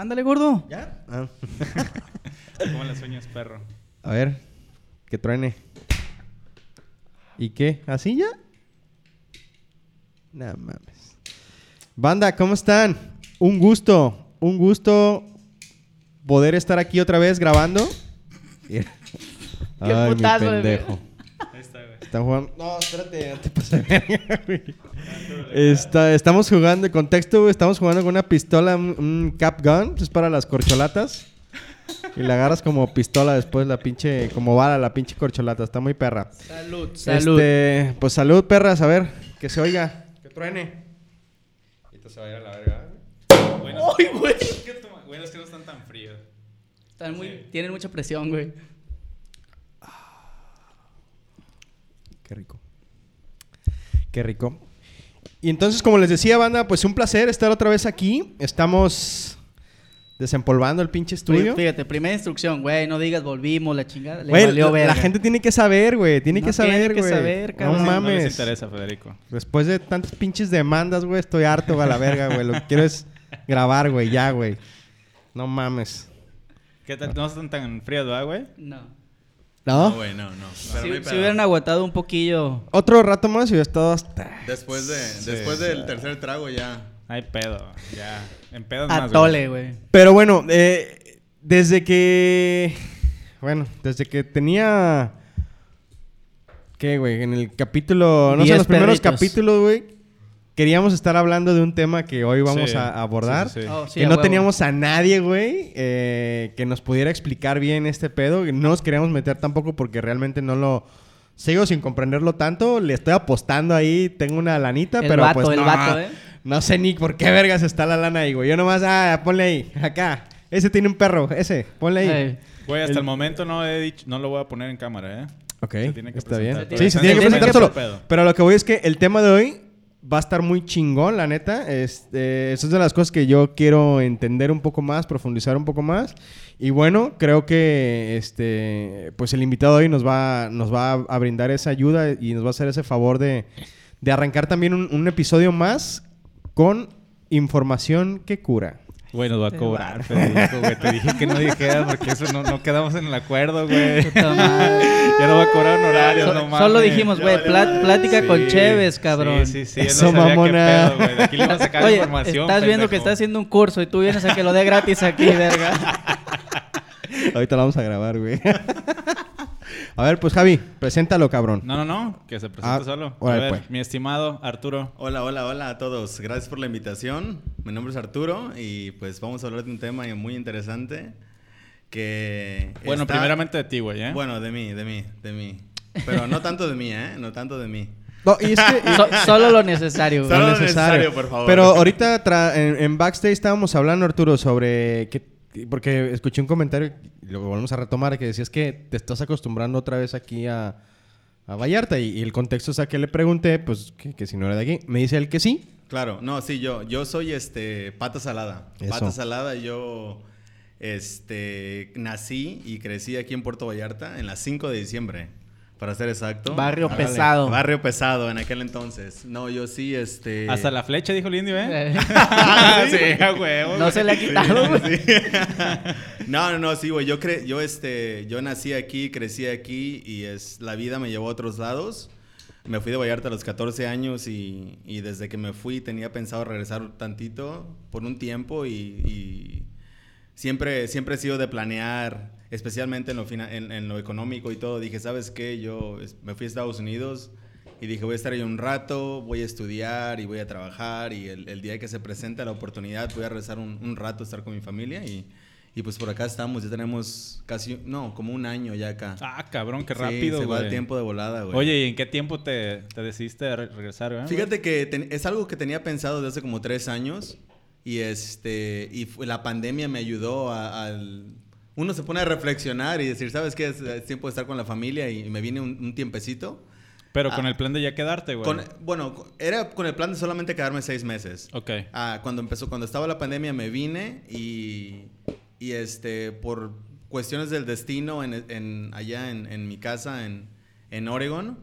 Ándale, gordo. ¿Ya? Ah. ¿Cómo le sueñas, perro? A ver, que truene. ¿Y qué? ¿Así ya? No mames. Banda, ¿cómo están? Un gusto, un gusto poder estar aquí otra vez grabando. Ay, mi putazo, güey. pendejo. Ahí está, güey. Están jugando. No, espérate, no te pases. Está- estamos jugando, contexto, güey, estamos jugando con una pistola, un, cap gun, es para las corcholatas. Y la agarras como pistola después, la pinche, como bala, la pinche corcholata. Está muy perra. Salud, salud. Este, pues salud, perras, a ver, que se oiga, que truene. Ahorita se va a ir a la verga. Güey, no- Ay, güey. Es que, es no están tan fríos. Están muy, Sí. Tienen mucha presión, güey. Qué rico. Qué rico. Y entonces, como les decía, banda, pues un placer estar otra vez aquí. Estamos desempolvando el pinche estudio. Fíjate, primera instrucción, güey. No digas volvimos, la chingada. Le Güey, valió la, verga. la gente tiene que saber, güey. Tiene No que tiene saber, que güey. saber, No cabrón. No les mames. interesa, Federico. Después de tantas pinches demandas, güey, estoy harto a la verga, güey. Lo que quiero es grabar, güey, ya, güey. No mames. ¿Qué tal? ¿No están tan fríos, ¿verdad, güey? No. ¿No? No, güey, no, no. Pero Si, no hay si pedo. hubieran aguantado un poquillo. Otro rato más y hubiera estado hasta... Después, de, Sí, después sí. del tercer trago ya. Hay pedo. Ya. En pedos más, güey. Atole, güey. Pero bueno, eh, desde que... Bueno, desde que tenía... ¿Qué, güey? En el capítulo... No sé, Diez los primeros perritos. capítulos, güey. Queríamos estar hablando de un tema que hoy vamos Sí, a abordar. sí, sí, sí. Oh, sí, que no huevo. teníamos a nadie, güey, eh, que nos pudiera explicar bien este pedo. No nos queríamos meter tampoco porque realmente no lo... Sigo sin comprenderlo tanto. Le estoy apostando ahí. Tengo una lanita, El pero vato, pues el no. vato, ¿eh? No sé ni por qué vergas está la lana ahí, güey. Yo nomás, ah, ponle ahí, acá. Ese tiene un perro, ese, ponle ahí. Ey. Güey, hasta El- el... momento no he dicho... No lo voy a poner en cámara, ¿eh? Ok, Se tiene que está bien. presentar. Sí, se tiene que presentar solo. Pero lo que voy es que el tema de hoy va a estar muy chingón, la neta. Este, eso es de las cosas que yo quiero entender un poco más, profundizar un poco más. Y bueno, creo que este, pues el invitado hoy nos va, nos va a brindar esa ayuda y nos va a hacer ese favor de, de arrancar también un episodio más con información que cura. Nos va a cobrar, Federico, güey. Te dije que no dijeras porque eso no, no quedamos en el acuerdo, güey. Ya no va a cobrar honorarios, So- no mames. solo dijimos, güey, plática con Sí, Cheves, cabrón. Sí, sí, sí. Eso, no sabía qué mamona. pedo, güey. De aquí le iba a sacar Oye, información, estás viendo que está haciendo un curso y tú vienes a que lo dé gratis aquí, verga. Ahorita lo vamos a grabar, güey. A ver, pues Javi, preséntalo, cabrón. No, no, no. Que se presente Ah, solo. A ver, pues. mi estimado Arturo. Hola, hola, hola a todos. Gracias por la invitación. Mi nombre es Arturo y pues vamos a hablar de un tema muy interesante que... Bueno, está- primeramente de ti, güey, ¿eh? Bueno, de mí, de mí, de mí. Pero no tanto de mí, ¿eh? No tanto de mí. No, y es que... So- solo lo necesario, güey. Solo lo necesario, por favor. Pero ahorita tra- en, en backstage estábamos hablando, Arturo, sobre que... Porque escuché un comentario, lo volvemos a retomar, que decías que te estás acostumbrando otra vez aquí a, a Vallarta. Y, y el contexto es a que le pregunté, pues, que, que si no era de aquí. Me dice él que sí. Claro, no, sí, yo, yo soy este pata salada. Eso. Pata salada, yo este nací y crecí aquí en Puerto Vallarta en las 5 de diciembre, para ser exacto. Barrio pesado. Barrio pesado en aquel entonces. No, yo sí, este. Hasta la flecha, dijo el indio, ¿eh? Eh, sí, a huevo. No se le ha quitado, güey. Sí. no, no, no, sí, güey. Yo, cre yo, este, yo nací aquí, crecí aquí y es, la vida me llevó a otros lados. Me fui de Vallarta a los 14 años y, y desde que me fui tenía pensado regresar tantito por un tiempo y, y siempre, siempre he sido de planear, especialmente en lo, fina- en, en lo económico y todo. Dije, ¿sabes qué? Yo me fui a Estados Unidos y dije, voy a estar ahí un rato, voy a estudiar y voy a trabajar y el, el día que se presente la oportunidad voy a regresar un, un rato a estar con mi familia y, y pues por acá estamos, ya tenemos casi, no, como un año ya acá. Ah, cabrón, qué Sí, rápido, se va güey. el tiempo de volada, güey. Oye, ¿y en qué tiempo te, te decidiste re- regresar, güey? Fíjate que ten- es algo que tenía pensado desde hace como tres años y este y la pandemia me ayudó a- al uno se pone a reflexionar y decir sabes qué es, es tiempo de estar con la familia y, me viene un, un tiempecito Pero con Ah. el plan de ya quedarte, güey. Con- bueno era con el plan de solamente quedarme seis meses Ok. Ah, cuando empezó cuando estaba la pandemia me vine y y este por cuestiones del destino en, en- allá en, en mi casa en en Oregon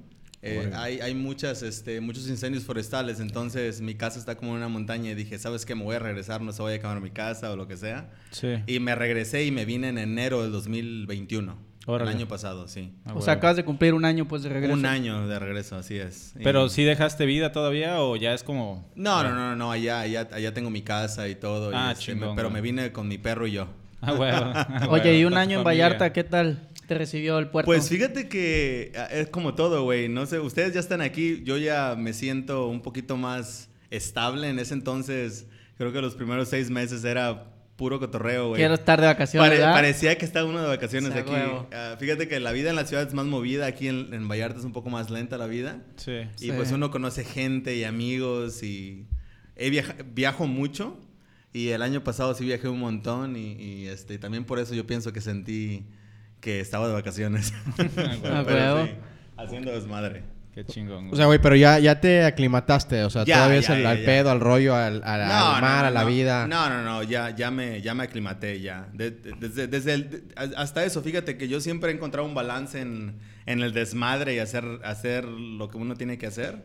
Eh, hay, hay muchas, este, muchos incendios forestales, entonces mi casa está como en una montaña y dije, ¿sabes qué? Me voy a regresar, no se vaya a quemar mi casa o lo que sea. Sí. Y me regresé y me vine en enero del 2021. Órale. El año pasado, sí. Ah, O sea, acabas de cumplir un año pues de regreso. Un año de regreso, así es. Y- Pero sí dejaste vida todavía o ya es como... No, no, no, no, allá, allá, allá tengo mi casa y todo. y, Ah, este, chingón, me- pero güey. me vine con mi perro y yo. Ah. Ah, Oye, y un año en. Vallarta, ¿qué tal te recibió el puerto? Pues fíjate que ah, es como todo, güey. No sé, ustedes ya están aquí. Yo ya me siento un poquito más estable. En ese entonces, creo que los primeros seis meses era puro cotorreo, güey. Quiero estar de vacaciones, Pare- ¿verdad? parecía que estaba uno de vacaciones O sea, aquí. Ah, fíjate que la vida en la ciudad es más movida. Aquí en, en Vallarta es un poco más lenta la vida. Sí. Y Sí. pues uno conoce gente y amigos y he viaja- viajo mucho y el año pasado sí viajé un montón y, y, este también por eso yo pienso que sentí que estaba de vacaciones. Ah, Pero huevo. sí, haciendo desmadre. Qué chingón. güey. O sea, güey, pero ya, ya te aclimataste. O sea, Ya, todavía ya, es el- ya, al ya. pedo, al rollo, al, al- al mar, a la no. vida. No, no, no, ya, ya, me, ya me aclimaté ya. De- de- desde, desde el- de- hasta eso, fíjate que yo siempre he encontrado un balance en, en el desmadre y hacer, hacer lo que uno tiene que hacer.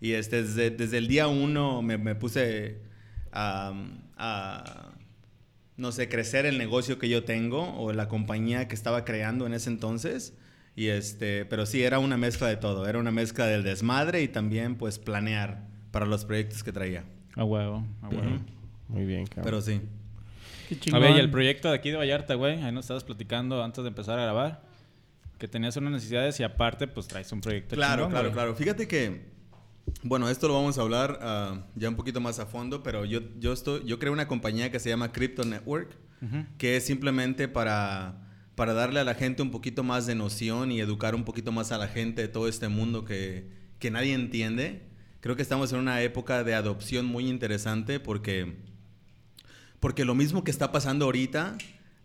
Y este, desde, desde el día uno me, me puse a, a, no sé, crecer el negocio que yo tengo o la compañía que estaba creando en ese entonces. Y este, pero sí, era una mezcla de todo. Era una mezcla del desmadre y también pues planear para los proyectos que traía. A huevo, a huevo. Muy bien, cabrón. Pero sí. Qué A ver, y el proyecto de aquí de Vallarta, güey, ahí nos estabas platicando antes de empezar a grabar, que tenías unas necesidades y aparte, pues traes un proyecto Claro, chingón, claro, güey. claro. Fíjate que, bueno, esto lo vamos a hablar ah, ya un poquito más a fondo, pero yo, yo, estoy, yo creo una compañía que se llama Crypto Network, que es simplemente para, para darle a la gente un poquito más de noción y educar un poquito más a la gente de todo este mundo que, que nadie entiende. Creo que estamos en una época de adopción muy interesante porque, porque lo mismo que está pasando ahorita,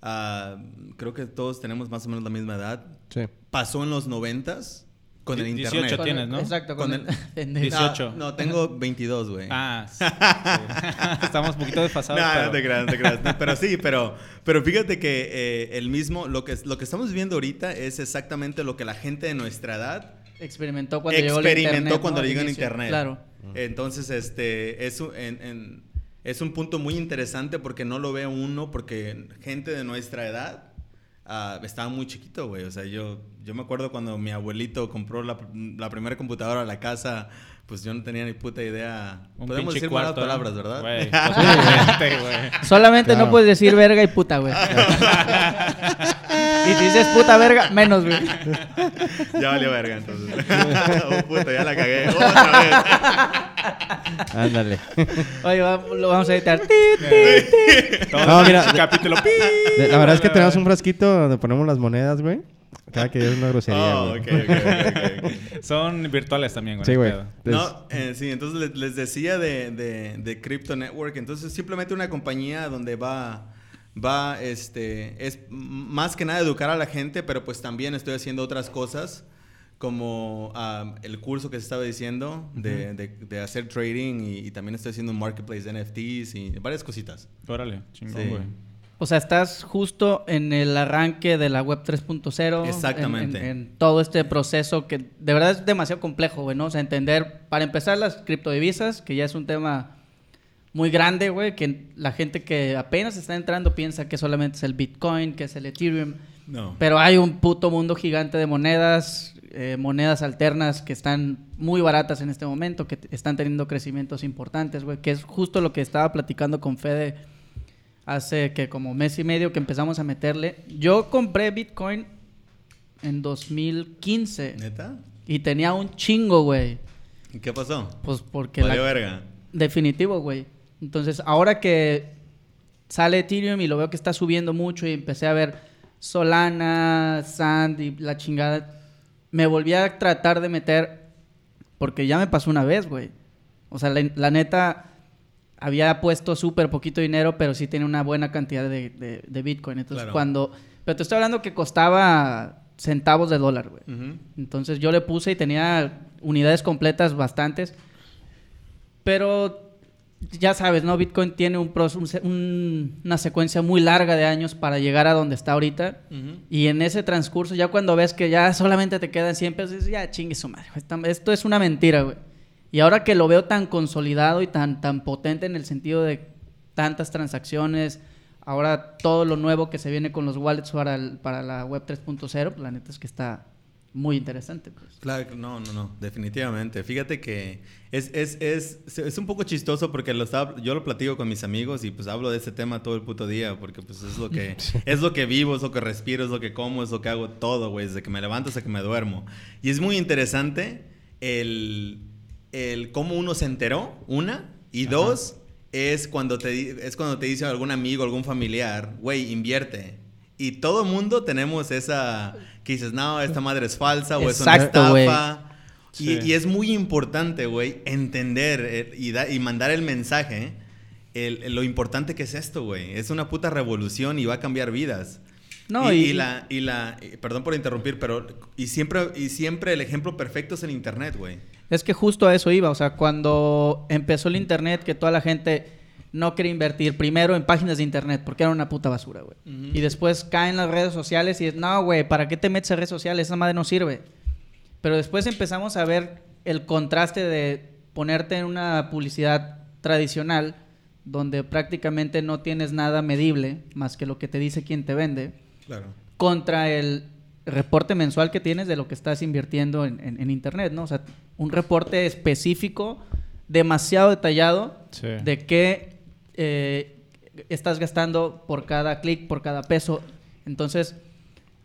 ah, creo que todos tenemos más o menos la misma edad, Sí. pasó en los noventas con el 18 internet. Con- tienes, ¿no? Exacto, con, Con el... el- pendejo. 18. No, no, tengo 22, güey. Ah, sí, sí. Estamos un poquito desfasados, No, pero... no te creas, no te creas. No, pero sí, pero, pero fíjate que eh, el mismo, lo que, lo que estamos viviendo ahorita es exactamente lo que la gente de nuestra edad Experimentó cuando llegó el experimentó internet, cuando ¿no? llegó el internet. Claro. Entonces, este, es un, en- en- es un punto muy interesante porque no lo ve uno, porque gente de nuestra edad ah, estaba muy chiquito, güey. O sea, yo, yo me acuerdo cuando mi abuelito compró la, la primera computadora a la casa, pues yo no tenía ni puta idea. Un Podemos decir malas palabras, ¿verdad? Posiblemente, güey. Solamente Claro. no puedes decir verga y puta, güey. y si dices puta verga, menos, güey. ya valió verga, entonces. oh, puta, ya la cagué. Otra vez. Ándale. Oye, va- lo vamos a editar. No, mira, capítulo. La verdad es que tenemos un frasquito donde ponemos las monedas, güey. Cada que es una grosería, Oh, güey. ok, ok, ok, ok. Son virtuales también, güey. Sí, güey. No, eh, sí, entonces les, les decía de, de, de Crypto Network. Entonces, simplemente una compañía donde va, va, este, es más que nada educar a la gente, pero pues también estoy haciendo otras cosas, como el curso que se estaba diciendo de, de- de hacer trading y, y también estoy haciendo un marketplace de NFTs y varias cositas. Órale, chingón, Sí. O sea, estás justo en el arranque de la web 3.0. Exactamente. En, en- en todo este proceso que de verdad es demasiado complejo, güey, ¿no? O sea, entender, para empezar, las criptodivisas, que ya es un tema muy grande, güey, que la gente que apenas está entrando piensa que solamente es el Bitcoin, que es el Ethereum. No. Pero hay un puto mundo gigante de monedas, eh, monedas alternas que están muy baratas en este momento, que están teniendo crecimientos importantes, güey, que es justo lo que estaba platicando con Fede hace que como mes y medio que empezamos a meterle. Yo compré Bitcoin en 2015 ¿Neta? y tenía un chingo, güey. ¿Y qué pasó? Pues porque Valió la, verga. Definitivo, güey. Entonces, ahora que sale Ethereum y lo veo que está subiendo mucho y empecé a ver Solana, Sand y la chingada, me volví a tratar de meter porque ya me pasó una vez, güey. O sea, la, la neta había puesto súper poquito dinero, pero sí tenía una buena cantidad de, de- de Bitcoin. Entonces, Claro. cuando... Pero te estoy hablando que costaba centavos de dólar, güey. Entonces yo le puse y tenía unidades completas bastantes. Pero ya sabes, ¿no? Bitcoin tiene un, un una secuencia muy larga de años para llegar a donde está ahorita. Y en ese transcurso, ya cuando ves que ya solamente te quedan 100 pesos, dices, ya chingue su madre. Esto es una mentira, güey. Y ahora que lo veo tan consolidado y tan, tan potente en el sentido de tantas transacciones, ahora todo lo nuevo que se viene con los wallets para, el- para la web 3.0, pues la neta es que está muy interesante. Pues. Claro, no, no, no, definitivamente. Fíjate que es, es, es, es un poco chistoso porque lo estaba, yo lo platico con mis amigos y pues hablo de este tema todo el puto día porque pues es lo que, es lo que vivo, es lo que respiro, es lo que como, es lo que hago todo, güey, desde que me levanto hasta que me duermo. Y es muy interesante el, el cómo uno se enteró, una, y dos, es cuando, te, es cuando te dice algún amigo, algún familiar, güey, invierte. Y todo el mundo tenemos esa que dices, no, esta madre es falsa o es una estafa. Y, Sí. y es muy importante, güey, entender eh, y, da- y mandar el mensaje, el- el- lo importante que es esto, güey. Es una puta revolución y va a cambiar vidas. No, y, y- y la, y la, y- perdón por interrumpir, pero y siempre, y siempre el ejemplo perfecto es el internet, güey. Es que justo a eso iba, o sea, cuando empezó el internet, que toda la gente no quería invertir primero en páginas de internet, porque era una puta basura, güey. Y después caen las redes sociales y es, no, güey, ¿para qué te metes a redes sociales? Esa madre no sirve. Pero después empezamos a ver el contraste de ponerte en una publicidad tradicional, donde prácticamente no tienes nada medible, más que lo que te dice quien te vende Claro. contra el reporte mensual que tienes de lo que estás invirtiendo en, en- en internet, ¿no? O sea, un reporte específico, demasiado detallado, Sí. de qué eh, estás gastando por cada clic, por cada peso. Entonces,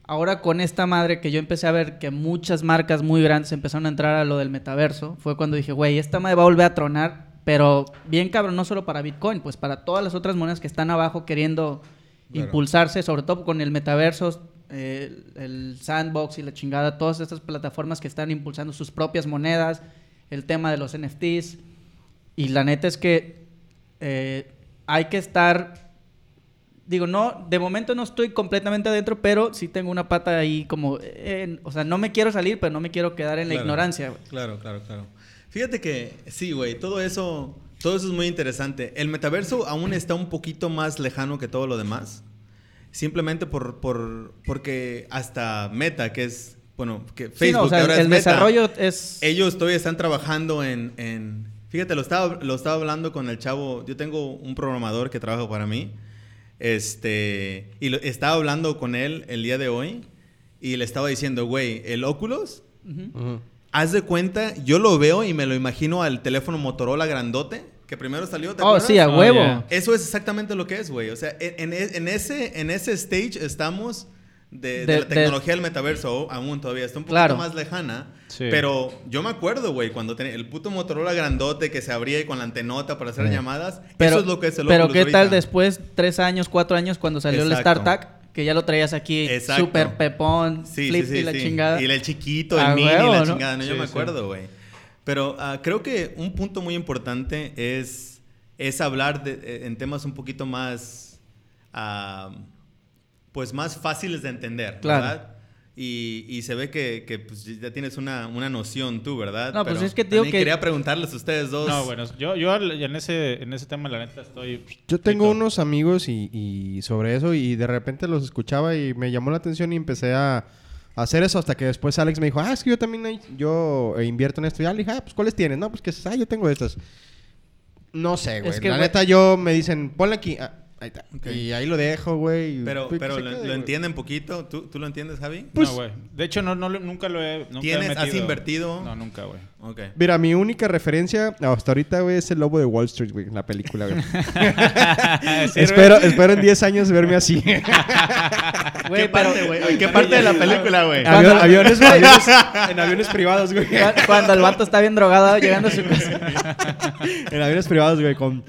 ahora con esta madre que yo empecé a ver que muchas marcas muy grandes empezaron a entrar a lo del metaverso, fue cuando dije, güey, esta madre va a volver a tronar, pero bien cabrón, no solo para Bitcoin, pues para todas las otras monedas que están abajo queriendo Claro. impulsarse, sobre todo con el metaverso, eh, el sandbox y la chingada, todas estas plataformas que están impulsando sus propias monedas, el tema de los NFTs. Y la neta es que eh, hay que estar, digo, no, de momento no estoy completamente adentro, pero sí tengo una pata ahí como, o sea, no me quiero salir, pero no me quiero quedar en la ignorancia. Claro, claro, claro. Fíjate que sí, güey, todo eso, todo eso es muy interesante. El metaverso aún está un poquito más lejano que todo lo demás. Simplemente por, por porque hasta Meta, que es, bueno, que Facebook, Sí, no, o sea, que ahora el es Meta, desarrollo es... ellos todavía están trabajando en, en- Fíjate, lo estaba, lo estaba hablando con el chavo. Yo tengo un programador que trabaja para mí. Este. Y lo- estaba hablando con él el día de hoy. Y le estaba diciendo, güey, el Oculus. Haz de cuenta, yo lo veo y me lo imagino al teléfono Motorola grandote. Que primero salió, ¿te Oh, acuerdas? sí, a Oh, huevo. yeah. Eso es exactamente lo que es, güey. O sea, en, en- en ese, en ese stage estamos de, de De- la de- tecnología del metaverso aún todavía. Está un poquito Claro. más lejana. Sí. Pero yo me acuerdo, güey, cuando tenía el puto Motorola grandote que se abría y con la antenota para hacer Sí. llamadas. Pero, eso es lo que es el pero ¿qué tal ahorita. después, tres años, cuatro años, cuando salió el Exacto. StarTAC? Que ya lo traías aquí, Exacto. super pepón, Sí, flip sí, sí, y la sí. chingada. Y el chiquito, el A mini y huevo, la ¿no? chingada. No, yo me acuerdo, güey. Pero ah, creo que un punto muy importante es, es hablar de, eh, en temas un poquito más, ah, pues más fáciles de entender, Claro. ¿verdad? Y, y se ve que, que, pues, ya tienes una, una noción tú, ¿verdad? No, pues Pero es que digo que- quería preguntarles a ustedes dos. No, bueno, yo, yo en ese, en ese tema, la neta, estoy. Yo tengo unos amigos y, y sobre eso y de repente los escuchaba y me llamó la atención y empecé a hacer eso hasta que después Alex me dijo, ah, es que yo también hay- yo eh, invierto en esto. Y ya le dije, ah, pues ¿cuáles tienes? No, pues que ah, yo tengo estas. No sé, güey. Es que, la güey- neta yo me dicen, ponle aquí. Ah, ahí está. Ok. Y ahí lo dejo, güey. Pero, pues, pero lo, quede, lo entienden poquito. ¿Tú, ¿Tú lo entiendes, Javi? Pues- no, güey. De hecho, no, no, nunca lo he. Nunca he ¿Tienes- has invertido? No, nunca, güey. Ok. Mira, mi única referencia hasta ahorita, güey, es el lobo de Wall Street, güey, la película, güey. Espero, espero en 10 años verme así. Güey, ¿Qué pero- parte, güey? ¿Qué parte de la película, güey? Avión- aviones, aviones- en aviones privados, güey. Cu- Cuando el vato está bien drogado llegando a su casa. En aviones privados, güey, con,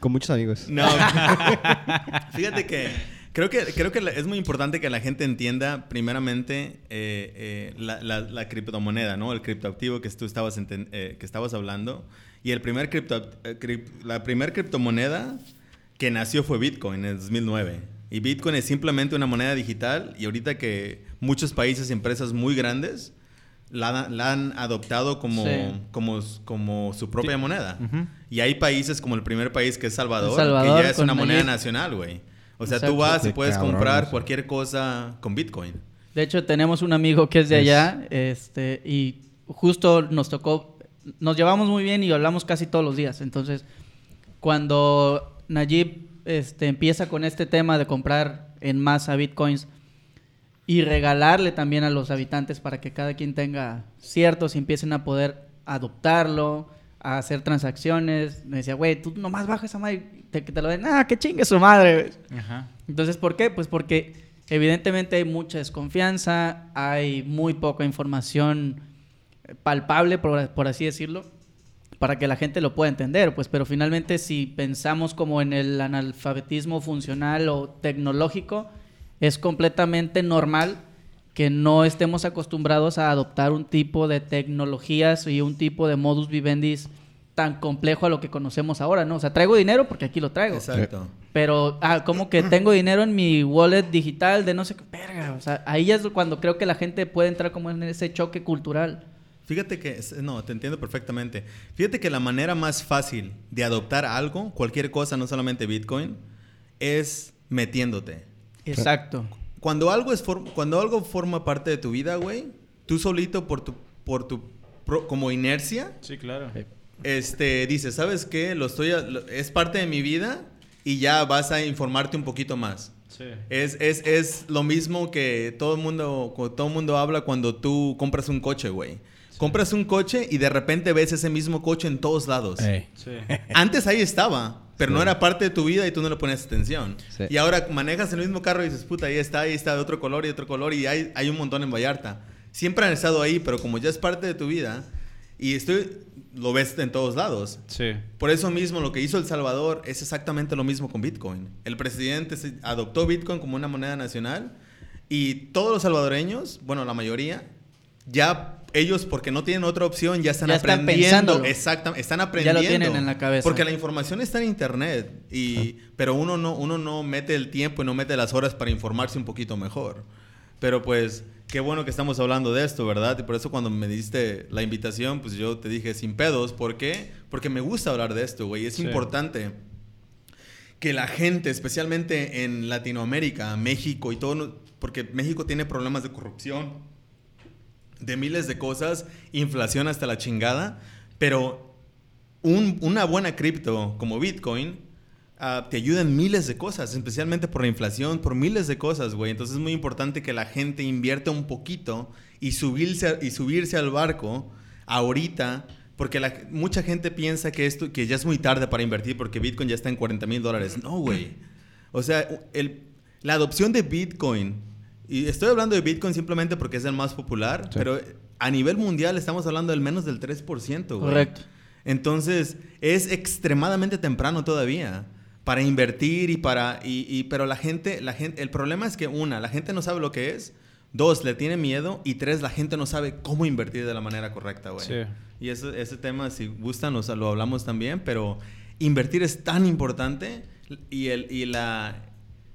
con muchos amigos. No. Fíjate que creo que creo que es muy importante que la gente entienda primeramente eh, eh, la, la- la criptomoneda, ¿no? El criptoactivo que tú estabas enten- eh, que estabas hablando y el primer cripto eh, crip- la primer criptomoneda que nació fue Bitcoin en el 2009. Y Bitcoin es simplemente una moneda digital y ahorita que muchos países y empresas muy grandes la, la han adoptado como, Sí. como, como su propia Sí. moneda. Ujú. Y hay países como el primer país que es Salvador, que ya es una moneda Nayib. nacional, güey. O sea, Exacto. tú vas y puedes cabrón comprar eso. cualquier cosa con Bitcoin. De hecho, tenemos un amigo que es de Es- allá, este, y justo nos tocó, nos llevamos muy bien y hablamos casi todos los días. Entonces, cuando Nayib este, empieza con este tema de comprar en masa bitcoins y regalarle también a los habitantes para que cada quien tenga ciertos y empiecen a poder adoptarlo, a hacer transacciones, me decía, güey, tú nomás baja esa madre, te, que te lo den, ah, que chingue su madre, güey". Ajá. Entonces, ¿por qué? Pues porque evidentemente hay mucha desconfianza, hay muy poca información palpable, por, por así decirlo, para que la gente lo pueda entender, pues, pero finalmente si pensamos como en el analfabetismo funcional o tecnológico, es completamente normal que no estemos acostumbrados a adoptar un tipo de tecnologías y un tipo de modus vivendi tan complejo a lo que conocemos ahora, ¿no? O sea, traigo dinero porque aquí lo traigo. Exacto. Pero, ah, como que tengo dinero en mi wallet digital de no sé qué, verga. O sea, ahí es cuando creo que la gente puede entrar como en ese choque cultural. Fíjate que, no, te entiendo perfectamente. Fíjate que la manera más fácil de adoptar algo, cualquier cosa, no solamente Bitcoin, es metiéndote. Exacto. Cuando algo, es for- cuando algo forma parte de tu vida, güey, tú solito por tu, por tu, pro- como inercia, Sí, claro. este, dices, ¿sabes qué? Lo estoy, a- lo- es parte de mi vida y ya vas a informarte un poquito más. Sí. Es, es, es lo mismo que todo el mundo, todo mundo habla cuando tú compras un coche, güey. Compras un coche y de repente ves ese mismo coche en todos lados. Ey. Sí. Antes ahí estaba, pero no era parte de tu vida y tú no le ponías atención. Sí. Y ahora manejas el mismo carro y dices, puta, ahí está, ahí está de otro color y de otro color y hay, hay un montón en Vallarta. Siempre han estado ahí, pero como ya es parte de tu vida y estoy, lo ves en todos lados. Sí. Por eso mismo lo que hizo El Salvador es exactamente lo mismo con Bitcoin. El presidente adoptó Bitcoin como una moneda nacional y todos los salvadoreños, bueno, la mayoría, ya ellos porque no tienen otra opción ya están Ya están aprendiendo. pensándolo. Exactamente, están Ya lo aprendiendo. tienen en la cabeza. Porque la información está en internet y pero uno no uno no mete el tiempo y no mete las horas para informarse un poquito mejor. Pero pues qué bueno que estamos hablando de esto, ¿verdad? Y por eso cuando me diste la invitación, pues yo te dije sin pedos, ¿por qué? Porque me gusta hablar de esto, güey, es Sí. importante que la gente, especialmente en Latinoamérica, México y todo, porque México tiene problemas de corrupción, de miles de cosas, inflación hasta la chingada, pero un- una buena cripto como Bitcoin ah, te ayuda en miles de cosas, especialmente por la inflación, por miles de cosas, güey. Entonces es muy importante que la gente invierta un poquito y subirse, y subirse al barco ahorita, porque mucha gente piensa que, esto, que ya es muy tarde para invertir porque Bitcoin ya está en 40 mil dólares. No, güey. O sea, el- la adopción de Bitcoin, y estoy hablando de Bitcoin simplemente porque es el más popular, Sí. pero a nivel mundial estamos hablando del menos del 3%, güey. Correcto. Entonces, es extremadamente temprano todavía para invertir y para y, y- pero la gente la gente el problema es que una, la gente no sabe lo que es, dos, le tiene miedo y tres, la gente no sabe cómo invertir de la manera correcta, güey. Sí. Y eso, ese tema si gustan o sea, lo hablamos también, pero invertir es tan importante y el y la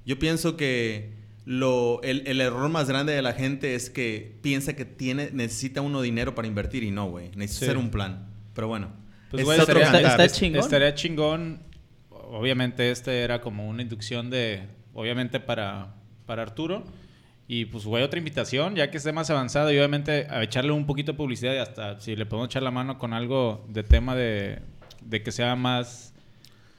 yo pienso que lo, el, el error más grande de la gente es que piensa que tiene, necesita uno dinero para invertir y no, güey. Necesita Sí. hacer un plan. Pero bueno. Pues, es güey, estaría, está est- chingón. estaría chingón. Obviamente, este era como una inducción de. Obviamente, para, para Arturo. Y pues, güey, otra invitación, ya que esté más avanzado. Y obviamente, a echarle un poquito de publicidad y hasta si le podemos echar la mano con algo de tema de, de que sea más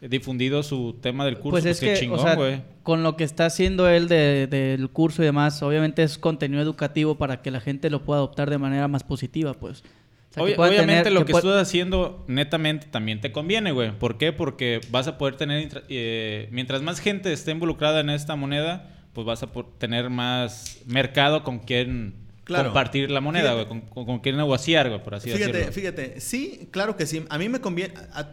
difundido su tema del curso. Pues Pues, es qué que, chingón, o sea, güey. con lo que está haciendo él de- del curso y demás, obviamente es contenido educativo para que la gente lo pueda adoptar de manera más positiva, pues. O sea, que Obvi- pueda obviamente tener- lo que, estás haciendo netamente también te conviene, güey. ¿Por qué? Porque vas a poder tener, eh, mientras más gente esté involucrada en esta moneda, pues vas a por- tener más mercado con quien Claro. compartir la moneda, güey. Fíjate. Con, con quien negociar, güey, por así fíjate, decirlo. fíjate, sí, claro que sí. A mí me conviene. a-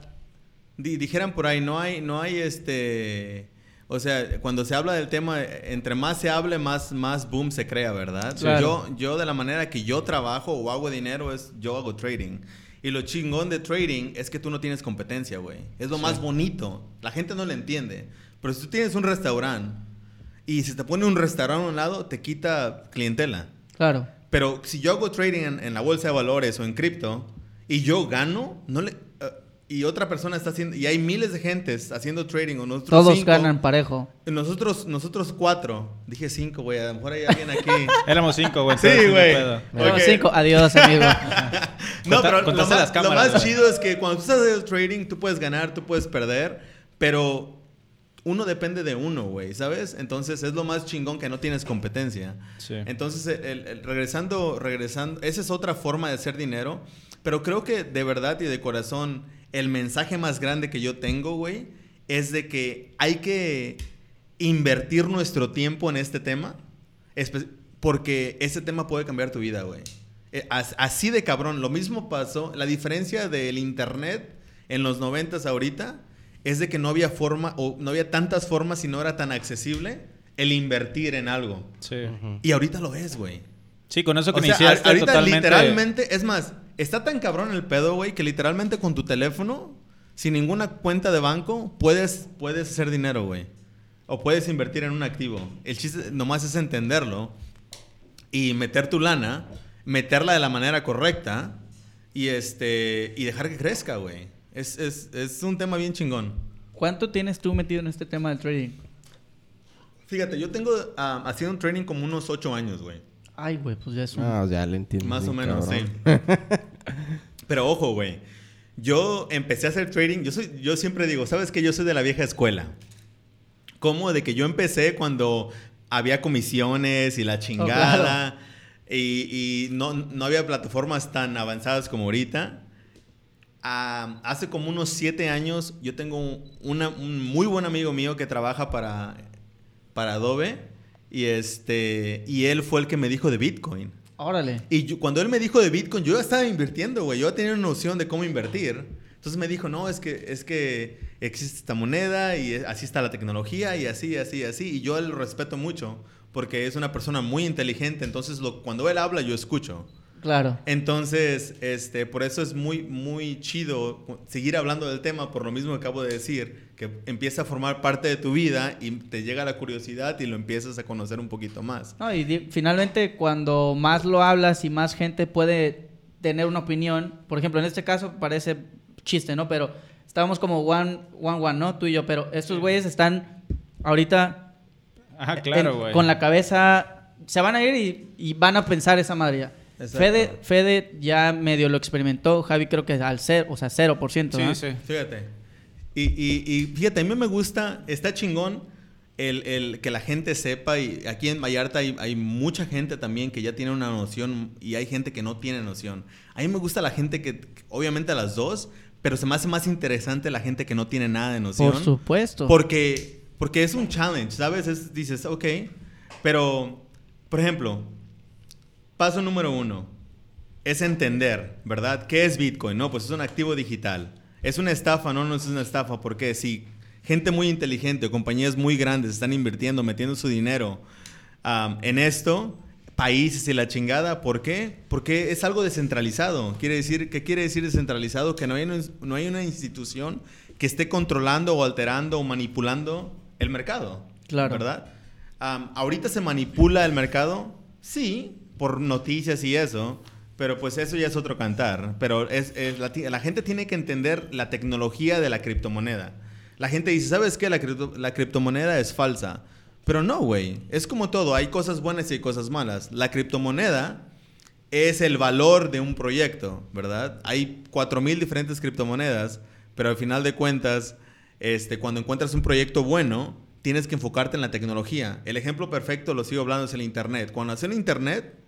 di- dijeran por ahí, no hay, no hay este. O sea, cuando se habla del tema, entre más se hable, más, más boom se crea, ¿verdad? Claro. Yo, yo, de la manera que yo trabajo o hago dinero, es yo hago trading. Y lo chingón de trading es que tú no tienes competencia, güey. Es lo más bonito. La gente no lo entiende. Pero si tú tienes un restaurante y si te pone un restaurante a un lado, te quita clientela. Claro. Pero si yo hago trading en, en la bolsa de valores o en cripto y yo gano, no le, y otra persona está haciendo, y hay miles de gentes haciendo trading o nosotros Todos cinco, ganan parejo. Nosotros, nosotros cuatro, dije cinco, güey, a lo mejor hay alguien aquí. Éramos cinco, güey. Sí, güey. pedo. Ok. Tenemos cinco. Adiós, amigo. No, pero lo más, las lo cámaras, más güey. chido es que cuando tú estás haciendo trading, tú puedes ganar, tú puedes perder, pero uno depende de uno, güey, ¿sabes? Entonces es lo más chingón que no tienes competencia. Sí. Entonces, el- el- regresando, regresando, esa es otra forma de hacer dinero, pero creo que de verdad y de corazón, el mensaje más grande que yo tengo, güey, es de que hay que invertir nuestro tiempo en este tema, porque ese tema puede cambiar tu vida, güey. Eh, as- Así de cabrón, lo mismo pasó, la diferencia del internet en los noventas ahorita es de que no había forma, o no había tantas formas y no era tan accesible el invertir en algo. Sí. Y ahorita lo es, güey. Sí, con eso que O sea, iniciaste ahorita totalmente. literalmente, es más, está tan cabrón el pedo, güey, que literalmente con tu teléfono, sin ninguna cuenta de banco, puedes, puedes hacer dinero, güey. O puedes invertir en un activo. El chiste nomás es entenderlo y meter tu lana, meterla de la manera correcta y, este, y dejar que crezca, güey. Es, es, es un tema bien chingón. ¿Cuánto tienes tú metido en este tema del trading? Fíjate, yo tengo ah, haciendo un training como unos ocho años, güey. Ay, güey, pues ya es un... Ah, ya le entiendo. Más o menos, cabrón. sí. Pero ojo, güey. Yo empecé a hacer trading. Yo, soy, yo siempre digo, ¿sabes que Yo soy de la vieja escuela. ¿Cómo? De que yo empecé cuando había comisiones y la chingada. Y, y no, no había plataformas tan avanzadas como ahorita. Ah, hace como unos siete años yo tengo una- un muy buen amigo mío que trabaja para, para Adobe. Y, este, y él fue el que me dijo de Bitcoin. Órale. Y yo- cuando él me dijo de Bitcoin, yo ya estaba invirtiendo, güey. Yo ya tenía una noción de cómo invertir. Entonces me dijo, no, es que, es que existe esta moneda y así está la tecnología y así, así, así. Y yo lo respeto mucho porque es una persona muy inteligente. Entonces lo, cuando él habla, yo escucho. Claro. Entonces, este, por eso es muy, muy chido seguir hablando del tema, por lo mismo que acabo de decir, que empieza a formar parte de tu vida y te llega la curiosidad y lo empiezas a conocer un poquito más. No, y finalmente cuando más lo hablas y más gente puede tener una opinión, por ejemplo, en este caso parece chiste, ¿no? Pero estábamos como one, one, one, ¿no? Tú y yo, pero estos güeyes están ahorita Ajá, claro, en- güey. con la cabeza, se van a ir y, y van a pensar esa madre ya. Fede, Fede ya medio lo experimentó, Javi creo que al cero, o sea, 0%, Sí, ¿no? sí. Fíjate. Y, y, y fíjate, a mí me gusta, está chingón el, el que la gente sepa. Y aquí en Vallarta hay, hay mucha gente también que ya tiene una noción y hay gente que no tiene noción. A mí me gusta la gente que, obviamente a las dos, pero se me hace más interesante la gente que no tiene nada de noción. Por supuesto. Porque, porque es un challenge, ¿sabes? Es- dices, ok, pero, por ejemplo, paso número uno es entender, ¿verdad? ¿Qué es Bitcoin? No, pues es un activo digital. ¿Es una estafa? No, no es una estafa. Porque si gente muy inteligente o compañías muy grandes están invirtiendo, metiendo su dinero en esto, países y la chingada, ¿por qué? Porque es algo descentralizado. Quiere decir, ¿Qué quiere decir descentralizado? Que no hay, una- no hay una institución que esté controlando o alterando o manipulando el mercado. Claro. ¿Verdad? Am, ¿Ahorita se manipula el mercado? Sí, por noticias y eso. Pero pues eso ya es otro cantar. Pero es, la, gente tiene que entender la tecnología de la criptomoneda. La gente dice, ¿sabes qué? La criptomoneda es falsa. Pero no, güey. Es como todo. Hay cosas buenas y hay cosas malas. La criptomoneda es el valor de un proyecto, ¿verdad? Hay 4.000 diferentes criptomonedas, pero al final de cuentas, este, cuando encuentras un proyecto bueno, tienes que enfocarte en la tecnología. El ejemplo perfecto, lo sigo hablando, es el Internet. Cuando nació el Internet,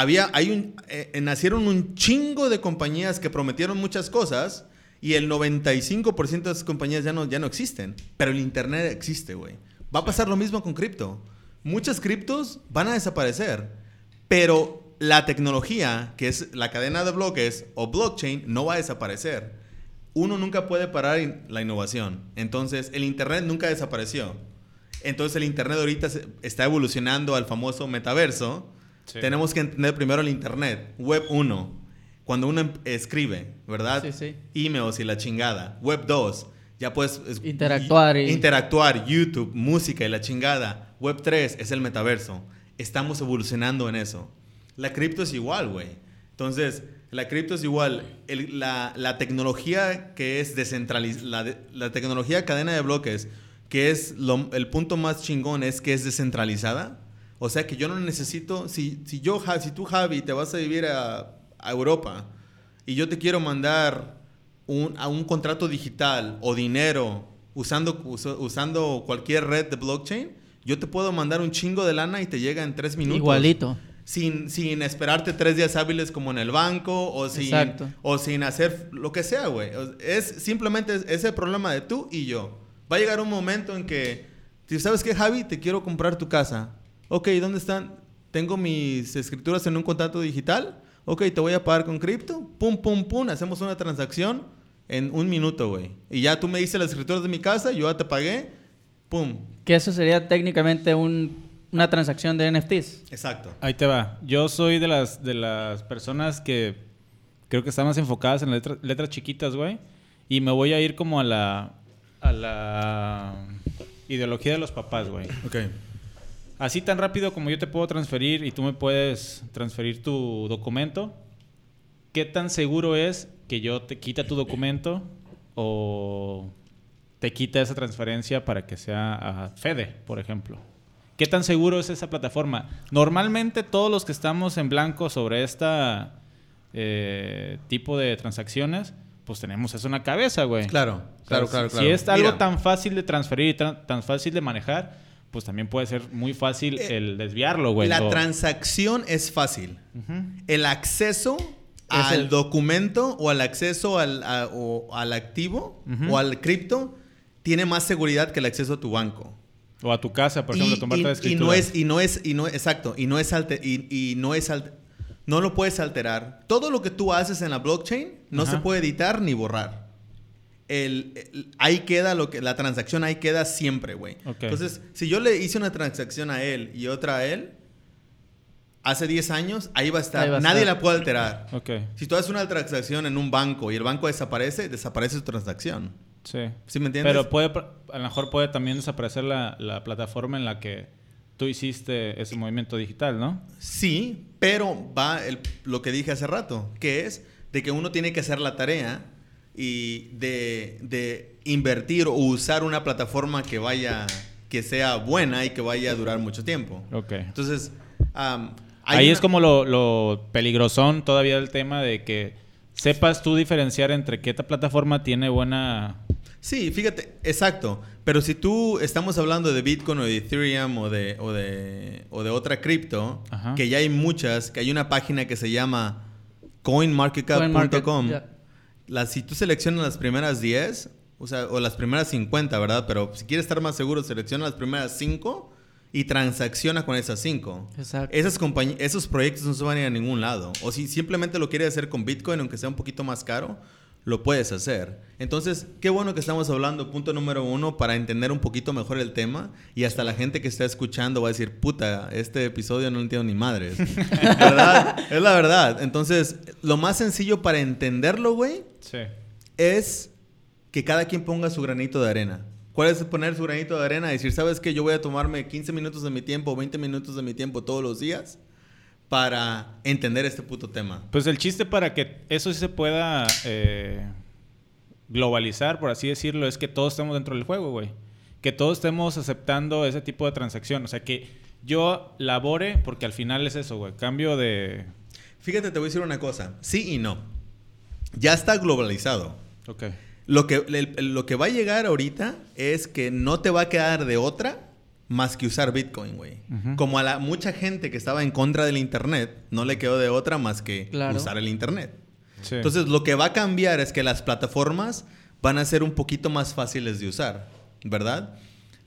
había, hay un, eh, eh, nacieron un chingo de compañías que prometieron muchas cosas y el 95% de esas compañías ya no, ya no existen. Pero el Internet existe, güey. Va a pasar lo mismo con cripto. Muchas criptos van a desaparecer, pero la tecnología, que es la cadena de bloques o blockchain, no va a desaparecer. Uno nunca puede parar in- la innovación. Entonces, el Internet nunca desapareció. Entonces, el Internet ahorita está evolucionando al famoso metaverso. Sí. Tenemos que entender primero el Internet, Web 1. Cuando uno em- escribe, ¿verdad? Sí, sí. Emails y la chingada. Web 2. Ya puedes... es- Interactuar y- Interactuar, YouTube, música y la chingada. Web 3 es el metaverso. Estamos evolucionando en eso. La cripto es igual, güey. Entonces, la cripto es igual. El- la, la tecnología que es descentralizada, la, de- la tecnología cadena de bloques, que es lo- el punto más chingón, es que es descentralizada. O sea que yo no necesito, si, si yo, si tú, Javi, te vas a vivir a, a Europa y yo te quiero mandar un, a un contrato digital o dinero usando, usa- usando cualquier red de blockchain, yo te puedo mandar un chingo de lana y te llega en tres minutos. Igualito. Sin, sin esperarte tres días hábiles como en el banco o sin, Exacto. o sin hacer lo que sea, güey. Es simplemente es- ese problema de tú y yo. Va a llegar un momento en que, ¿tú ¿sabes qué, Javi? Te quiero comprar tu casa. Ok, ¿dónde están? Tengo mis escrituras en un contrato digital. Ok, te voy a pagar con cripto. Pum, pum, pum. Hacemos una transacción en un minuto, güey. Y ya tú me dices las escrituras de mi casa, yo ya te pagué. Pum. Que eso sería técnicamente un- una transacción de NFTs. Exacto. Ahí te va. Yo soy de las, de las personas que creo que están más enfocadas en letra- letras chiquitas, güey. Y me voy a ir como a la, a la ideología de los papás, güey. Ok. Así tan rápido como yo te puedo transferir y tú me puedes transferir tu documento, ¿qué tan seguro es que yo te quita tu documento o te quita esa transferencia para que sea a Fede, por ejemplo? ¿Qué tan seguro es esa plataforma? Normalmente todos los que estamos en blanco sobre esta eh, tipo de transacciones, pues tenemos eso en la cabeza, güey. Claro, O sea, claro, si- claro, Si claro. es algo Mira. tan fácil de transferir y tan, tan fácil de manejar, pues también puede ser muy fácil Eh, el desviarlo, güey. La O- transacción es fácil. El acceso Es al el- documento o al acceso al, a- o al activo o al cripto tiene más seguridad que el acceso a tu banco. O a tu casa, por Y- ejemplo, y, y escritura. no es y no es y no exacto y no es alte- y, y no es alte- no lo puedes alterar. Todo lo que tú haces en la blockchain no se puede editar ni borrar. El, el- ahí queda lo que la transacción ahí queda siempre, güey. Entonces, si yo le hice una transacción a él y otra a él hace 10 años, ahí va a estar. Ahí va a Nadie estar. la puede alterar. Si tú haces una transacción en un banco y el banco desaparece, desaparece tu transacción. sí. ¿Sí me entiendes? Pero puede, a lo mejor puede también desaparecer la, la plataforma en la que tú hiciste ese movimiento digital, ¿no? Sí, pero va el- lo que dije hace rato, que es de que uno tiene que hacer la tarea y de, de invertir o usar una plataforma que vaya, que sea buena y que vaya a durar mucho tiempo. Ok. Entonces, Ahí una- es como lo, lo peligrosón todavía del tema de que sepas tú diferenciar entre qué ta- plataforma tiene buena... Sí, fíjate, exacto. Pero si tú estamos hablando de Bitcoin o de Ethereum o de, o de, o de otra cripto, que ya hay muchas, que hay una página que se llama coinmarketcap.com. CoinMarket, ya. La- si tú seleccionas las primeras 10, o sea, o las primeras 50, ¿verdad? Pero si quieres estar más seguro, selecciona las primeras 5 y transacciona con esas 5. Exacto. Esas esos proyectos no se van a ir a ningún lado. O si simplemente lo quieres hacer con Bitcoin, aunque sea un poquito más caro, lo puedes hacer. Entonces, qué bueno que estamos hablando, punto número uno, para entender un poquito mejor el tema. Y hasta la gente que está escuchando va a decir, puta, este episodio no lo entiendo ni madres. ¿Verdad? Es la verdad. Entonces, lo más sencillo para entenderlo, güey, Sí. es que cada quien ponga su granito de arena. ¿Cuál es poner su granito de arena? Decir, ¿sabes qué? Yo voy a tomarme 15 minutos de mi tiempo, 20 minutos de mi tiempo todos los días para entender este puto tema. Pues el chiste para que eso sí se pueda eh, globalizar, por así decirlo, es que todos estemos dentro del juego, güey. Que todos estemos aceptando ese tipo de transacción. O sea, que yo labore, porque al final es eso, güey. Cambio de... Fíjate, te voy a decir una cosa. Sí y no. Ya está globalizado. Ok. Lo que, el- lo que va a llegar ahorita es que no te va a quedar de otra más que usar Bitcoin, güey. Ujú. Como a la mucha gente que estaba en contra del Internet, no le quedó de otra más que Claro. usar el Internet. Sí. Entonces, lo que va a cambiar es que las plataformas van a ser un poquito más fáciles de usar, ¿verdad?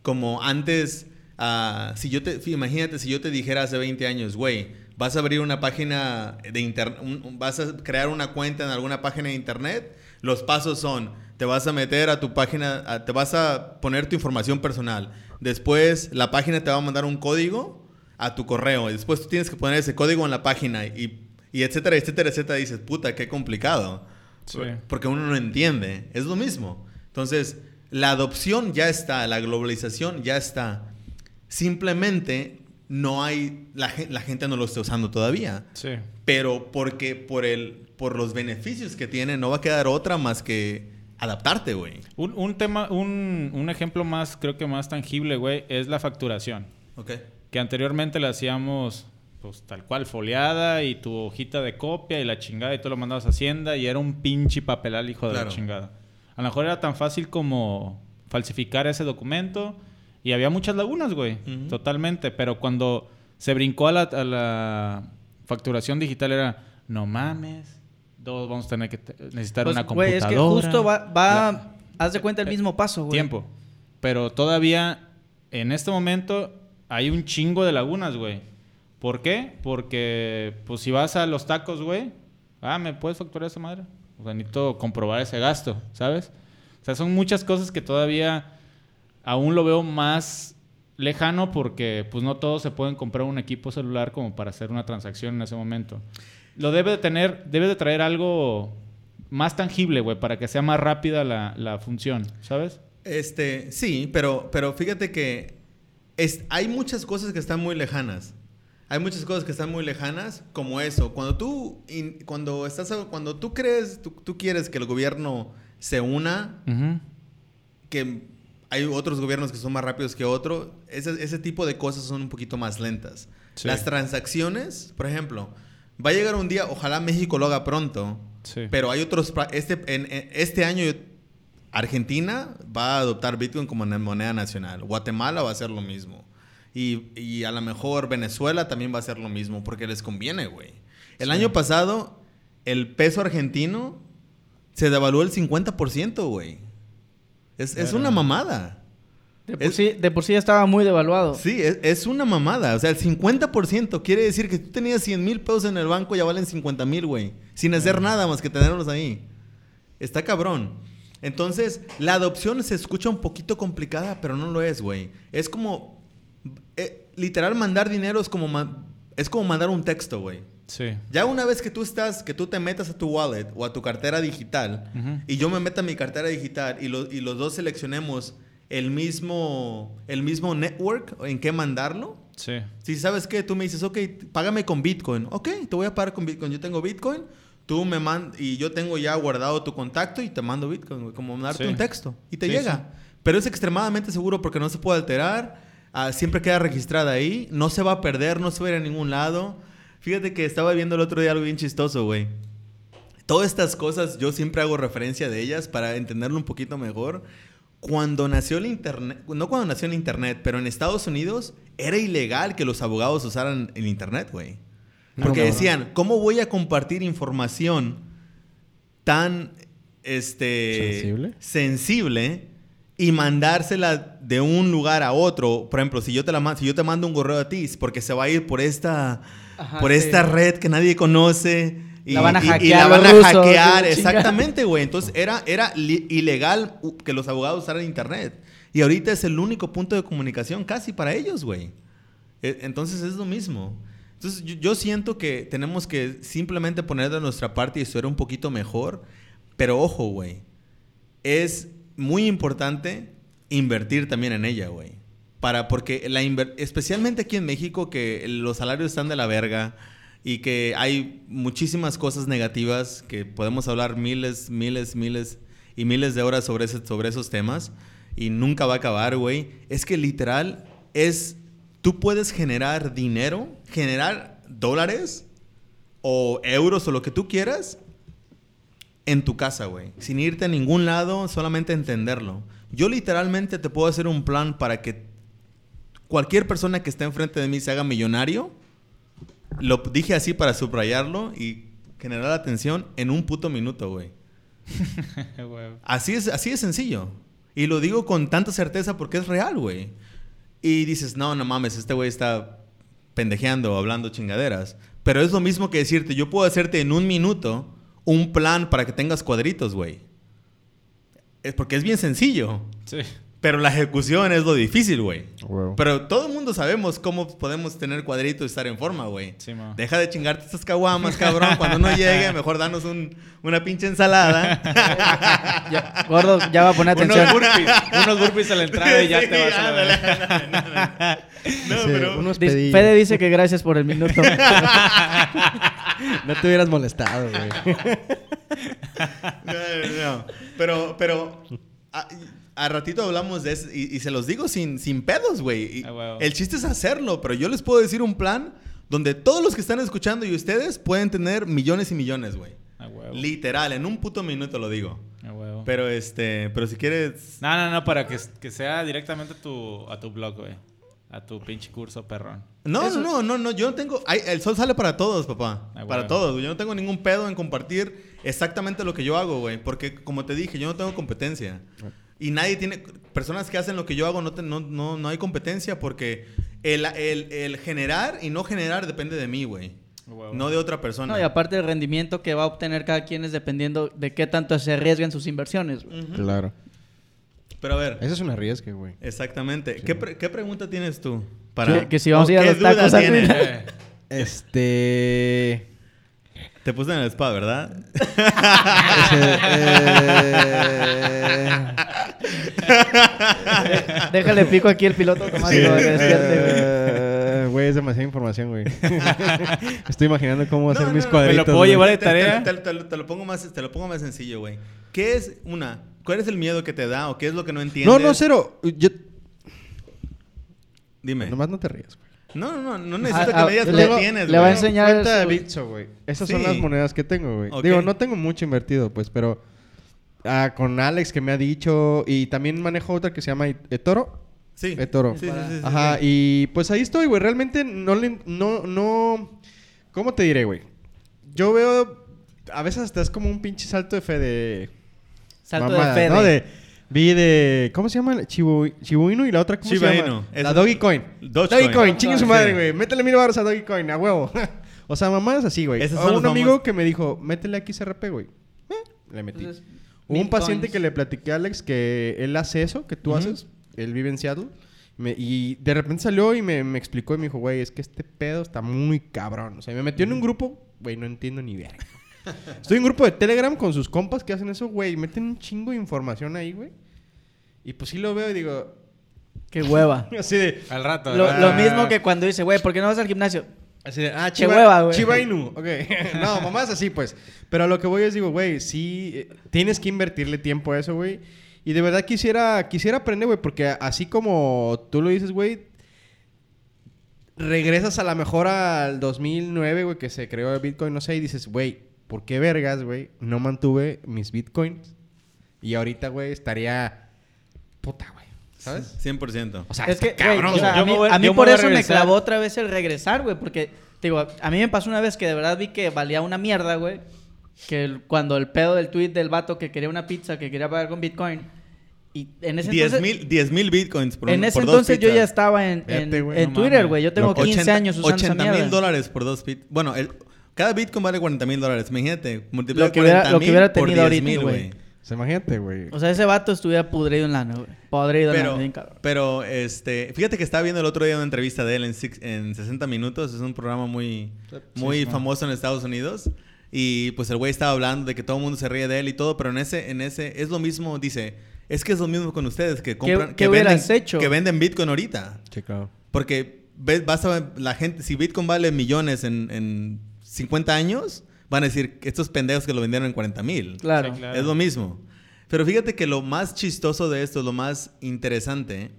Como antes, ah, si yo te, imagínate si yo te dijera hace 20 años, güey, vas a abrir una página de internet, vas a crear una cuenta en alguna página de internet, los pasos son, te vas a meter a tu página, a- te vas a poner tu información personal, después la página te va a mandar un código a tu correo, y después tú tienes que poner ese código en la página y, y etcétera, etcétera, etcétera, dices, puta, qué complicado. Sí. Porque uno no entiende. Es lo mismo. Entonces, la adopción ya está, la globalización ya está. Simplemente no hay, la, la gente no lo está usando todavía. Sí. Pero porque por, el, por los beneficios que tiene, no va a quedar otra más que adaptarte, güey. Un, un tema, un, un ejemplo más, creo que más tangible, güey, es la facturación. Ok. Que anteriormente la hacíamos, pues tal cual, foliada y tu hojita de copia y la chingada y tú lo mandabas a Hacienda y era un pinche papelal, hijo de Claro. la chingada. A lo mejor era tan fácil como falsificar ese documento y había muchas lagunas, güey, totalmente. Pero cuando se brincó a la, a la facturación digital era, no mames, todos vamos a tener que necesitar Pues, una güey, computadora. es que justo va, va La- haz de cuenta el mismo paso, güey. tiempo. Pero todavía, en este momento, hay un chingo de lagunas, güey. ¿Por qué? Porque, pues, si vas a los tacos, güey, ah, ¿me puedes facturar esa madre? O sea, necesito comprobar ese gasto, ¿sabes? O sea, son muchas cosas que todavía aún lo veo más lejano porque, pues, no todos se pueden comprar un equipo celular como para hacer una transacción en ese momento. Lo debe de tener, debe de traer algo más tangible, güey, para que sea más rápida la, la función, ¿sabes? Este, sí, pero, pero fíjate que es, hay muchas cosas que están muy lejanas. Hay muchas cosas que están muy lejanas, como eso. Cuando tú, in- cuando estás, cuando tú crees, tú, tú quieres que el gobierno se una, que hay otros gobiernos que son más rápidos que otros, ese, ese tipo de cosas son un poquito más lentas. Sí. Las transacciones, por ejemplo, va a llegar un día, ojalá México lo haga pronto, Sí. pero hay otros, este, en, en- este año Argentina va a adoptar Bitcoin como moneda nacional, Guatemala va a hacer lo mismo. Y, y a lo mejor Venezuela también va a hacer lo mismo porque les conviene, güey. El Sí. año pasado, el peso argentino se devaluó el 50%, güey. Es, es una mamada. De por, Es- sí, de por sí ya estaba muy devaluado. Sí, es, es una mamada. O sea, el 50% quiere decir que tú tenías 100 mil pesos en el banco, ya valen 50 mil, güey. Sin hacer nada más que tenerlos ahí. Está cabrón. Entonces, la adopción se escucha un poquito complicada, pero no lo es, güey. Es como... eh, literal, mandar dinero es como, ma- es como mandar un texto, güey. Sí. Ya una vez que tú estás, que tú te metas a tu wallet o a tu cartera digital Ujú. y yo me meta a mi cartera digital y, lo- y los dos seleccionemos el mismo, el mismo network en qué mandarlo. Sí. Si sabes que tú me dices, ok, págame con Bitcoin. Ok, te voy a pagar con Bitcoin. Yo tengo Bitcoin, tú me mandas y yo tengo ya guardado tu contacto y te mando Bitcoin, como mandarte Sí. un texto y te Sí, llega. sí. Pero es extremadamente seguro porque no se puede alterar, ah, siempre queda registrada ahí, no se va a perder, no se va a ir a ningún lado. Fíjate que estaba viendo el otro día algo bien chistoso, güey. Todas estas cosas yo siempre hago referencia de ellas para entenderlo un poquito mejor. Cuando nació el internet, no cuando nació el internet, pero en Estados Unidos era ilegal que los abogados usaran el internet, güey. Porque decían, ¿cómo voy a compartir información tan este ¿Sensible? sensible y mandársela de un lugar a otro? Por ejemplo, si yo te la si yo te mando un correo a ti, es porque se va a ir por esta Ajá, por sí. esta red que nadie conoce. Y, La van a y- y hackear la van a rusos, hackear, exactamente, güey. Entonces era, era ilegal que los abogados usaran internet. Y ahorita es el único punto de comunicación casi para ellos, güey. E- Entonces es lo mismo. Entonces yo, siento que tenemos que simplemente poner de nuestra parte y estudiar un poquito mejor. Pero ojo, güey. Es muy importante invertir también en ella, güey. Para, porque la especialmente aquí en México, que los salarios están de la verga y que hay muchísimas cosas negativas que podemos hablar miles, miles, miles y miles de horas sobre, ese- sobre esos temas y nunca va a acabar, güey. Es que literal es, tú puedes generar dinero, generar dólares o euros o lo que tú quieras en tu casa, güey. Sin irte a ningún lado, solamente entenderlo. Yo literalmente te puedo hacer un plan para que cualquier persona que esté enfrente de mí se haga millonario. Lo dije así para subrayarlo y generar atención en un puto minuto, güey. Así es, así es sencillo. Y lo digo con tanta certeza porque es real, güey. Y dices, no, no mames, este güey está pendejeando, hablando chingaderas. Pero es lo mismo que decirte, yo puedo hacerte en un minuto un plan para que tengas cuadritos, güey. Es porque es bien sencillo. Sí. Pero la ejecución es lo difícil, güey. Pero todo el mundo sabemos cómo podemos tener cuadritos y estar en forma, güey. Sí, ma. Deja de chingarte estas caguamas, cabrón. Cuando no llegue, mejor danos un- una pinche ensalada. Ya, gordo, ya va a poner atención. Unos burpees, unos burpees a la entrada y ya Sí, te vas a la. No, Sí, pero... unos. Fede dice que gracias por el minuto. No te hubieras molestado, güey. No, no, no. Pero, pero... A, a ratito hablamos de eso y, y se los digo sin, sin pedos, güey. Ah, huevo. El chiste es hacerlo, pero yo les puedo decir un plan donde todos los que están escuchando y ustedes pueden tener millones y millones, güey. A huevo. Literal, en un puto minuto lo digo. A huevo. Pero este, pero si quieres... No, no, no, para que, que sea directamente a tu, a tu blog, güey. A tu pinche curso, perrón. No, Eso- no, no, no, yo no tengo... ay, el sol sale para todos, papá. Ah, para todos. Yo no tengo ningún pedo en compartir exactamente lo que yo hago, güey. Porque, como te dije, yo no tengo competencia. Y nadie tiene... Personas que hacen lo que yo hago no, te- no, no, no hay competencia porque el, el, el generar y no generar depende de mí, güey. No de otra persona. No, y aparte el rendimiento que va a obtener cada quien es dependiendo de qué tanto se arriesguen sus inversiones. güey. Claro. Pero a ver, Eso es un arriesgue, güey. exactamente. ¿Qué, pre- qué pregunta tienes tú? Que- que si vamos a ir a qué los tacos Este. Te puse en el spa, ¿verdad? eh, Déjale pico aquí el piloto automático. güey. eh, Güey, es demasiada información, güey. Estoy imaginando cómo hacer No, mis no, cuadritos. ¿Me lo puedo llevar de Te- te- tarea? Te, te- te lo pongo más, te lo pongo más sencillo, güey. ¿Qué es una? ¿Cuál es el miedo que te da o qué es lo que no entiendes? No, no, cero. Yo... Dime. Nomás no te rías, güey. No, no, no, no necesito Ah, que me digas ah, lo le- que tienes, le va a güey. enseñar Cuenta de güey. Esas Sí. son las monedas que tengo, güey. Digo, no tengo mucho invertido, pues, pero... ah, con Alex que me ha dicho... Y también manejo otra que se llama eToro. Sí. eToro. Sí, sí, sí, sí, Ajá, sí. y pues ahí estoy, güey. Realmente no le... No, no... ¿Cómo te diré, güey? Yo veo... A veces hasta es como un pinche salto de fe de... Salto de fe. ¿no? de- De... Vi de... ¿Cómo se llama? Chibu, Chibu Inu y la otra, ¿cómo se llama? Inu. La Esa- Doggy Coin. Dogecoin. Doggy Coin, chingue su Sí. madre, güey. Métele mil baros a Doggy Coin, a huevo. o sea, mamadas así, güey. O un amigo que me dijo, métele aquí CRP, güey. Eh, le metí. Entonces, Hubo un paciente que le platiqué a Alex que él hace eso, que tú haces. Él vive en Seattle. Me- y de repente salió y me, me explicó y me dijo, güey, es que este pedo está muy cabrón. O sea, me metió en un grupo, güey, no entiendo ni verga. Estoy en un grupo de Telegram con sus compas que hacen eso, güey. Meten un chingo de información ahí, güey. Y pues sí lo veo y digo, Qué hueva. así de, al rato. Lo, lo mismo que cuando dice, güey, ¿por qué no vas al gimnasio? Así de, ah, Qué Chiba, hueva, güey. Chiba Inu. Ok. no, mamás así, pues. Pero a lo que voy es, digo, güey, sí, eh, tienes que invertirle tiempo a eso, güey. Y de verdad quisiera, quisiera aprender, güey, porque así como tú lo dices, güey, regresas a la mejor al 2009, güey, que se creó el Bitcoin, no sé, y dices, güey, ¿por qué vergas, güey, no mantuve mis Bitcoins? Y ahorita, güey, estaría puta, güey. ¿Sabes? 100%. O sea, es que, güey, cabrón, o sea, Yo a me mí, voy- a mí por eso me clavó otra vez el regresar, güey. Porque, te digo, a mí me pasó una vez que de verdad vi que valía una mierda, güey. Que el- cuando el pedo del tweet del vato que quería una pizza, que quería pagar con Bitcoin. Y en ese 10 entonces... mil 10 mil bitcoins por en ese por dos entonces yo ya estaba en, en, Fíjate, güey, en no Twitter, güey. Yo tengo Loco. 15 80 años usando esa 80 mierda. mil dólares por dos bits. Bueno, el, cada bitcoin vale 40 mil dólares. Imagínate, multiplica Lo que hubiera- 40 lo que hubiera por tenido 10 ahorita, mil, güey. O sea, imagínate, güey. O sea, ese vato estuviera pudrido en lana, güey. Podrido en Pero, lana, bien cabrón. pero este, fíjate que estaba viendo el otro día una entrevista de él en, six- en 60 minutos. Es un programa muy, muy famoso en Estados Unidos. Y pues el güey estaba hablando de que todo el mundo se ríe de él y todo, pero en ese, en ese, es lo mismo, dice, es que es lo mismo con ustedes que compran, qué que, hubieras venden, hecho? que venden Bitcoin ahorita. Sí, claro. Porque ves, vas a la gente, si Bitcoin vale millones en, en 50 años, van a decir que estos pendejos que lo vendieron en 40 mil. Claro. Sí, claro. Es lo mismo. Pero fíjate que lo más chistoso de esto, lo más interesante,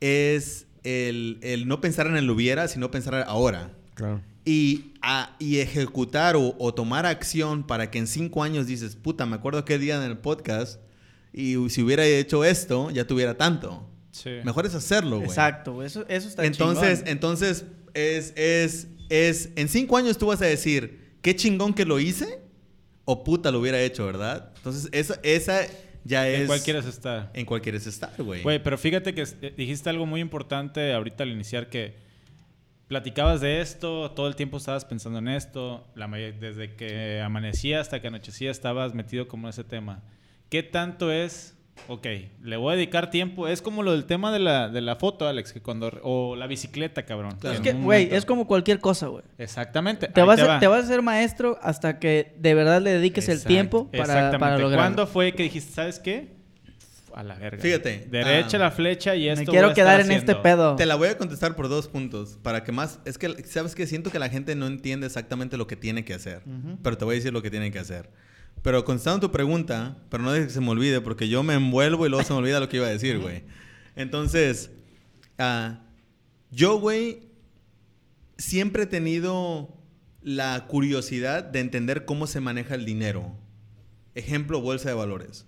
es el, el no pensar en el hubiera, sino pensar ahora. Claro. Y, a- y ejecutar o, o tomar acción para que en cinco años dices, puta, me acuerdo qué día en el podcast y si hubiera hecho esto, ya tuviera tanto. Sí. Mejor es hacerlo, güey. Exacto. Eso, eso está Entonces, chingón. entonces es, es, es, en cinco años tú vas a decir, qué chingón que lo hice o puta lo hubiera hecho, ¿verdad? Entonces, esa, esa ya es... En cuál quieres estar. En cuál quieres estar, güey. Güey, pero fíjate que eh, dijiste algo muy importante ahorita al iniciar que platicabas de esto, todo el tiempo estabas pensando en esto, la desde que amanecía hasta que anochecía estabas metido como en ese tema. ¿Qué tanto es ok, le voy a dedicar tiempo. Es como lo del tema de la, de la foto, Alex, que cuando... O la bicicleta, cabrón. Claro. Es que, güey, es como cualquier cosa, güey. Exactamente. Te vas, va. te vas a ser maestro hasta que de verdad le dediques el tiempo para, Exactamente. para lograrlo. ¿Cuándo fue que dijiste, ¿sabes qué? A la verga. Fíjate, Derecha ah, la flecha y esto Me voy quiero estar quedar en este pedo. Te la voy a contestar por dos puntos. Para que más. Es que, ¿sabes qué? Siento que la gente no entiende exactamente lo que tiene que hacer. Pero te voy a decir lo que tiene que hacer. Pero contestando tu pregunta, pero no dejes que se me olvide, porque yo me envuelvo y luego se me olvida lo que iba a decir, güey. Entonces, ah, yo, güey, siempre he tenido la curiosidad de entender cómo se maneja el dinero. Ejemplo, bolsa de valores.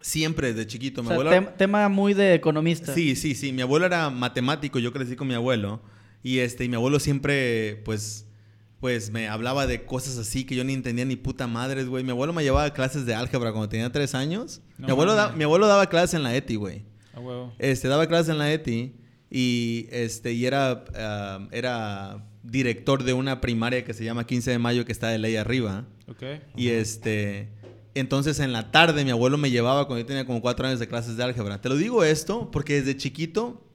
Siempre desde chiquito. O Mi sea, abuelo- tem- tema muy de economista. Sí, sí, sí. Mi abuelo era matemático, yo crecí con mi abuelo. Y este, y mi abuelo siempre, pues, pues me hablaba de cosas así que yo ni entendía ni puta madres, güey. Mi abuelo me llevaba a clases de álgebra cuando tenía tres años. No mi, abuelo da- mi abuelo daba clases en la ETI, güey. A huevo. Este, daba clases en la ETI y, este, y era, ah, era director de una primaria que se llama 15 de mayo que está de ley arriba. Ok. Y este, entonces en la tarde mi abuelo me llevaba cuando yo tenía como cuatro años de clases de álgebra. Te lo digo esto porque desde chiquito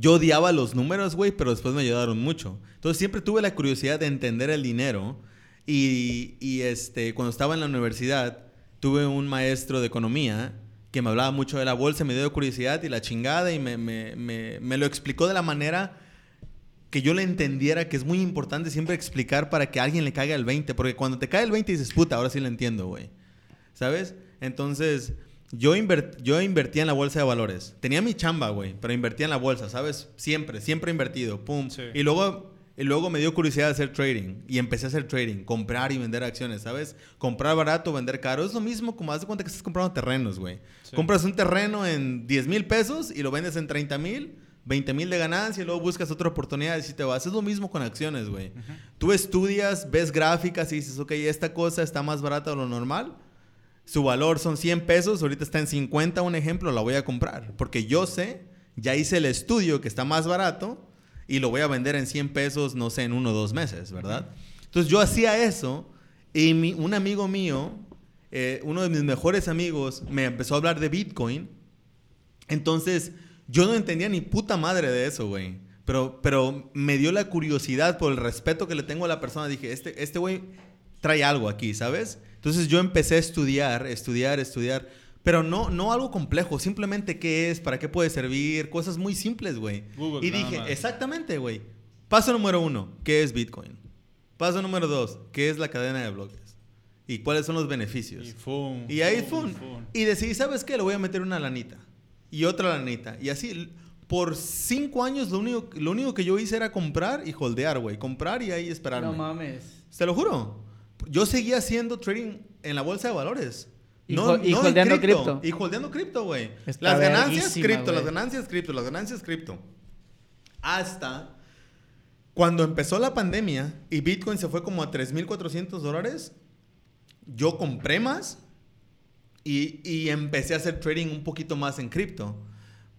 yo odiaba los números, güey, pero después me ayudaron mucho. Entonces siempre tuve la curiosidad de entender el dinero y, y, este, cuando estaba en la universidad tuve un maestro de economía que me hablaba mucho de la bolsa, me dio curiosidad y la chingada y me, me, me, me lo explicó de la manera que yo le entendiera que es muy importante siempre explicar para que alguien le caiga el 20, porque cuando te cae el 20 dices, puta, ahora sí lo entiendo, güey. ¿Sabes? Entonces, yo, invert- yo invertía en la bolsa de valores. Tenía mi chamba, güey, pero invertía en la bolsa, ¿sabes? Siempre, siempre invertido, pum. Sí. Y luego, y luego me dio curiosidad de hacer trading y empecé a hacer trading, comprar y vender acciones, ¿sabes? Comprar barato, vender caro. Es lo mismo como haz de cuenta que estás comprando terrenos, güey. Sí. Compras un terreno en 10 mil pesos y lo vendes en 30 mil. 20 mil de ganancia y luego buscas otra oportunidad y si te vas. Es lo mismo con acciones, güey. Tú estudias, ves gráficas y dices, ok, esta cosa está más barata de lo normal. Su valor son 100 pesos, ahorita está en 50, un ejemplo, la voy a comprar. Porque yo sé, ya hice el estudio que está más barato y lo voy a vender en 100 pesos, no sé, en uno o dos meses, ¿verdad? Entonces yo hacía eso y un amigo mío, eh, uno de mis mejores amigos, me empezó a hablar de Bitcoin. Entonces yo no entendía ni puta madre de eso, güey. Pero, pero me dio la curiosidad por el respeto que le tengo a la persona. Dije, este este güey trae algo aquí, ¿sabes? Entonces yo empecé a estudiar, estudiar, estudiar. Pero no, no algo complejo, simplemente qué es, para qué puede servir, cosas muy simples, güey. Google, Y dije, más. exactamente, güey. Paso número uno, ¿qué es Bitcoin? Paso número dos, ¿qué es la cadena de bloques? ¿Y cuáles son los beneficios? Y fum. Y ahí fue. fum. Y decidí, ¿sabes qué? Le voy a meter una lanita. Y otra lanita. Y así, por cinco años, lo único, lo único que yo hice era comprar y holdear, güey. Comprar y ahí esperarme. No mames. Te lo juro. Yo seguía haciendo trading en la bolsa de valores. Y hol- y holdeando en cripto. Y holdeando cripto, güey. Las ganancias, cripto. Las ganancias, cripto. Las ganancias, cripto. Hasta cuando empezó la pandemia y Bitcoin se fue como a 3.400 dólares, yo compré más y, y empecé a hacer trading un poquito más en cripto.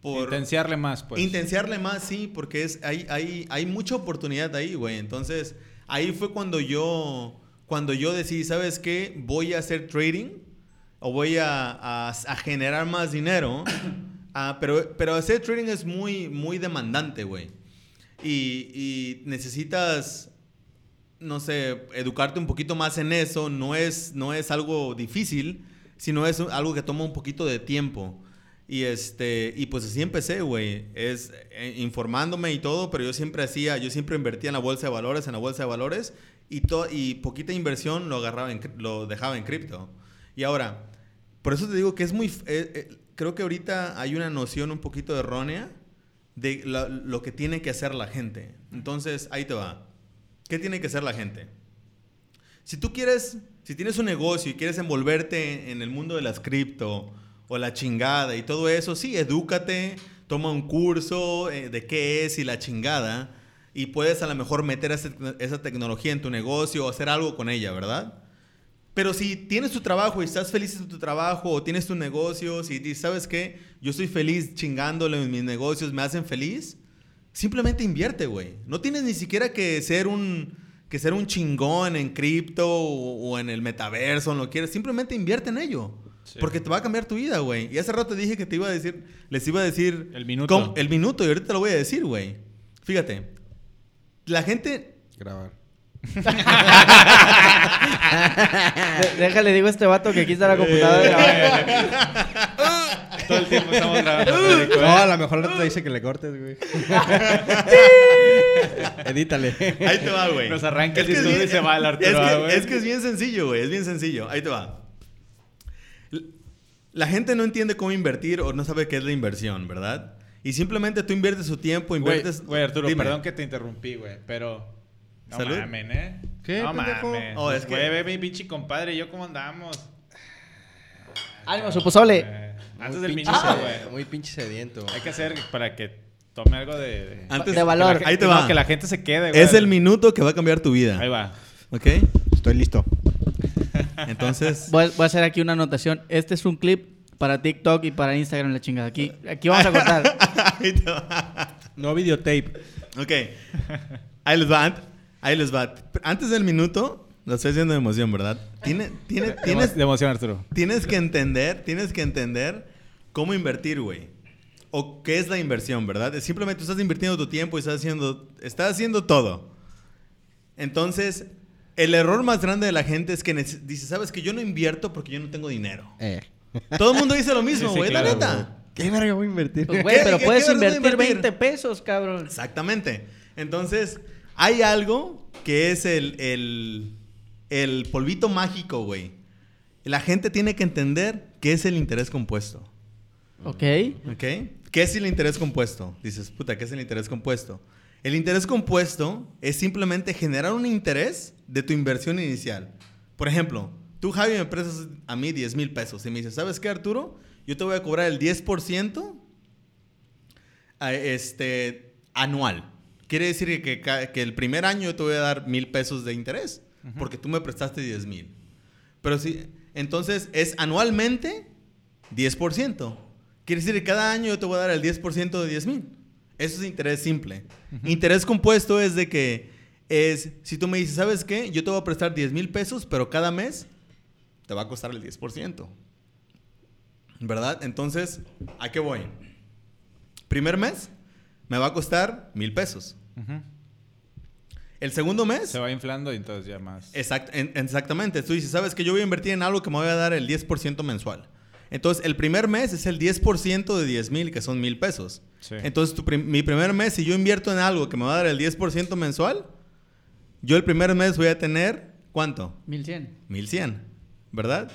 Por Intenciarle más, pues. Intenciarle más, sí, porque es, hay, hay, hay mucha oportunidad ahí, güey. Entonces, ahí fue cuando yo, cuando yo decidí, ¿sabes qué? Voy a hacer trading o voy a, a- a generar más dinero. Ah, pero, pero hacer trading es muy, muy demandante, güey. Y, y necesitas, no sé, educarte un poquito más en eso. No es, no es algo difícil, sino es algo que toma un poquito de tiempo. Y este, y pues así empecé, güey. Es eh, informándome y todo, pero yo siempre hacía, yo siempre invertía en la bolsa de valores, en la bolsa de valores, y, y poquita inversión lo agarraba lo dejaba en cripto. Y ahora, por eso te digo que es muy, eh, eh, creo que ahorita hay una noción un poquito errónea de lo que tiene que hacer la gente. Entonces, ahí te va. ¿Qué tiene que hacer la gente? Si tú quieres, si tienes un negocio y quieres envolverte en el mundo de las cripto o la chingada y todo eso, sí, edúcate, toma un curso eh, de qué es y la chingada y puedes a lo mejor meter esa, esa tecnología en tu negocio o hacer algo con ella, ¿verdad? Pero si tienes tu trabajo y estás feliz en tu trabajo o tienes tu negocio, si dices, ¿sabes qué? Yo estoy feliz chingándole en mis negocios, me hacen feliz, simplemente invierte, güey. No tienes ni siquiera que ser un, que ser un chingón en cripto o, o en el metaverso, en lo que quieras. Simplemente invierte en ello. Sí. Porque te va a cambiar tu vida, güey. Y hace rato dije que te iba a decir, les iba a decir... El minuto. el minuto, y ahorita te lo voy a decir, güey. Fíjate. La gente... Grabar. Déjale, digo a este vato que aquí está la computadora. Todo el tiempo estamos grabando. ¿eh? No, a lo mejor no te dice que le cortes, güey. Edítale. Ahí te va, güey. Nos arranca el que es discurso y se va el Arturo, es que, güey. es que es bien sencillo, güey. Es bien sencillo. Ahí te va. La gente no entiende cómo invertir o no sabe qué es la inversión, ¿verdad? Y simplemente tú inviertes su tiempo, inviertes... güey, Arturo, Dime. perdón que te interrumpí, güey, pero... No ¿Salud? mamen, ¿eh? ¿Qué, No pendejo? mames. Oh, es que- Güey, ve mi pinche compadre, ¿yo cómo andamos? Ánimo, su pozole. Eh, antes del pinche minuto, güey. Muy pinche sediento. Hay que hacer para que tome algo de... de- Antes- De valor. que la Ahí te gente- no, va. que la gente se quede, güey. Es el minuto que va a cambiar tu vida. Ahí va. ¿Ok? Estoy listo. Entonces... Voy, voy a hacer aquí una anotación. Este es un clip para TikTok y para Instagram, la chingada. Aquí, aquí vamos a cortar. No videotape. Ok. Ahí les va. Ahí les va. Antes del minuto, lo estoy haciendo de emoción, ¿verdad? Tiene, tiene, tienes, De emoción, Arturo. tienes que entender, tienes que entender cómo invertir, güey. O qué es la inversión, ¿verdad? Es Simplemente tú estás invirtiendo tu tiempo y estás haciendo, estás haciendo todo. Entonces, el error más grande de la gente es que dice, ¿sabes que yo no invierto porque yo no tengo dinero? Eh. Todo el mundo dice lo mismo, Sí, sí, güey, claro, la neta. ¿Qué verga voy a invertir? Pues, güey, ¿Qué- pero qué- puedes qué invertir invertir? 20 pesos, cabrón. Exactamente. Entonces, hay algo que es el, el, el polvito mágico, güey. La gente tiene que entender qué es el interés compuesto. Ok. ¿Ok? ¿Qué es el interés compuesto? Dices, puta, ¿qué es el interés compuesto? El interés compuesto es simplemente generar un interés de tu inversión inicial. Por ejemplo, tú, Javi, me prestas a mí 10 mil pesos y me dices, ¿sabes qué, Arturo? Yo te voy a cobrar el 10% a- este, anual. Quiere decir que, que el primer año yo te voy a dar mil pesos de interés porque tú me prestaste 10 mil. Pero sí, entonces es anualmente 10%. Quiere decir que cada año yo te voy a dar el 10% de 10 mil. Eso es interés simple. Interés compuesto es de que es, si tú me dices, ¿sabes qué? Yo te voy a prestar 10 mil pesos, pero cada mes te va a costar el 10%. ¿Verdad? Entonces, ¿a qué voy? Primer mes me va a costar mil pesos. El segundo mes... Se va inflando y entonces ya más. Exact- en- exactamente. Tú dices, ¿sabes que Yo voy a invertir en algo que me voy a dar el 10% mensual. Entonces, el primer mes es el 10% de 10 mil, que son mil pesos. Sí. Entonces, tu prim- mi primer mes, si yo invierto en algo que me va a dar el 10% mensual, yo el primer mes voy a tener, ¿cuánto? 1100. 1100, ¿verdad?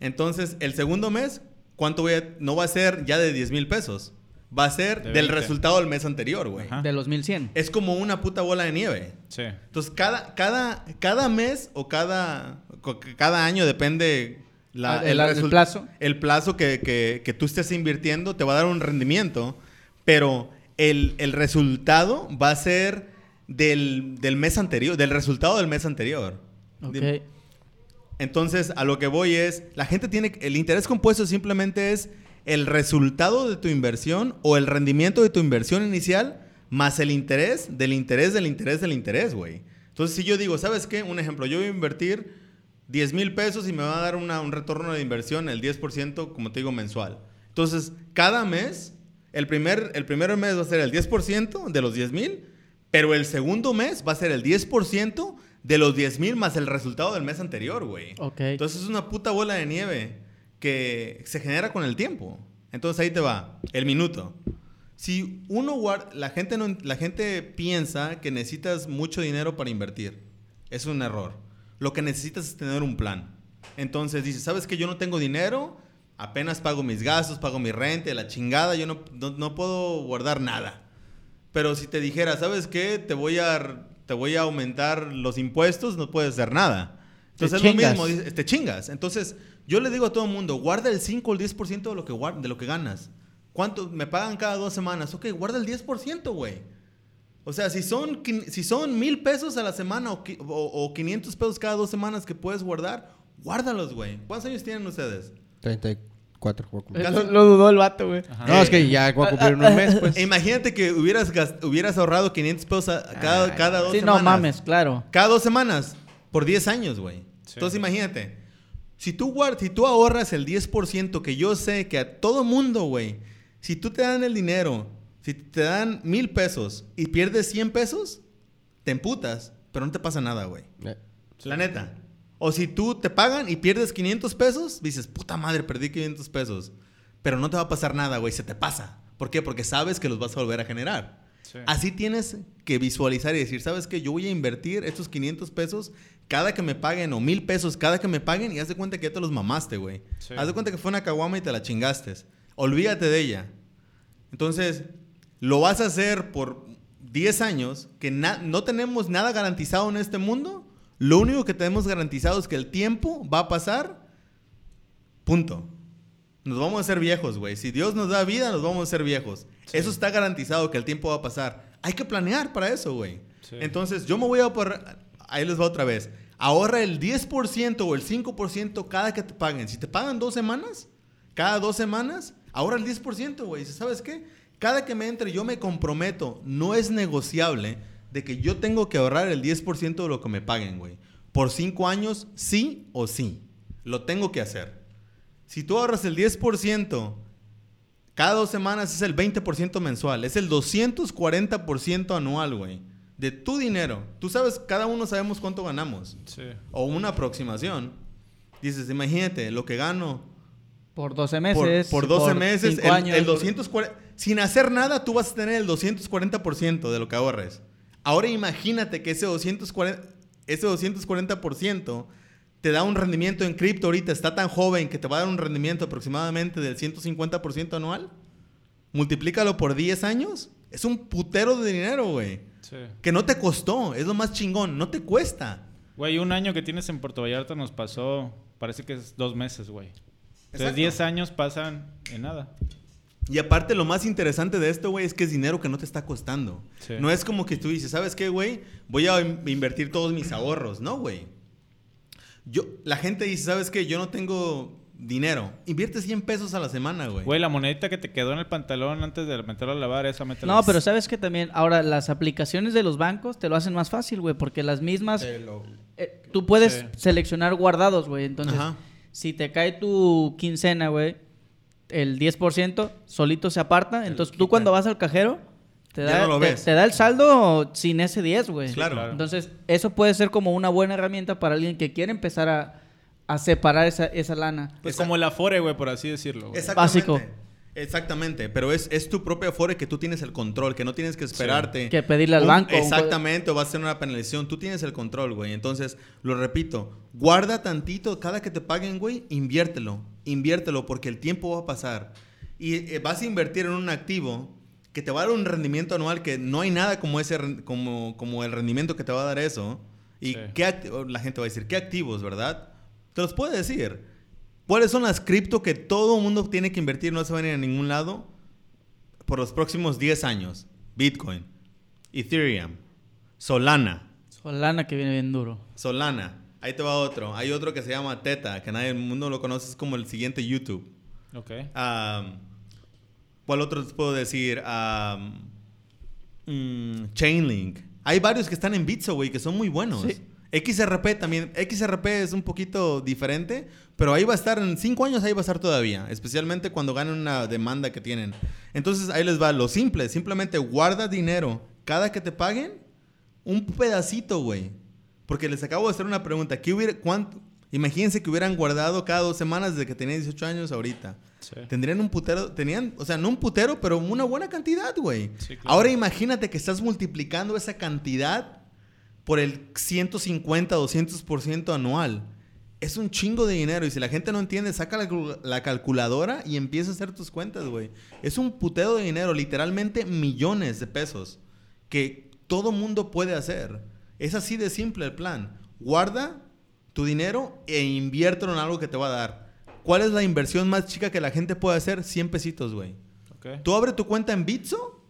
Entonces, el segundo mes, ¿cuánto voy a...? No va a ser ya de 10 mil pesos. Va a ser De del 20. resultado del mes anterior, güey. De los 1100. Es como una puta bola de nieve. Sí. Entonces, cada, cada, cada mes o cada, cada año, depende la- Ah, el- el resul- plazo. el plazo que, que- que tú estés invirtiendo, te va a dar un rendimiento, pero el, el resultado va a ser del, del mes anterior, del resultado del mes anterior. Ok. Dim- Entonces, a lo que voy es, la gente tiene, el interés compuesto simplemente es el resultado de tu inversión o el rendimiento de tu inversión inicial más el interés del interés del interés del interés, güey. Entonces, si yo digo, ¿sabes qué? Un ejemplo, yo voy a invertir 10 mil pesos y me va a dar una- un retorno de inversión, el 10%, como te digo, mensual. Entonces, cada mes, el primer, el primer mes va a ser el 10% de los 10 mil, pero el segundo mes va a ser el 10% de los 10 mil más el resultado del mes anterior, güey. Ok. Entonces es una puta bola de nieve que se genera con el tiempo. Entonces ahí te va, el minuto. Si uno guarda, la gente, no, la gente piensa que necesitas mucho dinero para invertir. Es un error. Lo que necesitas es tener un plan. Entonces dices, ¿sabes que yo no tengo dinero? Apenas pago mis gastos, pago mi renta, la chingada, yo no, no, no puedo guardar nada. Pero si te dijera, ¿sabes qué? Te voy a, te voy a aumentar los impuestos, no puedes hacer nada. Entonces Te es lo mismo, te chingas. Entonces yo le digo a todo el mundo, guarda el 5 o el 10% de lo, que de lo que ganas. ¿Cuánto me pagan cada dos semanas? Ok, guarda el 10%, güey. O sea, si son, si son mil pesos a la semana o, o- o 500 pesos cada dos semanas que puedes guardar, guárdalos, güey. ¿Cuántos años tienen ustedes? 34. Voy a cumplir. Eh, Lo, lo dudó el vato, güey. Ajá. No, es que ya voy a cumplir en un mes, pues. Imagínate que hubieras, gast- hubieras ahorrado 500 pesos a- cada, Ay, cada dos Sí, semanas. no mames, claro. Cada dos semanas. Por 10 años, güey. Sí. Entonces imagínate. Si tú, guard- si tú ahorras el 10% que yo sé que a todo mundo, güey, si tú te dan el dinero, si te dan mil pesos y pierdes 100 pesos, te emputas, pero no te pasa nada, güey. Eh, La neta. O si tú te pagan y pierdes 500 pesos, dices, puta madre, perdí 500 pesos. Pero no te va a pasar nada, güey, se te pasa. ¿Por qué? Porque sabes que los vas a volver a generar. Sí. Así tienes que visualizar y decir, ¿sabes qué? Yo voy a invertir estos 500 pesos cada que me paguen o mil pesos cada que me paguen y haz de cuenta que ya te los mamaste, güey. Sí. Haz de cuenta que fue una caguama y te la chingaste. Olvídate de ella. Entonces, lo vas a hacer por 10 años, que no tenemos nada garantizado en este mundo. Lo único que tenemos garantizado es que el tiempo va a pasar. Punto. Nos vamos a hacer viejos, güey. Si Dios nos da vida, nos vamos a hacer viejos. Eso está garantizado que el tiempo va a pasar. Hay que planear para eso, güey. Sí. Entonces, yo me voy a por ahí les va otra vez. Ahorra el 10% o el 5% cada que te paguen. Si te pagan dos semanas, cada dos semanas, ahorra el 10%, güey. ¿Sabes qué? Cada que me entre, yo me comprometo. No es negociable de que yo tengo que ahorrar el 10% de lo que me paguen, güey. Por cinco años, sí o sí. Lo tengo que hacer. Si tú ahorras el 10%, cada dos semanas es el 20% mensual. Es el 240% anual, güey. De tu dinero. Tú sabes, cada uno sabemos cuánto ganamos. Sí. O una aproximación. Dices, imagínate, lo que gano Por 12 por, meses. por 12 meses, cinco el, años. el 240... Sin hacer nada, tú vas a tener el 240% de lo que ahorres. Ahora imagínate que ese 240%, ese 240% te da un rendimiento en cripto ahorita. Está tan joven que te va a dar un rendimiento aproximadamente del 150% anual. Multiplícalo por 10 años. Es un putero de dinero, güey. Sí. Que no te costó. Es lo más chingón. No te cuesta. Güey, un año que tienes en Puerto Vallarta nos pasó, parece que es dos meses, güey. Entonces Exacto. 10 años pasan en nada. Y aparte, lo más interesante de esto, güey, es que es dinero que no te está costando. Sí. No es como que tú dices, ¿sabes qué, güey? Voy a in- invertir todos mis ahorros. No, güey. Yo, la gente dice, ¿sabes qué? Yo no tengo dinero. Invierte 100 pesos a la semana, güey. Güey, la monedita que te quedó en el pantalón antes de meterlo a lavar, esa métela. No, pero sabes que también ahora las aplicaciones de los bancos te lo hacen más fácil, güey, porque las mismas eh, tú puedes Sí. seleccionar guardados, güey. Entonces, Ajá. si te cae tu quincena, güey, el 10% solito se aparta, entonces tú cuando vas al cajero te da, no lo te- ves. te da el saldo sin ese 10, güey. Claro. claro. Entonces, eso puede ser como una buena herramienta para alguien que quiere empezar a, a separar esa, esa lana. Pues Esa- como el Afore, güey, por así decirlo. güey. Exactamente. Básico. Exactamente, pero es, es tu propia Afore que tú tienes el control, que no tienes que esperarte. Que pedirle al un- banco, un- Exactamente, o vas a hacer una penalización. Tú tienes el control, güey. Entonces, lo repito, guarda tantito cada que te paguen, güey, inviértelo. Inviértelo porque el tiempo va a pasar. Y eh, vas a invertir en un activo que te va a dar un rendimiento anual que no hay nada como, ese, como, como el rendimiento que te va a dar eso. Y Sí. qué la gente va a decir, ¿qué activos, verdad? Te los puede decir. ¿Cuáles son las cripto que todo el mundo tiene que invertir, no se van a ir a ningún lado? Por los próximos 10 años. Bitcoin, Ethereum, Solana, Solana que viene bien duro. Solana. Ahí te va otro. Hay otro que se llama Teta, que nadie en el mundo lo conoce, es como el siguiente YouTube. Ok. ¿Cuál otro les puedo decir? Mm, Chainlink. Hay varios que están en Bitso, güey, que son muy buenos. Sí. XRP también. XRP es un poquito diferente, pero ahí va a estar en cinco años, ahí va a estar todavía. Especialmente cuando ganen una demanda que tienen. Entonces ahí les va lo simple. Simplemente guarda dinero cada que te paguen. Un pedacito, güey. Porque les acabo de hacer una pregunta. ¿Qué hubiera, cuánto? Imagínense que hubieran guardado cada dos semanas desde que tenían 18 años ahorita. Sí. Tendrían un putero, tenían, o sea, no un putero, pero una buena cantidad, güey. Sí, claro. Ahora imagínate que estás multiplicando esa cantidad por el 150, 200% anual. Es un chingo de dinero y si la gente no entiende, saca la, la calculadora y empieza a hacer tus cuentas, güey. Es un puteo de dinero, literalmente millones de pesos que todo mundo puede hacer. Es así de simple el plan. Guarda tu dinero e inviértelo en algo que te va a dar. ¿Cuál es la inversión más chica que la gente puede hacer? 100 pesitos, güey. Ok. Tú abres tu cuenta en Bitso,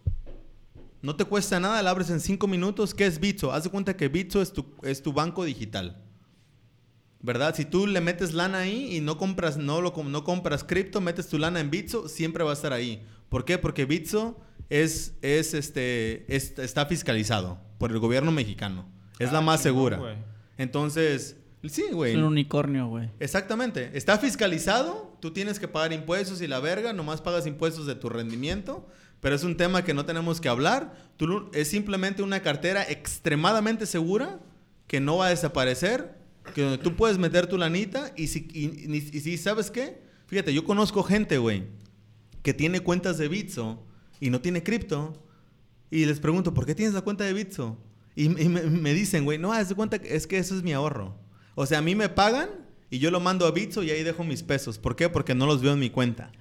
no te cuesta nada, la abres en 5 minutos. ¿Qué es Bitso? Haz de cuenta que Bitso es tu, es tu banco digital. ¿Verdad? Si tú le metes lana ahí y no compras, no lo, no compras cripto, metes tu lana en Bitso, siempre va a estar ahí. ¿Por qué? Porque Bitso es, es, este, es- está fiscalizado por el gobierno mexicano. Es la Ah, más segura. Entonces, Sí, güey. Es un unicornio, güey. Exactamente. Está fiscalizado, tú tienes que pagar impuestos y la verga, nomás pagas impuestos de tu rendimiento, pero es un tema que no tenemos que hablar. Tú, es simplemente una cartera extremadamente segura que no va a desaparecer, que donde tú puedes meter tu lanita y si, y, y- y si sabes qué, fíjate, yo conozco gente, güey, que tiene cuentas de Bitso y no tiene cripto y les pregunto, ¿por qué tienes la cuenta de Bitso? Y, y me, me dicen, güey, no, haz de cuenta que es que eso es mi ahorro. O sea, a mí me pagan y yo lo mando a Bitso y ahí dejo mis pesos. ¿Por qué? Porque no los veo en mi cuenta.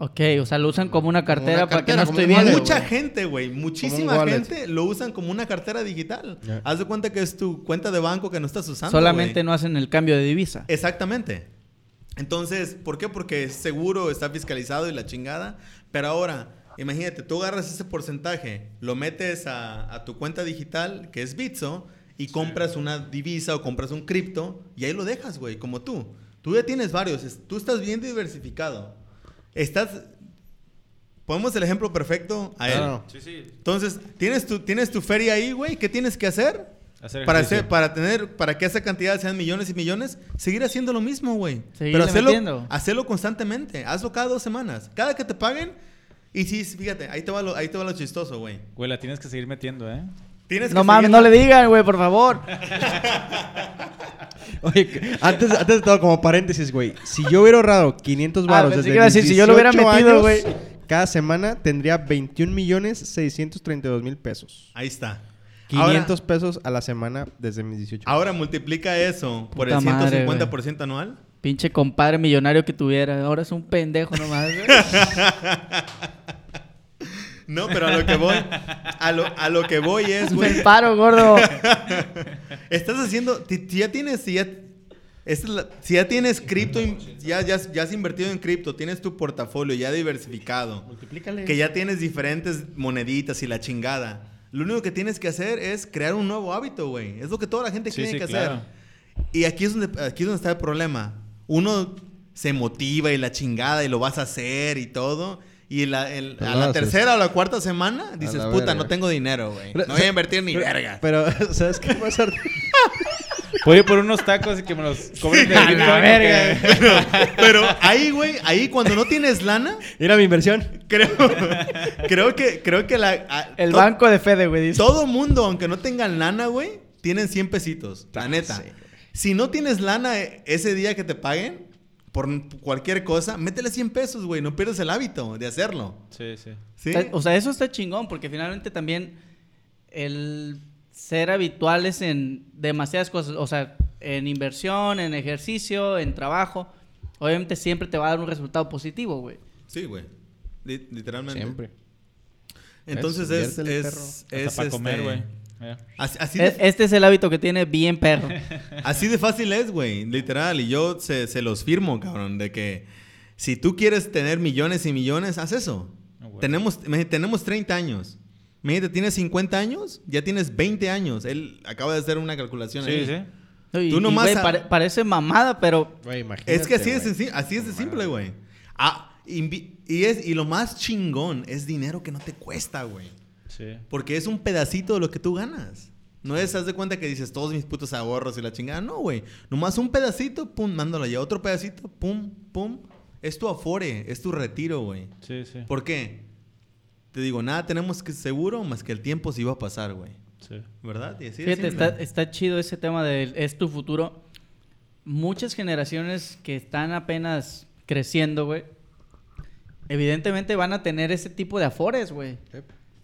Ok, o sea, lo usan como una cartera una para que no estoy viendo. Mucha gente, güey, muchísima gente lo usan como una cartera digital. Haz de cuenta que es tu cuenta de banco que no estás usando. Solamente no hacen el cambio de divisa. Exactamente. Entonces, ¿por qué? Porque es seguro, está fiscalizado y la chingada. Pero ahora, imagínate, tú agarras ese porcentaje, lo metes a, a tu cuenta digital, que es Bitso, y compras una divisa o compras un cripto, y ahí lo dejas, güey, como tú. Tú ya tienes varios, es- tú estás bien diversificado. Estás... Ponemos el ejemplo perfecto a él. Claro. Sí, sí. Entonces, tienes tu, tienes tu feria ahí, güey. ¿Qué tienes que hacer? Hacer para, hacer, para tener, para que esa cantidad sean millones y millones, seguir haciendo lo mismo, güey. Pero hacerlo, hacerlo constantemente. Hazlo cada dos semanas. Cada que te paguen. Y sí, fíjate, ahí te va lo, ahí te va lo chistoso, güey. Güey, la tienes que seguir metiendo, ¿eh? Tienes No mames, no le digan, güey, por favor. Oye, antes, antes de todo, como paréntesis, güey. Si yo hubiera ahorrado 500 Ah, baros pensé desde que iba a decir, si yo lo hubiera 18 metido, güey. Cada semana tendría 21 millones 632 mil pesos. Ahí está. 500 pesos a la semana desde mis 18 años. Ahora, multiplica eso por el Puta madre, 150% anual. Pinche compadre millonario que tuviera. Ahora es un pendejo nomás. No, pero a lo que voy, a lo, a lo que voy es, Me güey. paro, gordo. Estás haciendo, ya tienes, si ya, es la- si ya tienes cripto, ya, ya, ya has invertido en cripto, tienes tu portafolio ya diversificado, Multiplícale. que ya tienes diferentes moneditas y la chingada. Lo único que tienes que hacer es crear un nuevo hábito, güey. Es lo que toda la gente Sí, tiene sí, que claro. hacer. Y aquí es, donde, aquí es donde está el problema. Uno se motiva y la chingada y lo vas a hacer y todo. Y la- el- Pues a la haces. tercera o la cuarta semana dices, puta, verga. no tengo dinero, güey. No voy a invertir ni pero- verga. Pero, ¿sabes qué pasa? Voy a ir por unos tacos y que me los cobren de A la verga. porque- Pero, pero ahí, güey, ahí cuando no tienes lana, Era mi inversión. creo, creo que, creo que la, a- El to- banco de Fede, güey. dice. Todo mundo, aunque no tengan lana, güey, tienen 100 pesitos. La neta. sí. Si no tienes lana eh, ese día que te paguen, por cualquier cosa, métele 100 pesos, güey. No pierdas el hábito de hacerlo. Sí, sí. O sea, eso está chingón, porque finalmente también el ser habituales en demasiadas cosas, o sea, en inversión, en ejercicio, en trabajo, obviamente siempre te va a dar un resultado positivo, güey. Sí, güey. Li- literalmente. Siempre. Entonces es, para comer, este, güey. Así, así de, Este es el hábito que tiene bien perro. así de fácil es, güey. Literal. Y yo se, se los firmo, cabrón. De que si tú quieres tener millones y millones, haz eso. Güey. tenemos, tenemos 30 años. Imagínate, tienes 50 años, ya tienes 20 años. Él acaba de hacer una calculación ahí. Sí, sí. Y- Tú y, nomás güey, a- pare- parece mamada, pero imagínate, Es que así, es, así es de simple, güey. Ah, y, es, y lo más chingón es dinero que no te cuesta, güey. Sí. Porque es un pedacito de lo que tú ganas. No es, haz de cuenta que dices todos mis putos ahorros y la chingada. No, güey. Nomás un pedacito, pum, mándalo ya. Otro pedacito, pum, pum. Es tu afore, es tu retiro, güey. Sí, sí. ¿Por qué? Te digo, nada tenemos que seguro más que el tiempo se iba a pasar, güey. Sí. ¿Verdad? Y así fíjate, está, está chido ese tema de es tu futuro. Muchas generaciones que están apenas creciendo, güey, evidentemente van a tener ese tipo de afores, güey.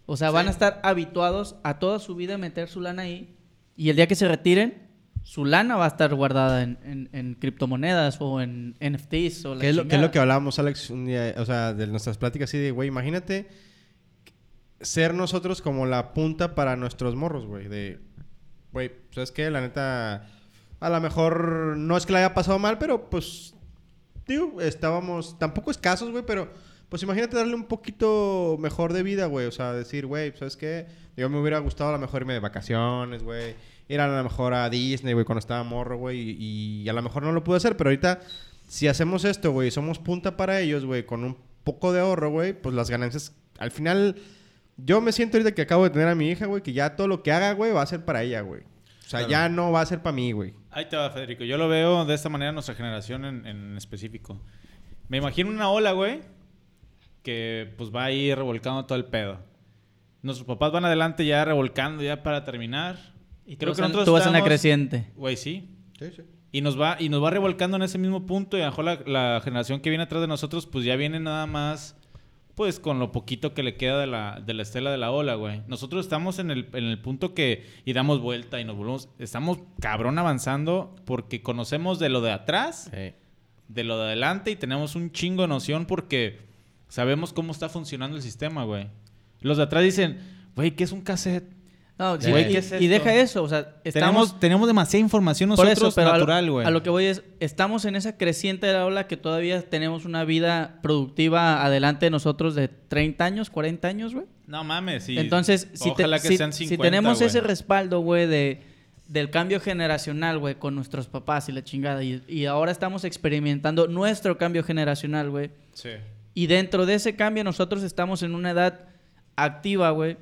O sea, van a estar habituados a toda su vida a meter su lana ahí. Y el día que se retiren, su lana va a estar guardada en, en- en criptomonedas o en NFTs o la ¿Qué es, lo, qué es lo que hablábamos, Alex, un día, o sea, de nuestras pláticas así de, güey, imagínate ser nosotros como la punta para nuestros morros, güey, de, güey, ¿sabes qué? La neta, a lo mejor no es que la haya pasado mal, pero pues, digo, estábamos tampoco escasos, güey, pero pues imagínate darle un poquito mejor de vida, güey, o sea, decir, güey, ¿sabes qué? Yo me hubiera gustado a lo mejor irme de vacaciones, güey, ir a lo mejor a Disney, güey, cuando estaba morro, güey, y, y a lo mejor no lo pude hacer, pero ahorita si hacemos esto, güey, somos punta para ellos, güey, con un poco de ahorro, güey, pues las ganancias, al final, yo me siento ahorita que acabo de tener a mi hija, güey, que ya todo lo que haga, güey, va a ser para ella, güey. O sea, ya no va a ser para mí, güey. Ahí te va, Federico. Yo lo veo de esta manera nuestra generación en, en específico. Me imagino una ola, güey, que pues va a ir revolcando todo el pedo. Nuestros papás van adelante ya revolcando ya para terminar. Y Creo tú que vas nosotros tú vas en la creciente. Güey, sí. Sí, sí. Y nos va, y nos va revolcando en ese mismo punto. Y a lo mejor la, la generación que viene atrás de nosotros, pues ya viene nada más, pues con lo poquito que le queda de la, de la estela de la ola, güey. Nosotros estamos en el, en el punto que, y damos vuelta y nos volvemos, estamos cabrón avanzando porque conocemos de lo de atrás, de lo de adelante y tenemos un chingo de noción porque sabemos cómo está funcionando el sistema, güey. Los de atrás dicen, güey, ¿qué es un cassette? No, sí, Güey, y, ¿qué es y deja eso, o sea, estamos Tenemos, tenemos demasiada información por nosotros eso, pero a lo- natural, güey. A, lo que voy es, estamos en esa creciente de la ola que todavía tenemos una vida productiva adelante de nosotros de 30 años, 40 años, güey. No mames, sí. Entonces, si, te- Ojalá que si- sean si 50, tenemos güey. ese respaldo, güey, de, del cambio generacional, güey, con nuestros papás y la chingada, y, y ahora estamos experimentando nuestro cambio generacional, güey, Sí. Y dentro de ese cambio nosotros estamos en una edad activa, güey.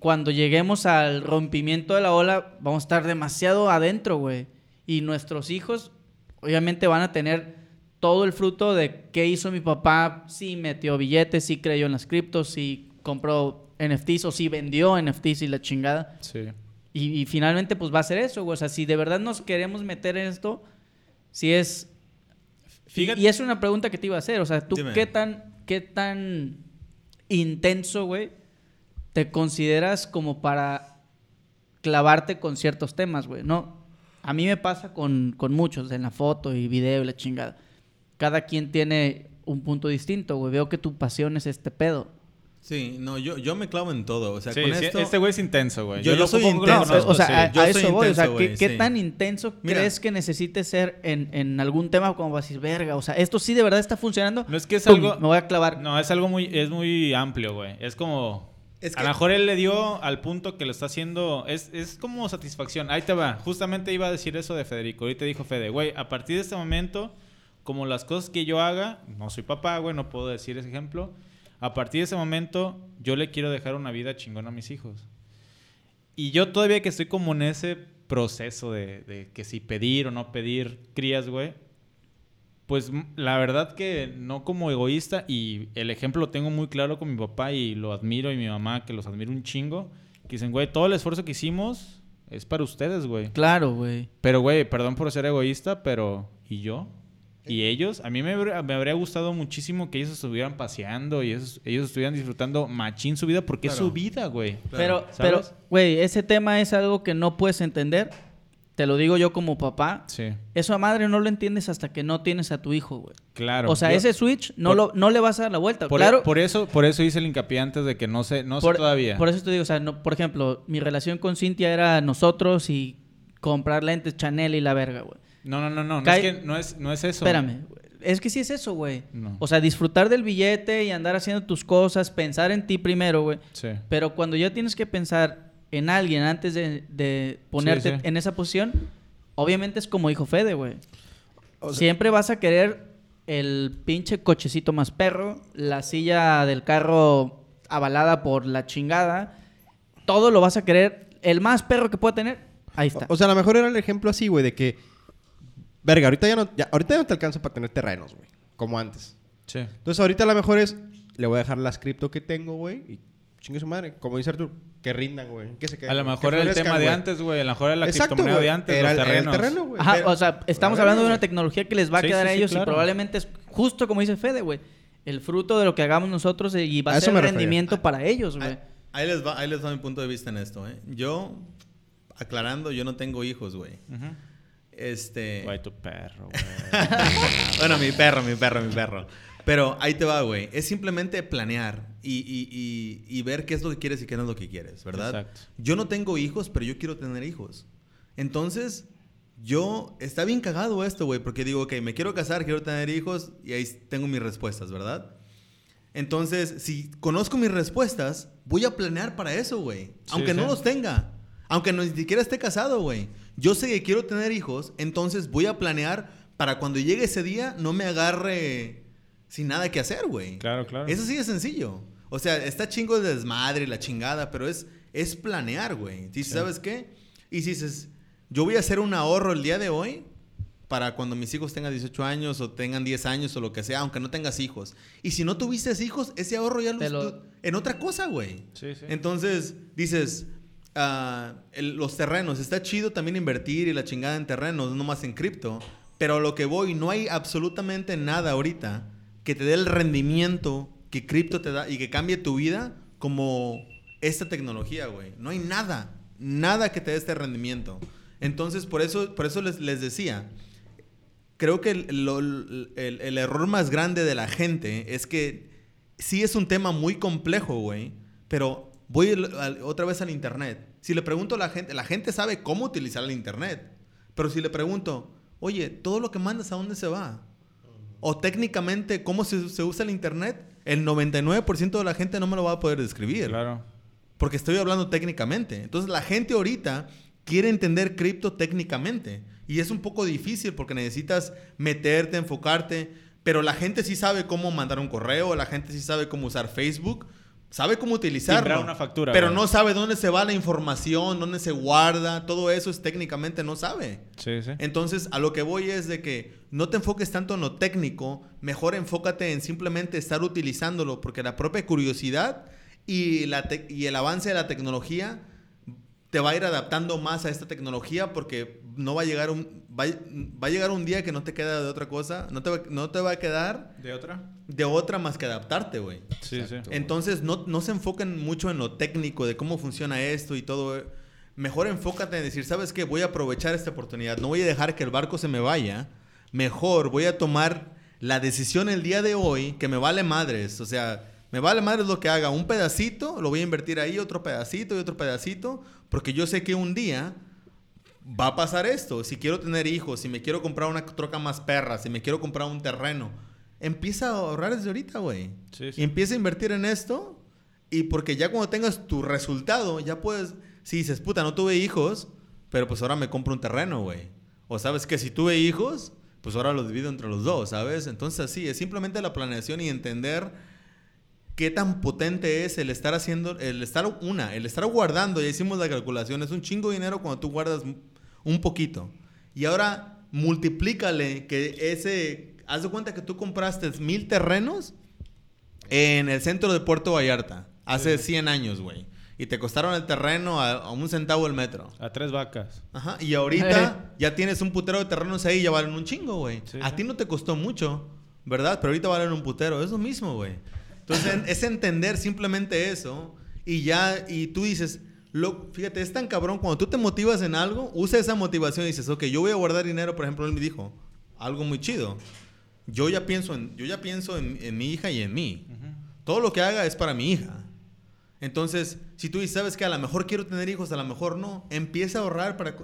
Cuando lleguemos al rompimiento de la ola, vamos a estar demasiado adentro, güey. Y nuestros hijos, obviamente, van a tener todo el fruto de qué hizo mi papá, si metió billetes, si creyó en las criptos, si compró NFTs o si vendió NFTs y la chingada. Sí. Y, y finalmente, pues va a ser eso, güey. O sea, si de verdad nos queremos meter en esto, si es Fíjate. y es una pregunta que te iba a hacer, o sea, ¿tú Dime. qué tan, qué tan intenso, güey, te consideras como para clavarte con ciertos temas, güey? No, a mí me pasa con, con muchos, en la foto y video y la chingada. Cada quien tiene un punto distinto, güey. Veo que tu pasión es este pedo. Sí, no, yo, yo me clavo en todo. O sea, Sí, con sí, esto... este güey es intenso, güey. Yo- yo lo soy intenso. No, conozco, o sea, sí. a, Yo a eso voy. O sea, ¿qué, tan intenso Mira. crees que necesites ser en, en algún tema como para decir, verga? O sea, esto sí de verdad está funcionando. No es que es Pum, algo... Me voy a clavar. No, es algo muy, es muy amplio, güey. Es como... Es A lo mejor él le dio al punto que lo está haciendo. Es, es como satisfacción. Ahí te va. Justamente iba a decir eso de Federico. Ahorita dijo Fede, güey, a partir de este momento, como las cosas que yo haga, no soy papá, güey, no puedo decir ese ejemplo. A partir de ese momento, yo le quiero dejar una vida chingona a mis hijos. Y yo todavía que estoy como en ese proceso de, de que si pedir o no pedir crías, güey. Pues la verdad que no como egoísta y el ejemplo lo tengo muy claro con mi papá y lo admiro y mi mamá que los admiro un chingo. Que dicen, güey, todo el esfuerzo que hicimos es para ustedes, güey. Claro, güey. Pero, güey, perdón por ser egoísta, pero ¿y yo? ¿Y ellos? A mí me, habría- me habría gustado muchísimo que ellos estuvieran paseando y ellos, ellos estuvieran disfrutando machín su vida porque es su vida, güey. Pero, ¿Sabes? pero, güey, ese tema es algo que no puedes entender. Te lo digo yo como papá. Sí, Eso a madre no lo entiendes hasta que no tienes a tu hijo, güey. claro. o sea, Yo- ese switch no, por- lo, no le vas a dar la vuelta. Por, claro, por eso, por eso hice el hincapié antes de que no sé, no sé todavía. por eso te digo, o sea, no, por ejemplo, mi relación con Cintia era nosotros y comprar lentes Chanel y la verga, güey. No, no, no, no. no es que no es, no es eso. Espérame. Es que sí es eso, güey. No. O sea, disfrutar del billete y andar haciendo tus cosas, pensar en ti primero, güey. Sí. Pero cuando ya tienes que pensar en alguien antes de, de ponerte Sí, sí. en esa posición, obviamente es como dijo Fede, güey. O sea- Siempre vas a querer el pinche cochecito más perro, la silla del carro avalada por la chingada. Todo lo vas a querer. El más perro que pueda tener, ahí está. O sea, a lo mejor era el ejemplo así, güey, de que. Verga, ahorita ya no, ya- ahorita ya no te alcanza para tener terrenos, güey. Como antes. Sí. Entonces, ahorita a lo mejor es. Le voy a dejar las cripto que tengo, güey. Y chingue su madre. Como dice Artur, que rindan, güey. Que se queden, A lo mejor era el tema de antes, güey. A lo mejor era la Exacto, criptomoneda güey. de antes, Era los el- era el terrenos. terreno, güey. Ajá, Pero- o sea, estamos hablando de una güey. tecnología que les va a Sí, quedar sí, a sí, ellos y probablemente es justo como dice Fede, güey. El fruto de lo que hagamos nosotros y va a, A eso ser me el refería. rendimiento para ellos, güey. Ahí, ahí les va, ahí les va mi punto de vista en esto, ¿eh? Yo, aclarando, yo no tengo hijos, güey. Ujú. Este... Güey, tu perro, güey. bueno, mi perro, mi perro, mi perro. Pero ahí te va, güey. Es simplemente planear y, y- y- y ver qué es lo que quieres y qué no es lo que quieres, ¿verdad? Exacto. Yo no tengo hijos, pero yo quiero tener hijos. Entonces, yo... Está bien cagado esto, güey, porque digo, ok, me quiero casar, quiero tener hijos y ahí tengo mis respuestas, ¿verdad? Entonces, si conozco mis respuestas, voy a planear para eso, güey. Sí, Aunque no los tenga. Aunque no, ni siquiera esté casado, güey. Yo sé que quiero tener hijos, entonces voy a planear para cuando llegue ese día no me agarre sin nada que hacer, güey. Claro, claro. Eso sí es sencillo. O sea, está chingo de desmadre y la chingada, pero es, es planear, güey. Dices, ¿sabes qué? Y si dices, yo voy a hacer un ahorro el día de hoy para cuando mis hijos tengan 18 años o tengan 10 años o lo que sea, aunque no tengas hijos. Y si no tuviste hijos, ese ahorro ya lo, lo- en otra cosa, güey. Sí, sí. Entonces, dices, el- los terrenos, está chido también invertir y la chingada en terrenos, no más en cripto. Pero a lo que voy, no hay absolutamente nada ahorita que te dé el rendimiento que cripto te da y que cambie tu vida como esta tecnología, güey. No hay nada, nada que te dé este rendimiento. Entonces, por eso, por eso les, les decía, creo que el, el- el error más grande de la gente es que sí es un tema muy complejo, güey, pero voy otra vez al internet. Si le pregunto a la gente, la gente sabe cómo utilizar el internet, pero si le pregunto, oye, todo lo que mandas, ¿a dónde se va? O técnicamente, ¿cómo se, se usa el internet? El 99% de la gente no me lo va a poder describir. Claro. Porque estoy hablando técnicamente. Entonces la gente ahorita quiere entender cripto técnicamente. Y es un poco difícil porque necesitas meterte, enfocarte. Pero la gente sí sabe cómo mandar un correo, la gente sí sabe cómo usar Facebook, sabe cómo utilizarlo. Una factura, Pero no sabe dónde se va la información, dónde se guarda. Todo eso es técnicamente no sabe. Sí, sí. Entonces, a lo que voy es de que no te enfoques tanto en lo técnico, mejor enfócate en simplemente estar utilizándolo, porque la propia curiosidad y, la y el avance de la tecnología te va a ir adaptando más a esta tecnología porque no va a llegar un va, va a llegar un día que no te queda de otra cosa, no te va, no te va a quedar ¿De otra? de otra más que adaptarte, güey. Sí, sí. Entonces, no, no se enfoquen mucho en lo técnico, de cómo funciona esto y todo. Mejor enfócate en decir, ¿sabes qué? Voy a aprovechar esta oportunidad. No voy a dejar que el barco se me vaya. Mejor voy a tomar la decisión el día de hoy que me vale madres. O sea, me vale madres lo que haga. Un pedacito, lo voy a invertir ahí, otro pedacito y otro pedacito. Porque yo sé que un día va a pasar esto. Si quiero tener hijos, si me quiero comprar una troca más perra, si me quiero comprar un terreno, empieza a ahorrar desde ahorita, güey. Sí, sí. Y empieza a invertir en esto. Y porque ya cuando tengas tu resultado, ya puedes. Si dices, puta, no tuve hijos, pero pues ahora me compro un terreno, güey. O sabes que si tuve hijos, pues ahora los divido entre los dos, ¿sabes? Entonces, así, es simplemente la planeación y entender qué tan potente es el estar haciendo, el estar, una, el estar guardando, ya hicimos la calculación, es un chingo de dinero cuando tú guardas un poquito. Y ahora multiplícale que ese, haz de cuenta que tú compraste mil terrenos en el centro de Puerto Vallarta, hace 100 años, güey. Y te costaron el terreno a, a un centavo el metro. A tres vacas. Ajá, y ahorita ya tienes un putero de terrenos ahí y ya valen un chingo, güey. Sí, a sí. ti no te costó mucho, ¿verdad? Pero ahorita valen un putero, es lo mismo, güey. Entonces, en- es entender simplemente eso y ya, y tú dices, lo, fíjate, es tan cabrón, cuando tú te motivas en algo, usa esa motivación y dices, ok, yo voy a guardar dinero, por ejemplo, él me dijo, algo muy chido. Yo ya pienso en, yo ya pienso en, en mi hija y en mí. Todo lo que haga es para mi hija. Entonces, si tú dices, sabes que a lo mejor quiero tener hijos, a lo mejor no, empieza a ahorrar para...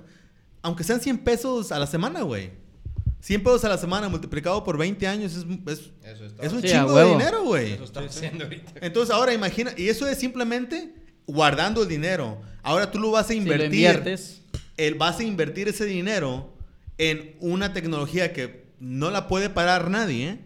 Aunque sean 100 pesos a la semana, güey. 100 pesos a la semana multiplicado por 20 años es, es, un Sí, chingo de dinero, güey. Eso estamos haciendo ahorita. Entonces, ahora imagina, y eso es simplemente guardando el dinero. Ahora tú lo vas a Si lo invertir. inviertes, el, vas a invertir ese dinero en una tecnología que no la puede parar nadie,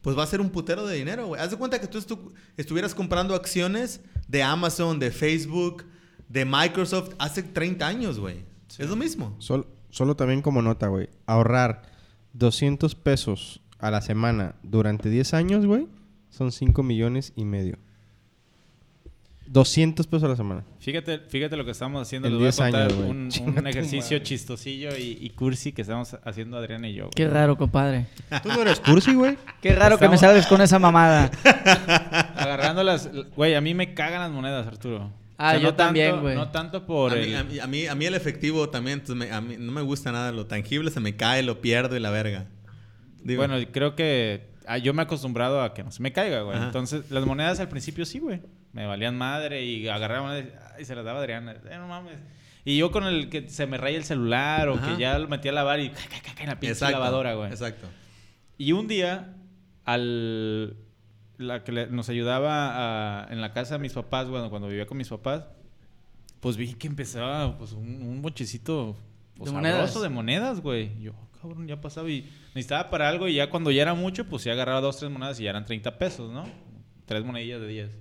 pues va a ser un putero de dinero, güey. Haz de cuenta que tú estu- estuvieras comprando acciones de Amazon, de Facebook, de Microsoft hace 30 años, güey. Es lo mismo. Sol- solo también como nota, güey. Ahorrar 200 pesos a la semana durante 10 años, güey, son 5 millones y medio. 200 pesos a la semana. Fíjate, fíjate lo que estamos haciendo. En Les voy a 10 contar años, güey. un, un Chinga tu ejercicio madre. chistosillo y, y cursi que estamos haciendo Adrián y yo. güey. qué raro, compadre. ¿Tú no eres cursi, güey? Qué raro que me Estamos- salgas con esa mamada. Agarrando las... Güey, a mí me cagan las monedas, Arturo. Ah, yo no también, tanto- güey. No tanto por a, mí, el... a, mí, a, mí, a mí el efectivo también, entonces me- a mí no me gusta nada. Lo tangible se me cae, lo pierdo y la verga. Digo, Bueno, creo que ah, yo me he acostumbrado a que no se me caiga, güey. Ajá. Entonces, las monedas al principio sí, güey. Me valían madre y agarraba monedas y se las daba a Adrián. Eh, no mames. Y yo con el que se me raya el celular o Ajá. que ya lo metí a lavar y ca, ca, ca, ca, en la pinche exacto, lavadora, güey. Exacto. Y un día, al la que le- nos ayudaba a- en la casa de mis papás, bueno, cuando vivía con mis papás, pues vi que empezaba pues, un, un bochecito pues, De monedas. de monedas, güey. Yo, "Ah, cabrón, ya pasaba y necesitaba para algo y ya cuando ya era mucho, pues ya agarraba dos, tres monedas y ya eran 30 pesos, ¿no? Tres monedillas de 10.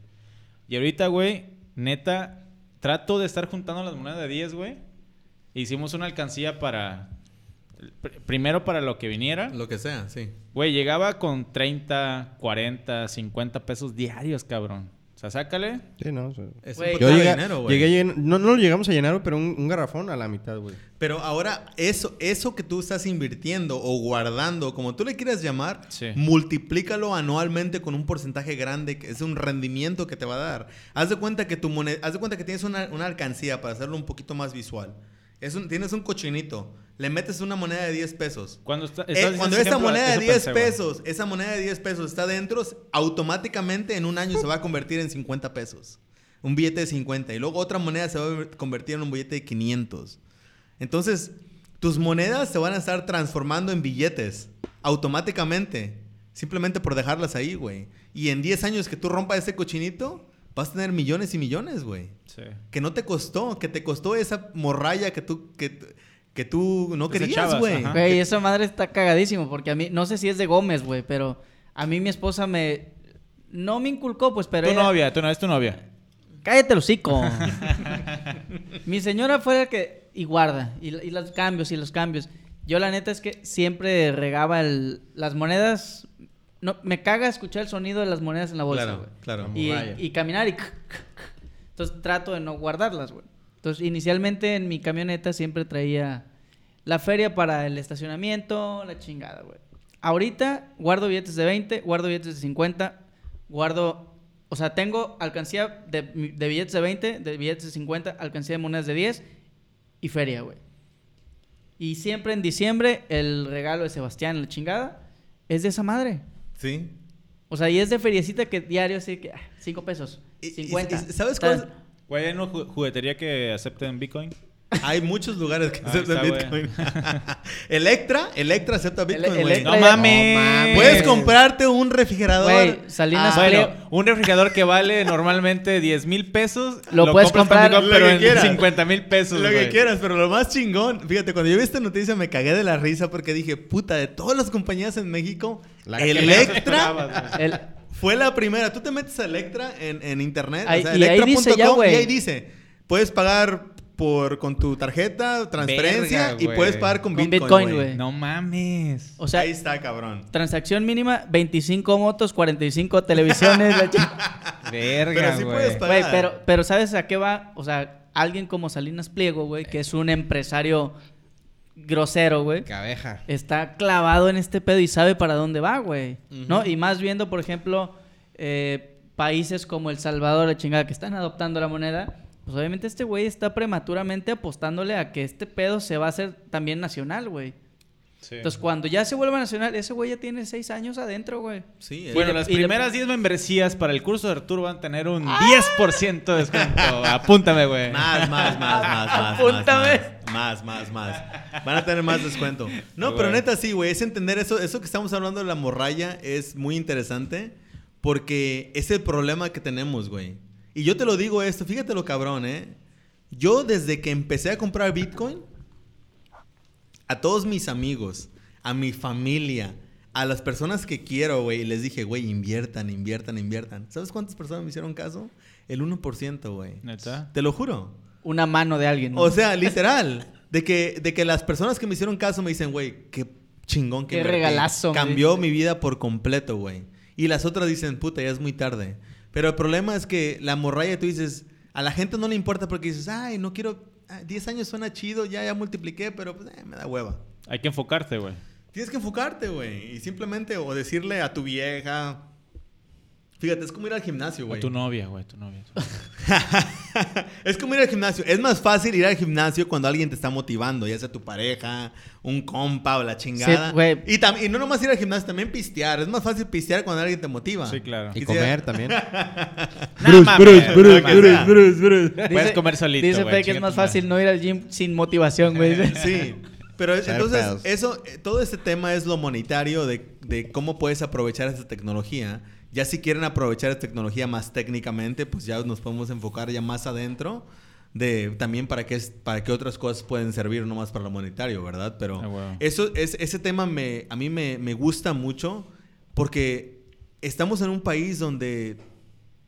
Y ahorita, güey, neta, trato de estar juntando las monedas de 10, güey. Hicimos una alcancía para... pr- Primero para lo que viniera. Lo que sea, sí. Güey, llegaba con 30, 40, 50 pesos diarios, cabrón. O sea, sácale. Sí, no. o sea, Es Yo llegué, dinero, güey. llegué a llen- no, no lo llegamos a llenar, pero un, un garrafón a la mitad, güey. Pero ahora, eso, eso que tú estás invirtiendo o guardando, como tú le quieras llamar, Sí. multiplícalo anualmente con un porcentaje grande, que es un rendimiento que te va a dar. Haz de cuenta que tu moneda, haz de cuenta que tienes una, una alcancía para hacerlo un poquito más visual. Es un, tienes un cochinito, le metes una moneda de 10 pesos. Cuando, está, Eh, cuando esa moneda de eso 10 pensé, güey. pesos, esa moneda de 10 pesos está dentro, automáticamente en un año se va a convertir en 50 pesos. Un billete de 50. Y luego otra moneda se va a convertir en un billete de 500. Entonces, tus monedas se van a estar transformando en billetes automáticamente. Simplemente por dejarlas ahí, güey. Y en 10 años que tú rompas ese cochinito, vas a tener millones y millones, güey. Sí. Que no te costó, que te costó esa morralla que tú, que, que tú no querías, güey. Güey, esa madre está cagadísimo porque a mí, no sé si es de Gómez, güey, pero a mí mi esposa me... No me inculcó, pues, pero... Tu ella- novia, tu, no, es tu novia. Cállate el hocico. Mi señora fue la que... Y guarda. Y, y los cambios, y los cambios. Yo la neta es que siempre regaba el- las monedas... No, me caga escuchar el sonido de las monedas en la bolsa, Claro, güey. claro. Y caminar y... Entonces trato de no guardarlas, güey. Entonces inicialmente en mi camioneta siempre traía la feria para el estacionamiento, la chingada, güey. Ahorita guardo billetes de 20, guardo billetes de 50, guardo... O sea, tengo alcancía de, de billetes de 20, de billetes de 50, alcancía de monedas de 10 y feria, güey. Y siempre en diciembre el regalo de Sebastián, la chingada, es de esa madre. Sí. O sea, y es de feriecita que diario así que 5 pesos, Y- y- 50. y- ¿sabes cuál? Güey, ¿hay una ju- juguetería que acepten Bitcoin? Hay muchos lugares que aceptan. Bitcoin. Electra, Electra acepta Bitcoin, güey. No mames. No mames. Puedes comprarte un refrigerador. Güey, Salinas Ah, Bueno, un refrigerador que vale normalmente 10 mil pesos. Lo puedes comprar Bitcoin, lo pero que en quieras. 50 mil pesos. Lo que quieras, pero lo más chingón. Fíjate, cuando yo vi esta noticia me cagué de la risa porque dije, puta, de todas las compañías en México, La que Electra esperabas, güey. el- fue la primera. Tú te metes a Electra en, en internet, Ahí- o sea, y ahí dice ya, electra.com, güey. y ahí dice, puedes pagar por con tu tarjeta, transferencia Verga, y puedes pagar con, Con Bitcoin, güey. No mames. o sea, ahí está, cabrón. transacción mínima 25 motos, 45 televisiones, la. Verga, Pero sí güey. puedes pagar. Pero pero ¿sabes a qué va? O sea, alguien como Salinas Pliego, güey, que es un empresario grosero, güey. Cabeja. está clavado en este pedo y sabe para dónde va, güey. ¿No? Y más viendo, por ejemplo, eh, países como El Salvador, la chingada, que están adoptando la moneda. Pues obviamente este güey está prematuramente apostándole a que este pedo se va a hacer también nacional, güey. Sí. Entonces, cuando ya se vuelva nacional, ese güey ya tiene seis años adentro, güey. Sí, eh. Bueno, Y le- las y le- primeras 10 membresías para el curso de Arturo van a tener un 10% de descuento. Apúntame, güey. Más, más, más, más, más. Apúntame. Más, más, más. Van a tener más descuento. No, Ah, pero güey. neta sí, güey. Es entender eso. Eso que estamos hablando de la morralla es muy interesante. Porque es el problema que tenemos, güey. Y yo te lo digo esto. Fíjate lo cabrón, ¿eh? Yo desde que empecé a comprar Bitcoin, a todos mis amigos, a mi familia, a las personas que quiero, güey, les dije, güey, inviertan, inviertan, inviertan. ¿Sabes cuántas personas me hicieron caso? El 1%, güey. ¿Neta? Te lo juro. Una mano de alguien. ¿no? O sea, literal. De que, de que las personas que me hicieron caso me dicen, güey, qué chingón que Qué invertí. regalazo, Cambió me mi vida por completo, güey. Y las otras dicen, puta, ya es muy tarde. Pero el problema es que la morralla, tú dices, a la gente no le importa porque dices, ay, no quiero, 10 años suena chido, ya, ya multipliqué, pero pues, eh, me da hueva. Hay que enfocarte, güey. Tienes que enfocarte, güey. Y simplemente, o decirle a tu vieja. Fíjate, es como ir al gimnasio, O güey. tu novia, güey, tu novia. tu novia. es como ir al gimnasio. Es más fácil ir al gimnasio cuando alguien te está motivando, ya sea tu pareja, un compa o la chingada. Sí, güey. y, tam- y no nomás ir al gimnasio, también pistear. Es más fácil pistear cuando alguien te motiva. Sí, claro. Y Y comer también. Bruce, Bruce, Bruce. Puedes comer solito, Dice güey, Fe que es más fácil no ir al gym sin motivación, güey. Sí. Pero es- entonces, eso, eh, todo este tema es lo monetario de, de cómo puedes aprovechar esta tecnología. Ya si quieren aprovechar esta tecnología más técnicamente, pues ya nos podemos enfocar ya más adentro de también para qué, para qué otras cosas pueden servir, no más para lo monetario, ¿verdad? Pero Ah, huevo. eso, es, ese tema me, a mí me, me gusta mucho porque estamos en un país donde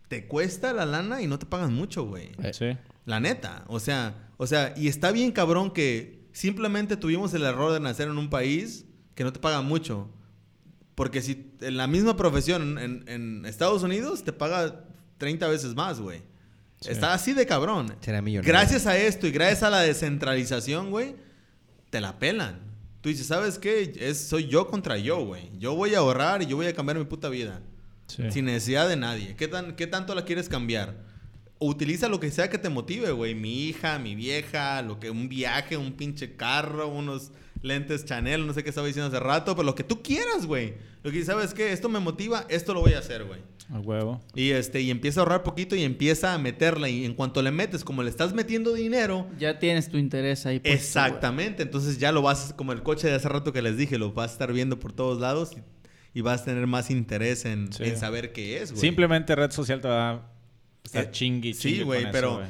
te cuesta la lana y no te pagan mucho, güey. Eh. Sí. La neta. O sea, O sea, y está bien cabrón que simplemente tuvimos el error de nacer en un país que no te paga mucho. Porque si en la misma profesión en, en Estados Unidos te paga 30 veces más, güey. Está así de cabrón. Será millonario. Gracias a esto y gracias a la descentralización, güey, te la pelan. Tú dices, ¿sabes qué? Es, soy yo contra yo, güey. Yo voy a ahorrar y yo voy a cambiar mi puta vida. Sí. Sin necesidad de nadie. ¿Qué, tan, ¿Qué tanto la quieres cambiar? Utiliza lo que sea que te motive, güey. Mi hija, mi vieja, lo que un viaje, un pinche carro, unos lentes Chanel, no sé qué estaba diciendo hace rato, pero lo que tú quieras, güey. Lo que sabes qué, esto me motiva, esto lo voy a hacer, güey. A huevo. Y este y empieza a ahorrar poquito y empieza a meterla y en cuanto le metes, como le estás metiendo dinero, Ya tienes tu interés ahí. puesto, exactamente, entonces ya lo vas como el coche de hace rato que les dije, lo vas a estar viendo por todos lados y, y vas a tener más interés en, Sí. en saber qué es, güey. Simplemente red social te va a estar Eh, chingui, Sí, chingui güey, pero.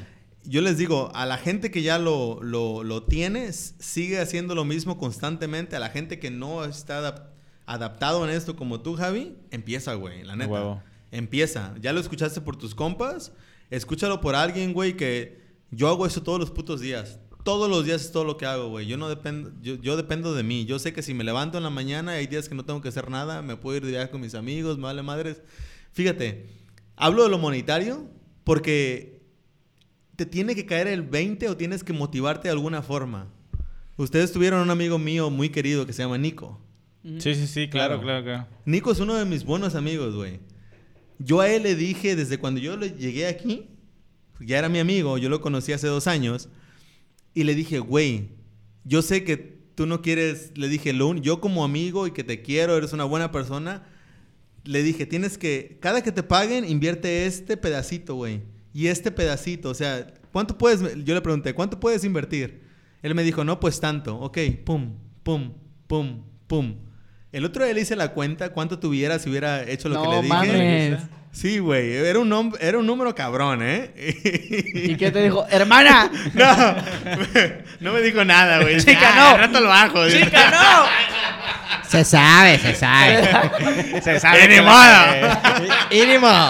Yo les digo, a la gente que ya lo, lo, lo tiene, sigue haciendo lo mismo constantemente. A la gente que no está adap- adaptado en esto como tú, Javi, empieza, güey, la neta. Empieza. Ya lo escuchaste por tus compas, escúchalo por alguien, güey, que yo hago eso todos los putos días. Todos los días es todo lo que hago, güey. Yo no dependo, yo, yo dependo de mí. Yo sé que si me levanto en la mañana, hay días que no tengo que hacer nada, me puedo ir de viaje con mis amigos, me vale madres. Fíjate, hablo de lo monetario porque te tiene que caer el 20 o tienes que motivarte de alguna forma. Ustedes tuvieron un amigo mío muy querido que se llama Nico. Sí, sí, sí, claro, Claro. claro, claro. Nico es uno de mis buenos amigos, güey. Yo a él le dije desde cuando yo le llegué aquí, ya era mi amigo, yo lo conocí hace dos años, y le dije, güey, yo sé que tú no quieres, le dije, lo un- yo como amigo y que te quiero, eres una buena persona, le dije, tienes que, cada que te paguen, invierte este pedacito, güey, y este pedacito, o sea, ¿cuánto puedes, yo le pregunté, ¿cuánto puedes invertir? Él me dijo, no, pues tanto, ok, pum, pum, pum, pum. El otro día le hice la cuenta cuánto tuviera si hubiera hecho lo No que le dije. mames. Sí, güey, era un, era un número cabrón, ¿eh? ¿Y qué te dijo? ¡Hermana! No, no me dijo nada, güey. Chica, Ah, no. al rato lo bajo. ¡Chica, no! Se sabe, se sabe. Se ¡Eh, ni modo!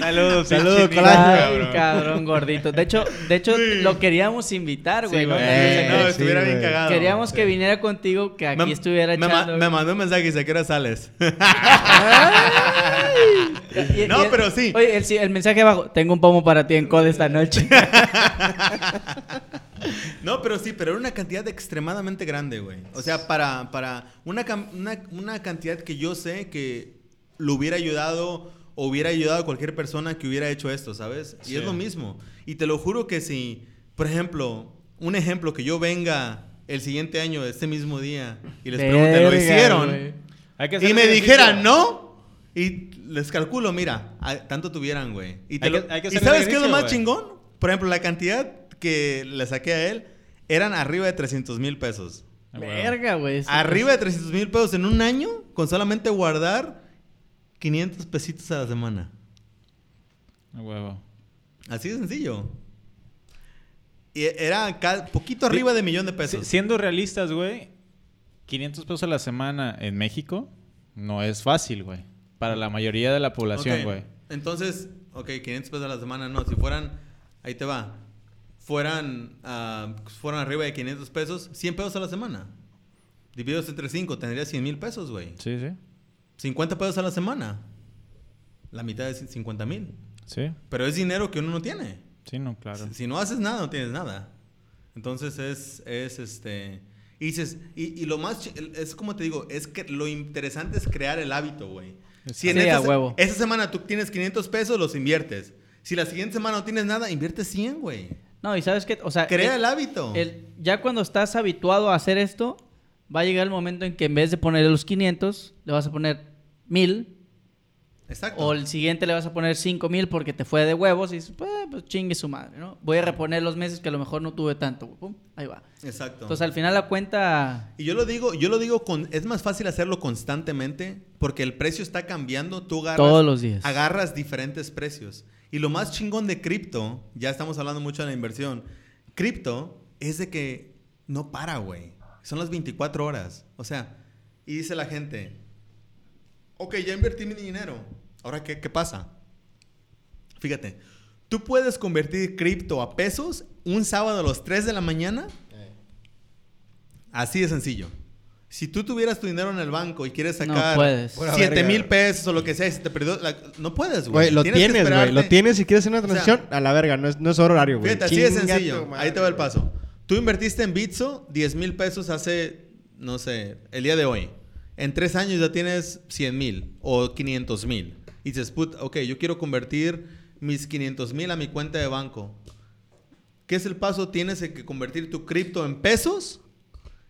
Saludos, Saludos, Ay, cabrón. cabrón, gordito. De hecho, de hecho Sí. lo queríamos invitar, güey. Sí, ¿no? sí, estuviera bien cagado. Queríamos que viniera contigo, que aquí Me- estuviera me, ma- echando. me mandó un mensaje y dice, ¿a qué hora sales? Y- y- No, y- pero sí. Oye, el, el mensaje abajo. Tengo un pomo para ti en COD esta noche. No, pero sí, pero era una cantidad extremadamente grande, güey. O sea, para, para una, una, una cantidad que yo sé que lo hubiera ayudado o hubiera ayudado a cualquier persona que hubiera hecho esto, ¿sabes? Y Sí. es lo mismo. Y te lo juro que si, por ejemplo, un ejemplo que yo venga el siguiente año, este mismo día, y les pregunte, ¿lo hicieron? Hay que Y me dijeran no, y les calculo, mira, tanto tuvieran, güey. Y, te Hay lo- que- hay que ¿y sabes qué es lo más güey. chingón? Por ejemplo, la cantidad que le saqué a él eran arriba de 300 mil pesos. Ah. Verga, güey. Arriba de 300 mil pesos en un año con solamente guardar 500 pesitos a la semana. A huevo. Así de sencillo. Y era poquito arriba de millón de pesos. siendo realistas, güey, 500 pesos a la semana en México no es fácil, güey. Para la mayoría de la población, güey. Entonces, ok, 500 pesos a la semana, no. Si fueran, ahí te va. Fueran, fueran arriba de 500 pesos, 100 pesos a la semana. Divididos entre 5, tendrías 100 mil pesos, güey. Sí, sí. 50 pesos a la semana. La mitad de 50 mil. Sí, Pero es dinero que uno no tiene. sí, no, claro. Si, si no haces nada, no tienes nada. Entonces es, es este... Y dices, y, y lo más, es como te digo, es que lo interesante es crear el hábito, güey. Si en Sí, esta, a se- huevo. esta semana tú tienes 500 pesos, los inviertes. Si la siguiente semana no tienes nada, invierte 100, güey. No, y sabes qué, o sea, Crea el- el hábito. el- ya cuando estás habituado a hacer esto, va a llegar el momento en que en vez de ponerle los 500, le vas a poner 1000 Exacto. o el siguiente le vas a poner 5000 porque te fue de huevos y dices, pues, pues chingue su madre, ¿no? Voy a reponer los meses que a lo mejor no tuve tanto. Pum, ahí va. Exacto. Entonces al final la cuenta Y yo lo digo, yo lo digo con, es más fácil hacerlo constantemente porque el precio está cambiando, tú agarras, Todos los días. agarras diferentes precios. Y lo más chingón de cripto, ya estamos hablando mucho de la inversión, cripto es de que no para, güey. Son las 24 horas. O sea, y dice la gente, ok, ya invertí mi dinero. Ahora, ¿qué, qué pasa? Fíjate, Tú puedes convertir cripto a pesos un sábado a las 3 de la mañana. Así de sencillo. Si tú tuvieras tu dinero en el banco y quieres No sacar. Pura 7 verga. mil pesos o lo que sea y se te perdió, la- no puedes, güey. Lo Tienes güey. Lo tienes si quieres hacer una O sea, transacción a la verga. No es, no es horario, güey. Fíjate, así de sencillo. madre, Ahí te va el paso. Tú invertiste en Bitso 10 mil pesos hace, no sé, el día de hoy. En tres años ya tienes 100 mil o 500 mil. Y dices, put, ok, yo quiero convertir mis 500 mil a mi cuenta de banco. ¿Qué es el paso? Tienes que convertir tu cripto en pesos.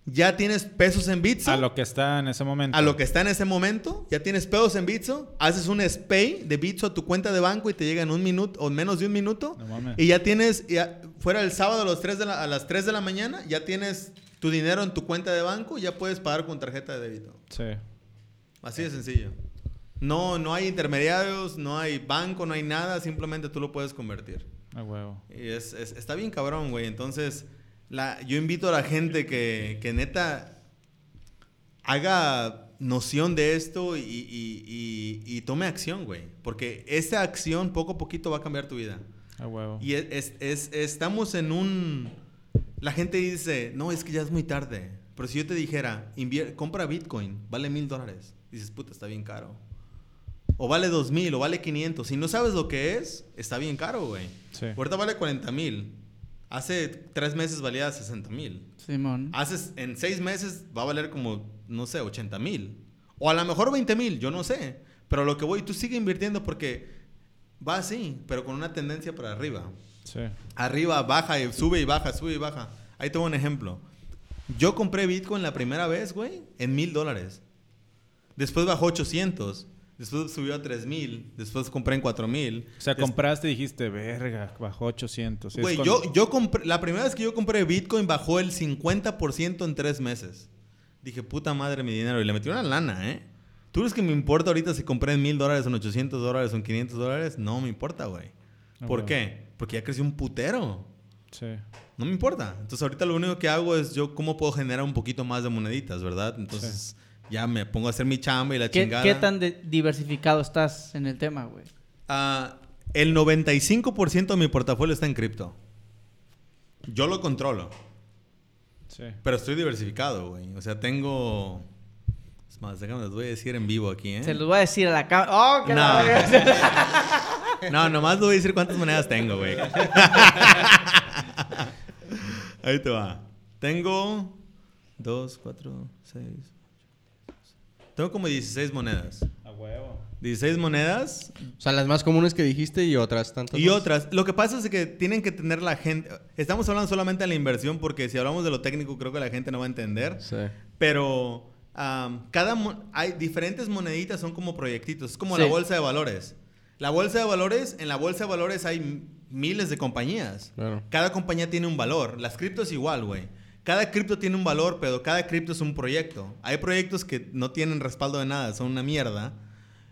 Ya tienes pesos en Bitso. A lo que está en ese momento. A lo que está en ese momento, ya tienes pedos en Bitso, haces un SPAY de Bitso a tu cuenta de banco y te llega en un minuto o menos de un minuto. No mames. y ya tienes, ya, fuera el sábado a, los 3 de la- a las 3 de la mañana, ya tienes tu dinero en tu cuenta de banco ya puedes pagar con tarjeta de débito. Sí. Así de sencillo. No, no hay intermediarios, no hay banco, no hay nada, simplemente tú lo puedes convertir. A huevo. Y es, es- está bien cabrón, güey. Entonces, la, yo invito a la gente que, que neta haga noción de esto y, y- y- y tome acción, güey. Porque esa acción poco a poquito va a cambiar tu vida. A huevo. Y es- estamos en un... La gente dice, no, es que ya es muy tarde. Pero si yo te dijera, invier- compra Bitcoin, vale mil dólares. Dices, puta, está bien caro. O vale dos mil, o vale 500. Si no sabes lo que es, está bien caro, güey. Sí. Ahorita vale 40 mil. Hace tres meses valía 60 mil. Simón. Haces, en seis meses va a valer como, no sé, 80 mil. O a lo mejor 20 mil, yo no sé. Pero lo que voy, tú sigue invirtiendo porque va así, pero con una tendencia para arriba. Sí. Arriba, baja, y sube y baja, sube y baja. Ahí tengo un ejemplo. Yo compré Bitcoin la primera vez, güey, en mil dólares. Después bajó 800. Después subió a 3000. Después compré en 4000. O sea, compraste y dijiste, verga, bajó 800. Sí, es Güey, cuando- yo, yo compré, la primera vez que yo compré Bitcoin bajó el 50% en tres meses. Dije, puta madre mi dinero. Y le metí una lana, ¿eh? ¿Tú crees que me importa ahorita si compré en mil dólares, en 800 dólares, en 500 dólares? No me importa, güey. ¿Por qué? Porque ya creció un putero. Sí. No me importa. Entonces ahorita lo único que hago es yo cómo puedo generar un poquito más de moneditas, ¿verdad? Entonces ya me pongo a hacer mi chamba y la ¿Qué, chingada. qué tan de- diversificado estás en el tema, güey? Ah, el 95% de mi portafolio está en cripto. Yo lo controlo. Sí. Pero estoy diversificado, güey. O sea, tengo... Es más, déjame, les voy a decir en vivo aquí, ¿eh? Se los voy a decir a la cámara. ¡Oh, qué No. No, nomás les voy a decir cuántas monedas tengo, güey. Ahí te va. Tengo... Dos, cuatro, seis... Tengo como 16 monedas. A huevo. 16 monedas O sea, las más comunes que dijiste y otras tantas. Y más. otras. Lo que pasa es que tienen que tener la gente... Estamos hablando solamente de la inversión porque si hablamos de lo técnico creo que la gente no va a entender. Sí. Pero am, cada hay diferentes moneditas son como proyectitos. Es como Sí. la bolsa de valores. La bolsa de valores, en la bolsa de valores hay miles de compañías. Claro. Cada compañía tiene un valor. Las criptos igual, güey. Cada cripto tiene un valor, pero cada cripto es un proyecto. Hay proyectos que no tienen respaldo de nada, son una mierda.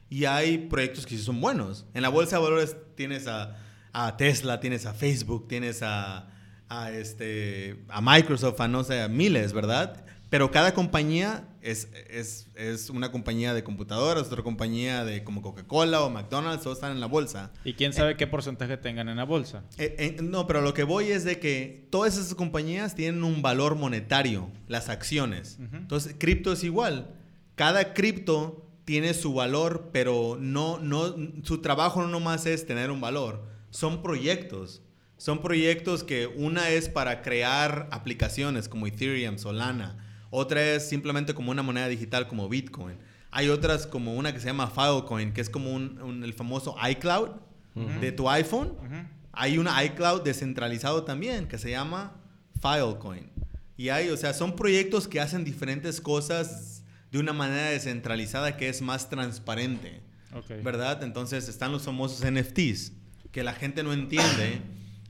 Y hay proyectos que sí son buenos. En la bolsa de valores tienes a, a Tesla, tienes a Facebook, tienes a, a, este, a Microsoft, a no sé, a miles, ¿verdad? Pero cada compañía es, es, es una compañía de computadoras, otra compañía de como Coca-Cola o McDonald's, todos están en la bolsa. ¿Y quién sabe qué porcentaje tengan en la bolsa? Eh, eh, no, pero lo que voy es de que todas esas compañías tienen un valor monetario, las acciones. Entonces, cripto es igual. Cada cripto tiene su valor, pero no, no, su trabajo no nomás es tener un valor. Son proyectos. Son proyectos que una es para crear aplicaciones como Ethereum, Solana. Otra es simplemente como una moneda digital como Bitcoin. Hay otras como una que se llama Filecoin, que es como un- un- el famoso iCloud de tu iPhone. Hay una iCloud descentralizado también que se llama Filecoin. Y hay, o sea, son proyectos que hacen diferentes cosas de una manera descentralizada que es más transparente. ¿Verdad? Entonces están los famosos NFTs, que la gente no entiende,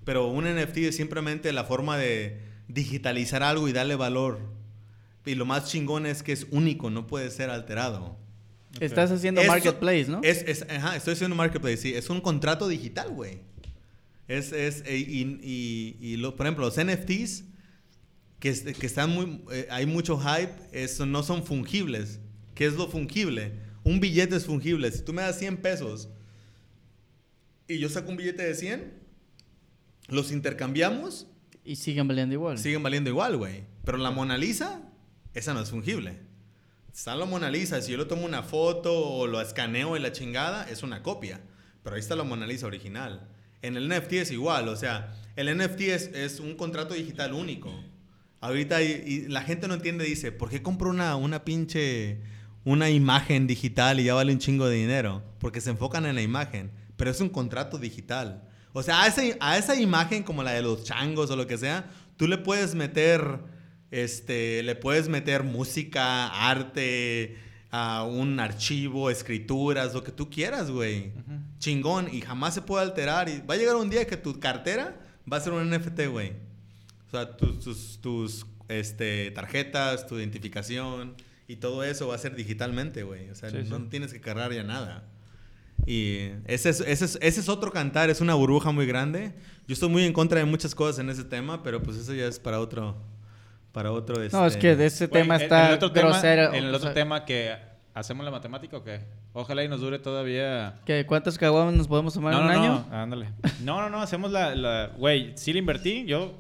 pero un NFT es simplemente la forma de digitalizar algo y darle valor. Y lo más chingón es que es único, no puede ser alterado. Estás haciendo Eso- marketplace, ¿no? Es, es- ajá, estoy haciendo marketplace, sí. Es un contrato digital, güey. Es, es, eh, y, y- y lo- por ejemplo, los NFTs, que, es- que están muy, eh, hay mucho hype, eso no son fungibles. ¿Qué es lo fungible? Un billete es fungible. Si tú me das 100 pesos y yo saco un billete de 100, los intercambiamos, Y siguen valiendo igual. siguen valiendo igual, güey. Pero la Mona Lisa, esa no es fungible. Está la Mona Lisa, si yo le tomo una foto o lo escaneo y la chingada, es una copia. Pero ahí está la Mona Lisa original. En el NFT es igual, o sea, el NFT es, es un contrato digital único. Ahorita y, y la gente no entiende, dice, ¿por qué compro una, una pinche, una imagen digital y ya vale un chingo de dinero? Porque se enfocan en la imagen, pero es un contrato digital. O sea, a esa, a esa imagen como la de los changos o lo que sea, tú le puedes meter, este, le puedes meter música, arte, a un archivo, escrituras, lo que tú quieras, güey. Chingón. Y jamás se puede alterar. Y va a llegar un día que tu cartera va a ser un NFT, güey. O sea, tus, tus, tus, este, tarjetas, tu identificación y todo eso va a ser digitalmente, güey. O sea, Sí, sí. no tienes que cargar ya nada. Y ese es, ese, es, ese es otro cantar, es una burbuja muy grande. Yo estoy muy en contra de muchas cosas en ese tema, pero pues eso ya es para otro... Para otro No, es este- que de ese tema está en el otro tema- grosero. en el o otro sea, tema que hacemos la matemática o qué? Ojalá y nos dure todavía. que ¿Cuántos caguamas nos podemos tomar no, en un no, año? no, ándale. No, no, no, hacemos la, la, güey, sí le invertí, yo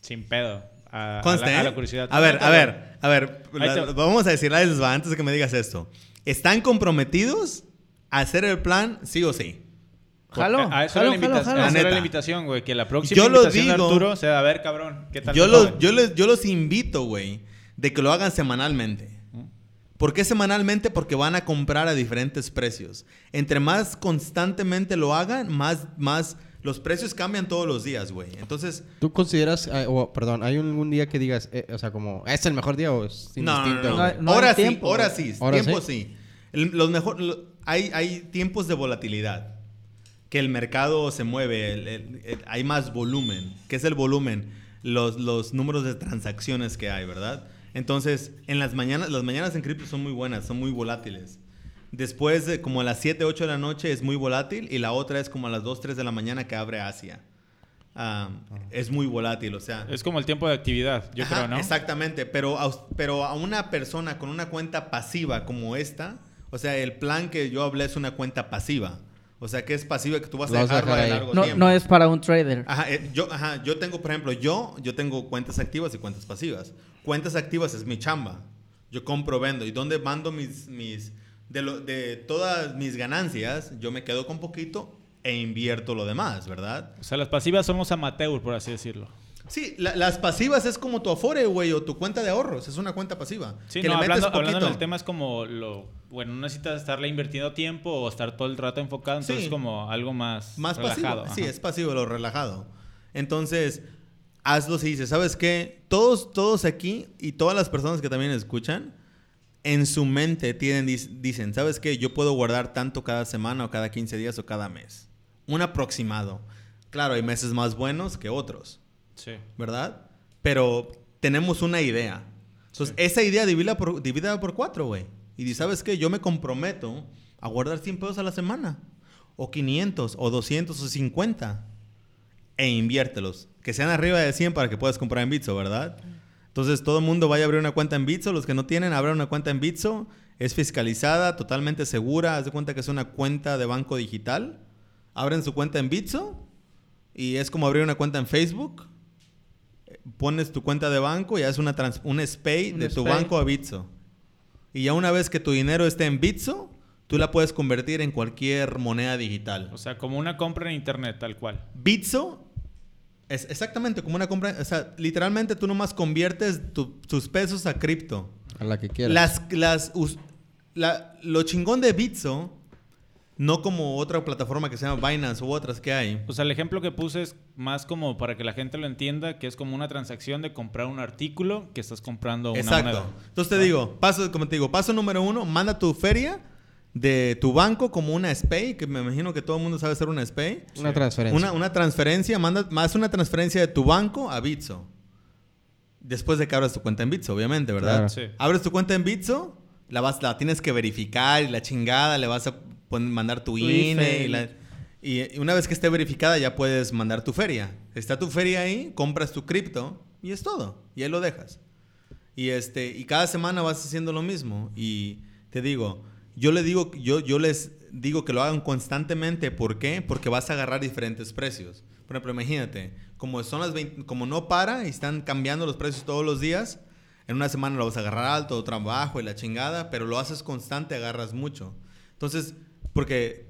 sin pedo. A, a Conste, la, a ¿eh? la curiosidad. A ver, a ver, a ver. La- vamos a decirle a antes de que me digas esto. ¿Están comprometidos a hacer el plan sí o sí? Jalo, A eso jalo, era la, jalo, jalo. a eso era la invitación, güey. Que la próxima Yo invitación de digo- Arturo sea, a ver, cabrón, ¿qué tal? Yo, los, yo, les- yo los invito, güey, de que lo hagan semanalmente. ¿Por qué semanalmente? Porque van a comprar a diferentes precios. Entre más constantemente lo hagan, más, más los precios cambian todos los días, güey. Entonces, ¿Tú consideras, o, perdón, hay algún día que digas, eh, o sea, como, ¿es el mejor día o es no, no, indistinto? no, No no. no ahora sí, tiempo, ahora güey. sí, ¿Ahora tiempo sí? sí. El- los mejor, lo- hay, hay tiempos de volatilidad, que el mercado se mueve, el- el- el- hay más volumen. ¿Qué es el volumen? Los, los números de transacciones que hay, ¿verdad? Entonces, en las mañanas, las mañanas en cripto son muy buenas, son muy volátiles. Después, de como a las 7, 8 de la noche es muy volátil y la otra es como a las 2, 3 de la mañana que abre Asia. Ah, es muy volátil, o sea... Es como el tiempo de actividad, yo Ajá, creo, ¿no? Exactamente, pero a, pero a una persona con una cuenta pasiva como esta, o sea, el plan que yo hablé es una cuenta pasiva. O sea, que es pasiva que tú vas a vas a dejarlo dejar ahí. largo No, tiempo. no es para un trader. Ajá, eh, yo, ajá, yo tengo, por ejemplo, yo, yo tengo cuentas activas y cuentas pasivas. Cuentas activas es mi chamba. Yo compro, vendo. ¿Y dónde mando mis, mis, de, lo- de todas mis ganancias? Yo me quedo con poquito e invierto lo demás, ¿verdad? O sea, las pasivas somos amateur, por así decirlo. Sí, la- las pasivas es como tu Afore, güey, o tu cuenta de ahorros. Es una cuenta pasiva. Sí, que no, le metes hablando, hablando poquito. del tema es como lo... Bueno, no necesitas estarle invirtiendo tiempo o estar todo el rato enfocado, entonces Sí. es como algo más, Más relajado. pasivo. Sí, es pasivo, lo relajado. Entonces, hazlo si dices, ¿sabes qué? Todos, todos aquí y todas las personas que también escuchan, en su mente tienen, dicen, ¿sabes qué? Yo puedo guardar tanto cada semana o cada 15 días o cada mes. Un aproximado. Claro, hay meses más buenos que otros, Sí. ¿verdad? Pero tenemos una idea. Entonces, esa idea divídela por, divídela por cuatro, güey. Y di, ¿sabes qué? Yo me comprometo a guardar 100 pesos a la semana. O 500, o 200, o 50. E inviértelos. Que sean arriba de 100 para que puedas comprar en Bitso, ¿verdad? Entonces, todo el mundo vaya a abrir una cuenta en Bitso. Los que no tienen, abran una cuenta en Bitso. Es fiscalizada, totalmente segura. Haz de cuenta que es una cuenta de banco digital. Abren su cuenta en Bitso. Y es como abrir una cuenta en Facebook. Pones tu cuenta de banco y haces una trans- un SPAY Un de tu banco a Bitso. Y ya una vez que tu dinero esté en Bitso, tú la puedes convertir en cualquier moneda digital. O sea, como una compra en internet, tal cual. Bitso es exactamente como una compra. O sea, literalmente tú nomás conviertes tu- tus pesos a cripto. A la que quieras. Las, las, us- la- lo chingón de Bitso, no como otra plataforma que se llama Binance u otras que hay. O sea, el ejemplo que puse es más como para que la gente lo entienda, que es como una transacción de comprar un artículo que estás comprando una Exacto. moneda. Entonces te digo, paso, como te digo, paso número uno, manda tu feria de tu banco como una SPAY, que me imagino que todo el mundo sabe hacer una SPAY. Una transferencia. Una, una transferencia, manda más una transferencia de tu banco a Bitso. Después de que abras tu cuenta en Bitso, obviamente, ¿verdad? Claro. Sí. Abres tu cuenta en Bitso, la, vas, la tienes que verificar y la chingada, le vas a mandar tu, Tu INE. IFE. Y, la- y una vez que esté verificada ya puedes mandar tu feria. Está tu feria ahí, compras tu cripto y es todo. Y ahí lo dejas. Y, este, y cada semana vas haciendo lo mismo. Y te digo, yo, le digo, yo, yo les digo que lo hagan constantemente. ¿Por qué? Porque vas a agarrar diferentes precios. Por Por ejemplo, imagínate, como son las 20 como no para y están cambiando los precios todos los días, en una semana lo vas a agarrar alto, otra bajo y la chingada, pero lo haces constante, agarras mucho. Entonces, porque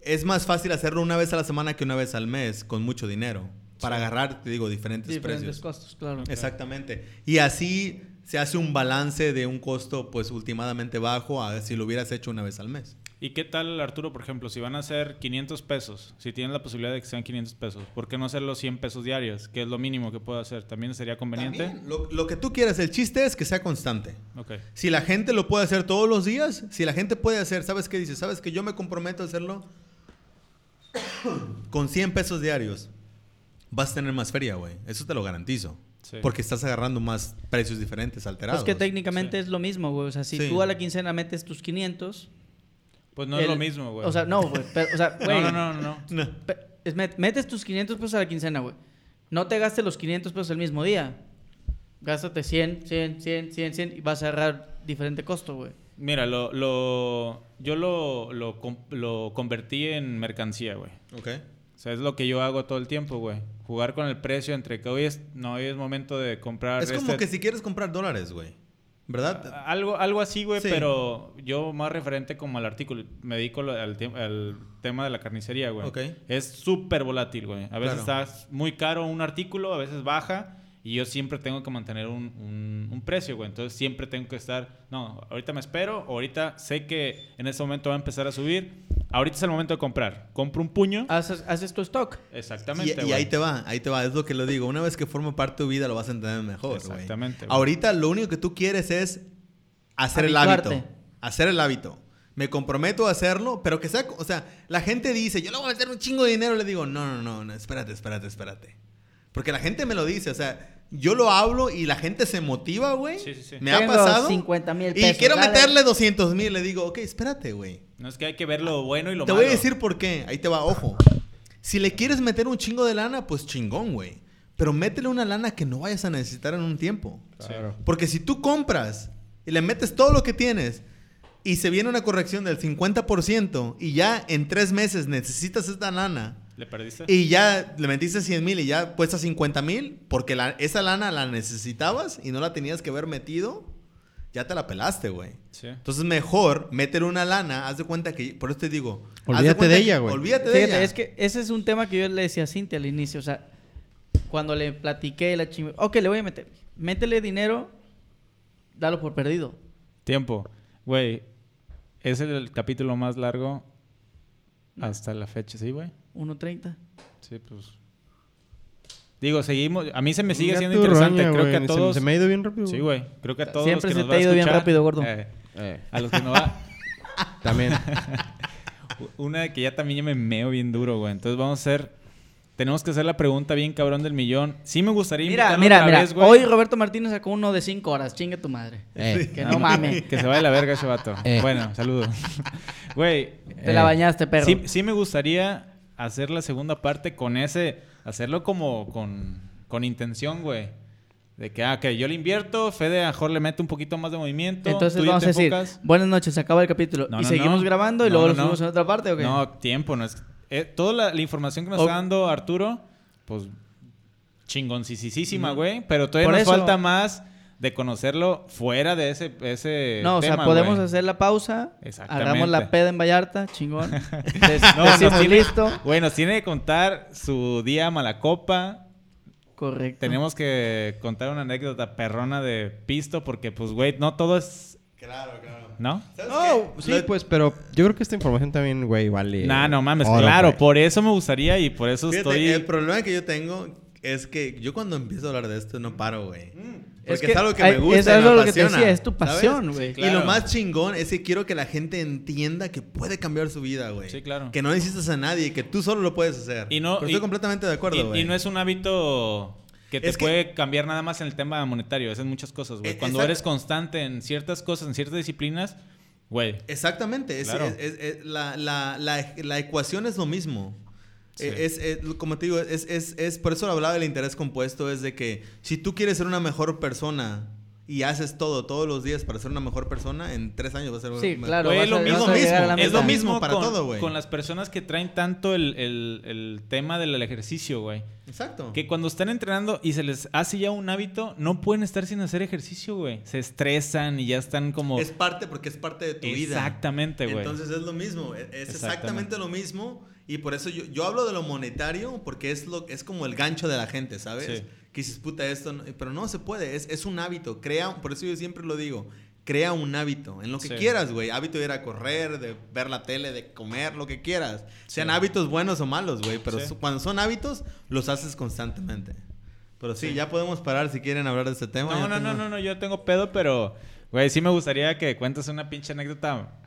es más fácil hacerlo una vez a la semana que una vez al mes con mucho dinero. Para agarrar, te digo, diferentes, Diferentes precios. costos, claro. Exactamente. Y así se hace un balance de un costo, pues, últimamente bajo a si lo hubieras hecho una vez al mes. ¿Y qué tal, Arturo, por ejemplo, si van a ser 500 pesos, si tienen la posibilidad de que sean 500 pesos, ¿por qué no hacerlo 100 pesos diarios, que es lo mínimo que puedo hacer? ¿También sería conveniente? También, lo, lo que tú quieras, el chiste es que sea constante. Ok. Si la gente lo puede hacer todos los días, si la gente puede hacer, ¿sabes qué dice? ¿Sabes que yo me comprometo a hacerlo con 100 pesos diarios? Vas a tener más feria, güey. Eso te lo garantizo. Sí. Porque estás agarrando más precios diferentes, alterados. Pues que técnicamente Sí. es lo mismo, güey. O sea, si Sí. tú a la quincena metes tus 500... Pues no es lo mismo, güey. O sea, no, güey. pero, O sea, güey. no, no, no, no. No. metes tus 500 pesos a la quincena, güey. No te gastes los 500 pesos el mismo día. Gástate 100, 100, 100, 100, 100 y vas a agarrar diferente costo, güey. Mira, lo, lo, yo lo, lo, lo convertí en mercancía, güey. Ok. O sea, es lo que yo hago todo el tiempo, güey. Jugar con el precio entre que hoy es, no, hoy es momento de comprar. Es como este- que si quieres comprar dólares, güey. ¿Verdad? Algo, algo así, güey, Sí. pero yo más referente como al artículo. Me dedico al, te- al tema de la carnicería, güey. Ok. Es súper volátil, güey. A veces Claro. está muy caro un artículo, a veces baja. Y yo siempre tengo que mantener un, un- un precio, güey. Entonces siempre tengo que estar... No, ahorita me espero. Ahorita sé que en este momento va a empezar a subir. Ahorita es el momento de comprar. Compro un puño. Haces, haces tu stock. Exactamente, Y, ahí te va, ahí te va, es lo que lo digo. Una vez que forma parte de tu vida lo vas a entender mejor. Exactamente. Ahorita lo único que tú quieres es hacer el hábito. Hacer el hábito. Me comprometo a hacerlo, pero que sea, o sea, la gente dice, yo le voy a meter un chingo de dinero, le digo, no, no, no, no, espérate, espérate, espérate. Porque la gente me lo dice, o sea, yo lo hablo y la gente se motiva, güey. Sí, sí, sí. Me ha pasado. 50 mil Y quiero dale. meterle 200 mil, le digo, ok, espérate, güey. No es que hay que ver lo bueno y lo Te malo. voy a decir por qué. Ahí te va, ojo. Si le quieres meter un chingo de lana, pues chingón, güey. Pero métele una lana que no vayas a necesitar en un tiempo. Claro. Porque si tú compras y le metes todo lo que tienes y se viene una corrección del 50% y ya en tres meses necesitas esta lana ¿Le perdiste? y ya le metiste 100 mil y ya cuesta 50 mil porque la- esa lana la necesitabas y no la tenías que haber metido, ya te la pelaste, güey. Sí. Entonces mejor meter una lana, haz de cuenta que, por eso te digo, Olvídate de ella, güey. Olvídate de Fíjate, ella. es que ese es un tema que yo le decía a Cintia al inicio. O sea, cuando le platiqué la chingada. Ok, le voy a meter. Métele dinero, dalo por perdido. Tiempo. Güey, es el capítulo más largo hasta la fecha, ¿sí, güey? 1.30. Sí, pues. Digo, seguimos. A mí se me sigue siendo interesante. roña, Creo que a todos. Se, me ha ido bien rápido. Sí, güey. Creo que a todos. Siempre los que se nos te ha ido bien rápido, gordo. eh, Eh, a los que no va. también. Una de que ya también ya me meo bien duro, güey. Entonces vamos a hacer. Tenemos que hacer la pregunta bien cabrón del millón. Sí me gustaría Mira, mira, otra mira. vez, güey. Hoy Roberto Martínez sacó uno de 5 horas. Chingue tu madre. Eh. Que no mames. Que se vaya la verga ese vato. Eh. Bueno, saludos. Güey. Te la bañaste, perro. Sí, sí me gustaría hacer la segunda parte con ese... Hacerlo como con, con intención, güey. De que, ah, que yo le invierto, Fede a mejor le mete un poquito más de movimiento. Entonces tú vamos a decir, enfocas. buenas noches, se acaba el capítulo. No, y no, seguimos no. grabando y luego lo subimos en otra parte, ¿o qué? No, tiempo, no es... eh, toda la, la información que nos O- está dando Arturo, pues chingoncisísima, güey. Pero todavía Por nos eso- falta más de conocerlo fuera de ese, ese No, o sea, podemos güey. hacer la pausa. Exactamente. Hagamos la peda en Vallarta, chingón. Des- No, nos decimos tiene- listo. Nos tiene que contar su día malacopa. Correcto. Tenemos que contar una anécdota perrona de pisto porque, pues, güey, no todo es... Claro, claro. ¿No? ¿Sabes No, sí, Lo- pues, pero yo creo que esta información también, güey, vale. Nah, no mames, oro, claro. güey. Por eso me gustaría y por eso Fíjate, estoy... El problema que yo tengo es que yo cuando empiezo a hablar de esto no paro, güey. Porque Es algo que hay- me gusta. es me algo lo que te apasiona, decía, es tu pasión, güey. Y Claro. lo más chingón es que quiero que la gente entienda que puede cambiar su vida, güey. Sí, claro. Que no necesitas a nadie, que tú solo lo puedes hacer. Y no- Pero y- estoy completamente de acuerdo, y, güey. y no es un hábito que te Es que- puede cambiar nada más en el tema monetario. Es en muchas cosas, güey. Eh, Cuando eres constante en ciertas cosas, en ciertas disciplinas, güey. Exactamente. Es, Claro. es- es- es- la, la- la- la ecuación es lo mismo. Sí. Eh, Es, es- como te digo, es, es- es- por eso hablaba del interés compuesto, es de que si tú quieres ser una mejor persona y haces todo todos los días para ser una mejor persona, en tres años vas a ser Sí, una- claro. Es lo a- mismo, es lo mismo para con, todo, güey. con las personas que traen tanto el, el- el tema del ejercicio, güey. Exacto. Que cuando están entrenando y se les hace ya un hábito, no pueden estar sin hacer ejercicio, güey. Se estresan y ya están como... Es parte porque es parte de tu vida. Exactamente, güey. Entonces es lo mismo, e- es exactamente, Exactamente. lo mismo y por eso yo, yo hablo de lo monetario porque es lo es como el gancho de la gente, ¿sabes? Sí. Que dices, puta, esto, no-", pero no se puede, es, es un hábito, crea, por eso yo siempre lo digo, crea un hábito, en lo que Sí. quieras, güey, hábito de ir a correr, de ver la tele, de comer, lo que quieras, sean Sí. hábitos buenos o malos, güey, pero cuando son hábitos, los haces constantemente. Pero sí, ya podemos parar si quieren hablar de este tema. No, no, no, tengo- no, no, yo tengo pedo, pero, güey, sí me gustaría que cuentes una pinche anécdota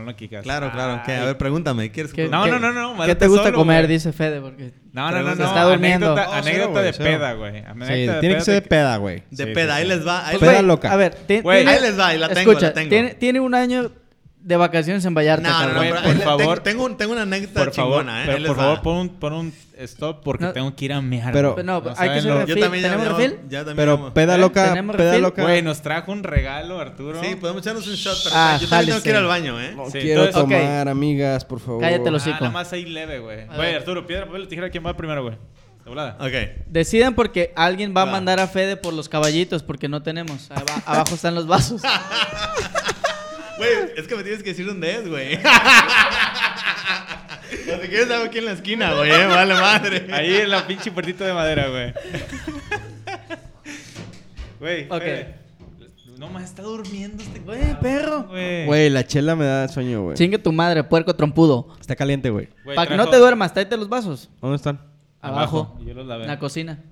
no Kikas. Claro, claro, ¿qué? A ver, pregúntame, ¿quieres ¿Qué- No, qué- no, no, no, ¿Qué mándate te gusta solo, comer? güey. Dice Fede, porque... No, no, no, Se no. está durmiendo. Anécdota, No, cero, anécdota de güey, peda, güey. Sí, tiene que ser de peda, güey. De Sí, peda, sí, ahí sí. les va. Ahí, Pues, Peda güey, loca. A ver, ahí les va, y la tengo, escucha, la tengo. Tiene, tiene un año de vacaciones en Vallarta, No, no, por favor. Tengo, tengo, tengo una anécdota Por favor, chingona, ¿eh? pero Ahí les por va. favor, pon un, pon un stop porque No. tengo que ir a mear. Pero-. No, hay que lo- refil. Yo también ya- ¿Tenemos ya- refil? ya también Pero vamos. peda ¿Eh? loca, ¿Tenemos peda refil? loca. Güey, nos trajo un regalo, Arturo. Sí, podemos echarnos un shot, pero Ah, yo también tengo que ir al baño, ¿eh? No Sí, quiero entonces- tomar, amigas, por favor. Cállate los- Ah, nada más ahí leve, güey. Güey. Arturo, piedra, papel, tijera, ¿quién va primero, güey? De volada. Ok. Decidan porque alguien va a mandar a Fede por los caballitos porque no tenemos. Abajo están los vasos. Güey, es que me tienes que decir dónde es, güey. O si quieres, hago aquí en la esquina, güey, eh, vale madre. Ahí en la pinche puertita de madera, güey. Güey, Ok. No más está durmiendo este Güey, perro. Güey. Güey, la chela me da sueño, güey. Chingue tu madre, puerco trompudo. Está caliente, güey. Para que no te duermas, tráete los vasos. ¿Dónde están? Abajo. Yo los lavé. En la cocina.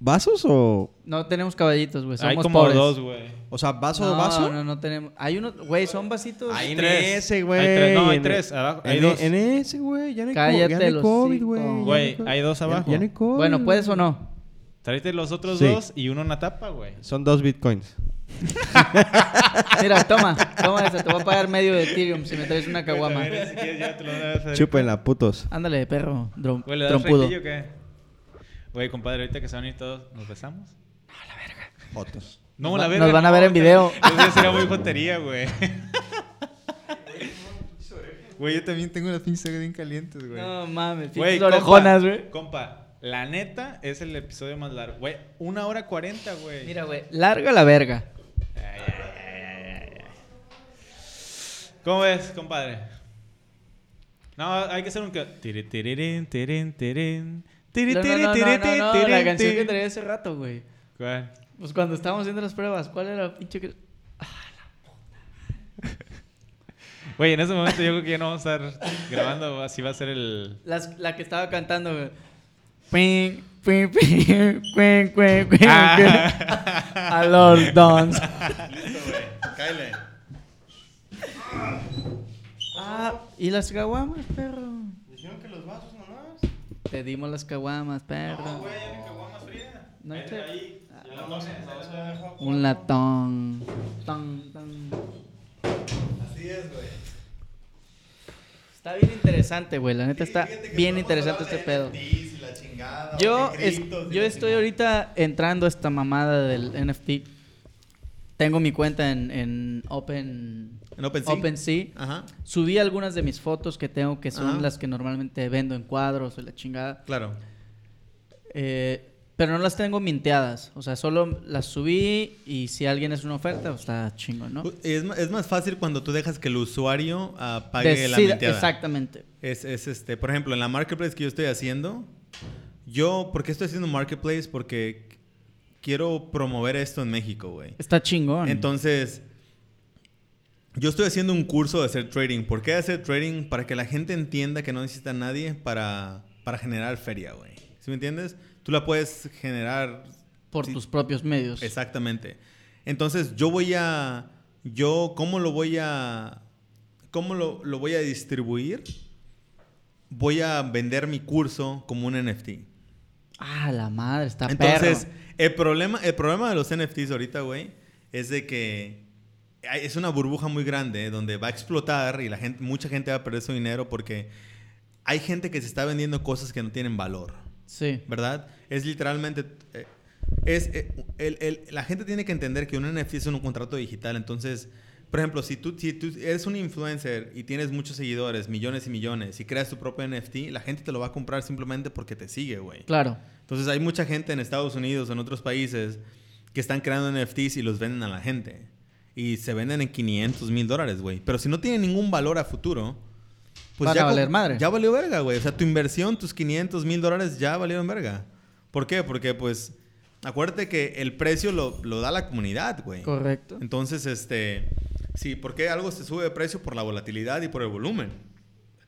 ¿Vasos o...? No tenemos caballitos, güey. Somos Hay como pobres. dos, güey. O sea, ¿vaso no, o vaso? No, no tenemos. Hay uno, güey, son vasitos. Hay en tres. ese, güey. Hay tres. No, hay En- tres. Abajo. Hay en, dos. en ese, güey. Ya no hay, co- Cállate ya no hay COVID, güey. Güey, hay dos abajo. Ya, no hay COVID. Bueno, ¿puedes o no? Tráete los otros Sí. dos y uno una tapa, güey. Son dos bitcoins. Mira, toma, toma esa. Te voy a pagar medio de Ethereum si me traes una caguama. Si quieres, ya te lo das a- Chúpenla, putos. Ándale, perro. drom- ¿le das trompudo. rectillo o qué? Güey, compadre, ahorita que se van a ir todos, ¿nos besamos? Fotos. No, Nos la verga. nos van a no, ver en video. Eso sería muy jotería, güey. Güey, yo también tengo las pinches orejas bien calientes, güey. No mames, Güey, pinches orejonas, güey. Compa, la neta es el episodio más largo. Güey, una hora cuarenta, güey. Mira, güey, larga la verga. Ay, ay, ay. ¿Cómo ves, compadre? No, hay que hacer un... ca- tiri, tirirín, tirín, tirín, tiri, No, no, tiri, no, no, tiri, no, la canción que traía hace rato, güey. ¿Cuál? Pues cuando estábamos haciendo las pruebas, ¿cuál era la pinche que... Güey, en ese momento yo creo que ya no vamos a estar grabando, así va a ser el... Las- la que estaba cantando, güey. Ping, ping, ping, ping, ping, ping, Ah. A los dons. Listo, güey. Cáele. Ah, ¿y las caguamas, perro? Dijeron que los vasos nomás. Te dimos las caguamas, perro. ya. No hay Ahí, que- ahí, ya la pones, ya la- Un latón. Ton, ton. Así es, güey. Está bien interesante, güey. La neta está bien interesante este pedo. NFTs y la chingada, Yo, es- yo la estoy chingada. ahorita entrando a esta mamada del NFT. Tengo mi cuenta en, en Open, En OpenSea. OpenSea. Ajá, Subí algunas de mis fotos que tengo que son Ajá. las que normalmente vendo en cuadros o la chingada. claro. Eh, pero no las tengo minteadas. O sea, solo las subí y si alguien es una oferta, pues está chingo, ¿no? Es, más fácil cuando tú dejas que el usuario ah, pague la Decida- minteada. exactamente. Es, es este, por ejemplo, en la marketplace que yo estoy haciendo, yo, ¿por qué estoy haciendo marketplace? Porque quiero promover esto en México, güey. Está chingón. Entonces, yo estoy haciendo un curso de hacer trading. ¿Por qué hacer trading? Para que la gente entienda que no necesita a nadie para, para generar feria, güey. ¿Sí me entiendes? Tú la puedes generar por sí. tus propios medios. Exactamente. Entonces, yo voy a. Yo, ¿cómo lo voy a. ¿Cómo lo, lo voy a distribuir? Voy a vender mi curso como un NFT. Ah, la madre, está Entonces, perro. el problema, el problema de los NFTs ahorita, güey, es de que es una burbuja muy grande eh, donde va a explotar y la gente, mucha gente va a perder su dinero porque hay gente que se está vendiendo cosas que no tienen valor. Sí. ¿verdad? Es literalmente... eh, es, eh, el- el- la gente tiene que entender que un NFT es un contrato digital. Entonces, por ejemplo, si tú, si tú eres un influencer y tienes muchos seguidores, millones y millones, y creas tu propio NFT, la gente te lo va a comprar simplemente porque te sigue, güey. Claro. Entonces hay mucha gente en Estados Unidos en otros países que están creando NFTs y los venden a la gente. Y se venden en 500 mil dólares, güey. Pero si no tienen ningún valor a futuro, pues Van ya valer madre. Ya valió verga, güey. O sea, tu inversión, tus 500 mil dólares ya valieron verga. ¿Por qué? Porque, pues, acuérdate que el precio lo, lo da la comunidad, güey. Correcto. Entonces, este, sí, ¿por qué algo se sube de precio? Por la volatilidad y por el volumen.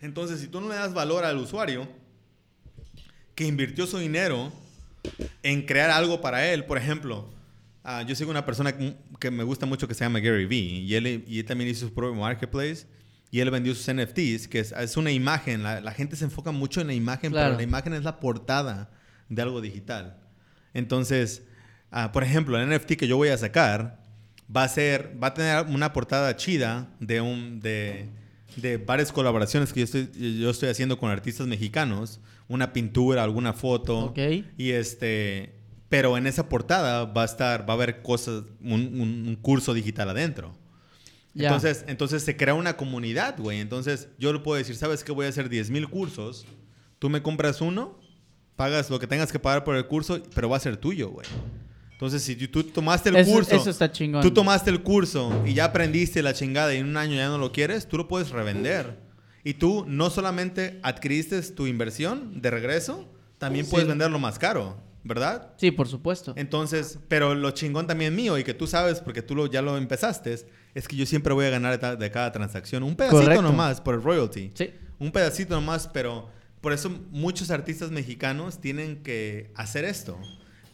Entonces, si tú no le das valor al usuario que invirtió su dinero en crear algo para él, por ejemplo, ah, yo sigo una persona que- me gusta mucho que se llama Gary Vee y él, y él también hizo su propio marketplace y él vendió sus NFTs, que es, es una imagen, la, la gente se enfoca mucho en la imagen, Claro. pero la imagen es la portada de algo digital. Entonces, ah, por ejemplo, el NFT que yo voy a sacar va a ser, va a tener una portada chida de un, de, de varias colaboraciones que yo estoy, yo estoy haciendo con artistas mexicanos, una pintura, alguna foto, Ok. y este, pero en esa portada va a estar, va a haber cosas, un, un- un curso digital adentro. Entonces, entonces se crea una comunidad, güey. Entonces yo le puedo decir, ¿sabes qué? Voy a hacer 10 mil cursos. Tú me compras uno, pagas lo que tengas que pagar por el curso, pero va a ser tuyo, güey. Entonces, si tú tomaste el Eso- curso, eso está chingón. tú tomaste el curso y ya aprendiste la chingada y en un año ya no lo quieres, tú lo puedes revender. Y tú no solamente adquiriste tu inversión de regreso, también Sí. puedes venderlo más caro, ¿verdad? Sí, por supuesto. Entonces, pero lo chingón también mío y que tú sabes porque tú lo, ya lo empezaste, es que yo siempre voy a ganar de, cada transacción. Un pedacito Correcto. nomás por el royalty. Sí. Un pedacito nomás, pero por eso muchos artistas mexicanos tienen que hacer esto.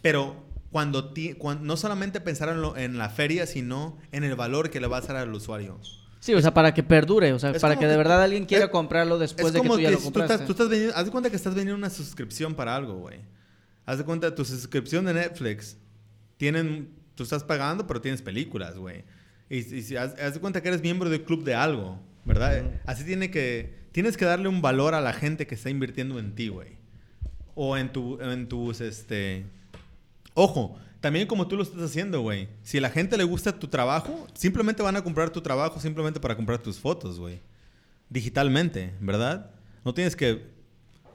Pero cuando, ti- cuan- no solamente pensar en, lo- en la feria, sino en el valor que le vas a dar al usuario. Sí, o sea, para que perdure, o sea, Es para que de que- verdad alguien quiera es- comprarlo después es de que tú ya lo si tú compraste. estás, tú estás vendiendo, haz de cuenta que estás vendiendo una suscripción para algo, güey. Haz de cuenta, tu suscripción de Netflix, tienen, tú estás pagando, pero tienes películas, güey. Y, y si haz, haz de cuenta que eres miembro del club de algo, ¿verdad? Así tiene que, tienes que darle un valor a la gente que está invirtiendo en ti, güey. O en, tu, en tus, este... Ojo, también como tú lo estás haciendo, güey. Si a la gente le gusta tu trabajo, simplemente van a comprar tu trabajo simplemente para comprar tus fotos, güey. Digitalmente, ¿verdad? No tienes que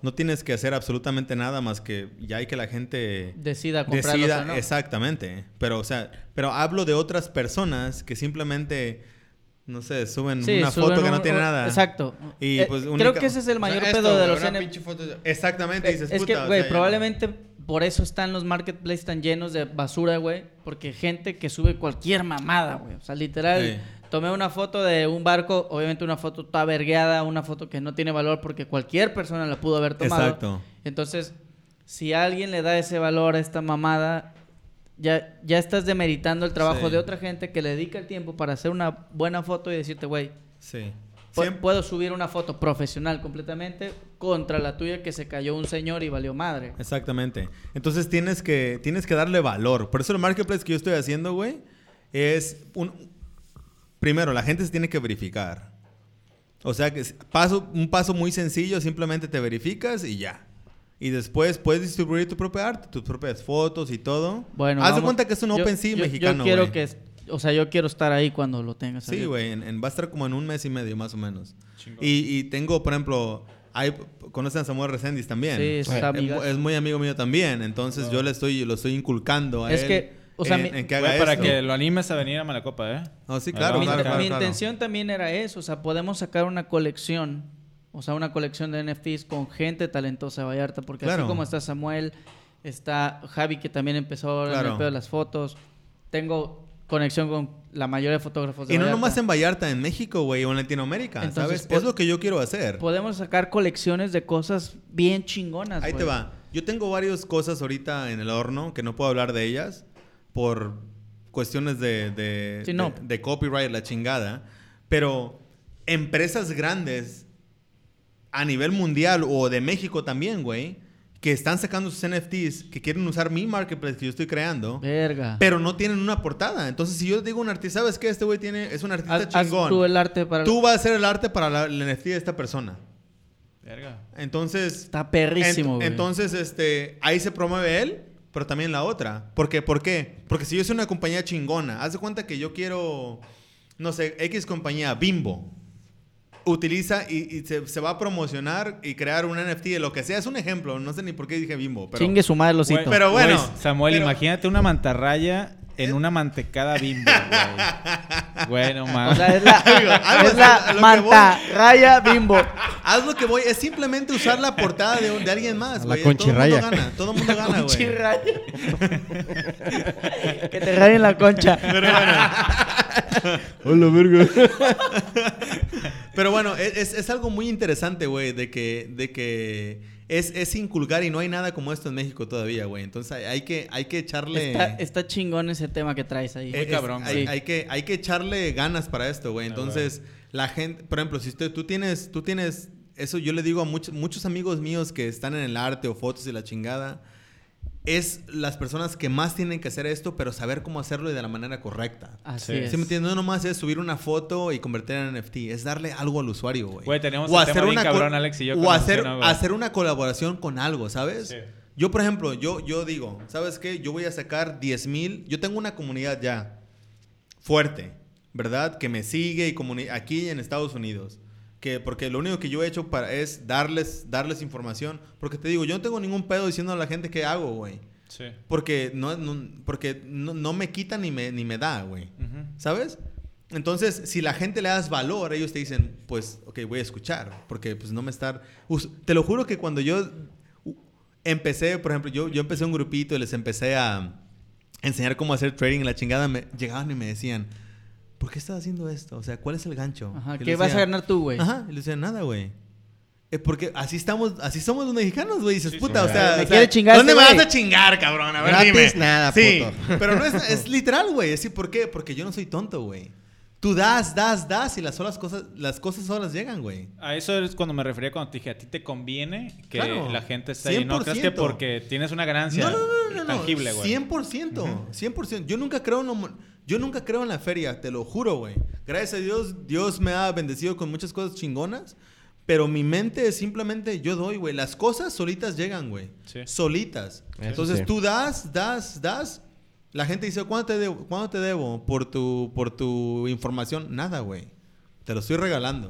no tienes que hacer absolutamente nada más que ya hay que la gente Decida comprarlos decida o no. exactamente. Pero o sea, pero hablo de otras personas que simplemente no sé, suben Sí, una suben foto que no tiene un- nada. Exacto. Y, Eh, pues, Creo que ese es el mayor O sea, esto, pedo de los de- Exactamente, Eh, dices, es que, "Puta, o güey, sea, probablemente por eso están los marketplaces tan llenos de basura, güey. Porque gente que sube cualquier mamada, güey. O sea, literal, Sí. Tomé una foto de un barco, obviamente una foto toda vergueada, una foto que no tiene valor porque cualquier persona la pudo haber tomado. Exacto. Entonces, si alguien le da ese valor a esta mamada, ya, ya estás demeritando el trabajo Sí. de otra gente que le dedica el tiempo para hacer una buena foto y decirte, güey, Sí. Siempre- puedo subir una foto profesional completamente contra la tuya que se cayó un señor y valió madre. Exactamente. Entonces tienes que, tienes que darle valor. Por eso el marketplace que yo estoy haciendo, güey, es un... Primero, la gente se tiene que verificar. O sea, que es- paso, un paso muy sencillo, simplemente te verificas y ya. Y después puedes distribuir tu propia arte, tus propias fotos y todo. Bueno, Haz de cuenta que es un yo- OpenSea yo- mexicano, Yo quiero güey. que, es- o sea, yo quiero estar ahí cuando lo tengas. Sí, güey, en- en- va a estar como en un mes y medio más o menos. Y, y tengo, por ejemplo, hay, conocen a Samuel Reséndiz también. Sí, es es, es muy amigo mío también, entonces yo le estoy, lo estoy inculcando a Es él que, o sea, en, mi- en que haga Güey, para esto. que lo animes a venir a Malacopa, ¿eh? Oh, sí, claro, a claro, mi intención también era eso, o sea, podemos sacar una colección, o sea, una colección de NFTs con gente talentosa de Vallarta, porque Claro. así como está Samuel, está Javi que también empezó ahora en Claro. el pedo de las fotos, tengo conexión con la mayoría de fotógrafos de Y no Vallarta. nomás en Vallarta, en México, güey, o en Latinoamérica, Entonces, ¿sabes? Es lo que yo quiero hacer. Podemos sacar colecciones de cosas bien chingonas. Ahí te va. Yo tengo varias cosas ahorita en el horno que no puedo hablar de ellas por cuestiones de, de, Sí, no. de- de copyright, la chingada. Pero empresas grandes a nivel mundial o de México también, güey, que están sacando sus NFTs, que quieren usar mi marketplace que yo estoy creando, Verga. pero no tienen una portada. Entonces, si yo digo a un artista, ¿sabes qué? Este güey tiene, es un artista Haz, haz chingón. tú el arte para... Tú vas a hacer el arte para la, el NFT de esta persona. Verga. Entonces, Está perrísimo, Ent- güey. entonces, este, ahí se promueve él pero también la otra. Porque, ¿Por qué? Porque si yo soy una compañía chingona, haz de cuenta que yo quiero, no sé, X compañía, Bimbo. Utiliza y, y se, se va a promocionar y crear un NFT de lo que sea. Es un ejemplo, no sé ni por qué dije Bimbo. Pero, Chingue su madre. Güey, Pero bueno, güey, Samuel, pero- imagínate una mantarraya en una mantecada bimbo, güey. Güey, no O sea, es la, es la manta raya bimbo. Haz lo que voy, es simplemente usar la portada de, un- de alguien más, A la güey. Todo el conchirraya. mundo gana, todo el mundo gana, güey. Chirraya. que te rayen la concha. Hola, verga. Pero bueno, es, es- es algo muy interesante, güey, de que, de que es, es inculcar y no hay nada como esto en México todavía, güey. Entonces hay, que, hay que echarle... Está, está chingón ese tema que traes ahí. Eh, es- cabrón, hay, sí. hay que, hay que echarle ganas para esto, güey. Entonces, la gente, por ejemplo, si usted, tú tienes, tú tienes, eso yo le digo a muchos, muchos amigos míos que están en el arte o fotos y la chingada, es las personas que más tienen que hacer esto, pero saber cómo hacerlo y de la manera correcta. Así Sí. es. ¿Sí me entiendes? No nomás es subir una foto y convertirla en NFT, es darle algo al usuario, güey. Güey, tenemos O el hacer tema bien una cabrón, Alex y yo, O hacer, hacer una colaboración con algo, ¿sabes? Sí. Yo, por ejemplo, yo, yo digo, ¿sabes qué? Yo voy a sacar 10 mil. Yo tengo una comunidad ya fuerte, ¿verdad? Que me sigue y comuni- aquí en Estados Unidos. Que, porque lo único que yo he hecho para, es darles, darles información. Porque te digo, yo no tengo ningún pedo diciendo a la gente qué hago, güey. Sí. Porque no, no- porque no, no me quita ni me, ni me da, güey. Ujú. ¿Sabes? Entonces, si la gente le das valor, ellos te dicen, pues, ok, voy a escuchar, porque pues no me estar... Te lo juro que cuando yo uh, empecé, por ejemplo, yo, yo empecé un grupito y les empecé a enseñar cómo hacer trading y la chingada, me llegaban y me decían, ¿por qué estás haciendo esto? O sea, ¿cuál es el gancho? Ajá, ¿Qué vas a ganar tú, güey? Ajá, y le decía, nada, güey. Es porque así estamos, así somos los mexicanos, güey. Dices, Sí, puta, sí. o sea, Me o sea, quiere chingar ¿Dónde este me vas güey? a chingar, cabrón? A ver, Gratis, dime. nada, sí, puto. pero no es, es literal, güey. Sí, ¿por qué? Porque yo no soy tonto, güey. Tú das, das, das y las solas cosas, las cosas solas llegan, güey. A eso es cuando me refería cuando te dije, a ti te conviene que Claro, la gente esté ahí. No crees que 100%. porque tienes una ganancia No, no, no, no, no. tangible, güey. 100%, 100%. Yo nunca creo en lo mo- yo nunca creo en la feria, te lo juro, güey. Gracias a Dios, Dios me ha bendecido con muchas cosas chingonas, pero mi mente es simplemente yo doy, güey. Las cosas solitas llegan, güey. Sí. Solitas. Entonces sí. tú das, das, das. La gente dice, ¿cuánto te debo? ¿Cuánto te debo por tu por tu información? Nada, güey. Te lo estoy regalando.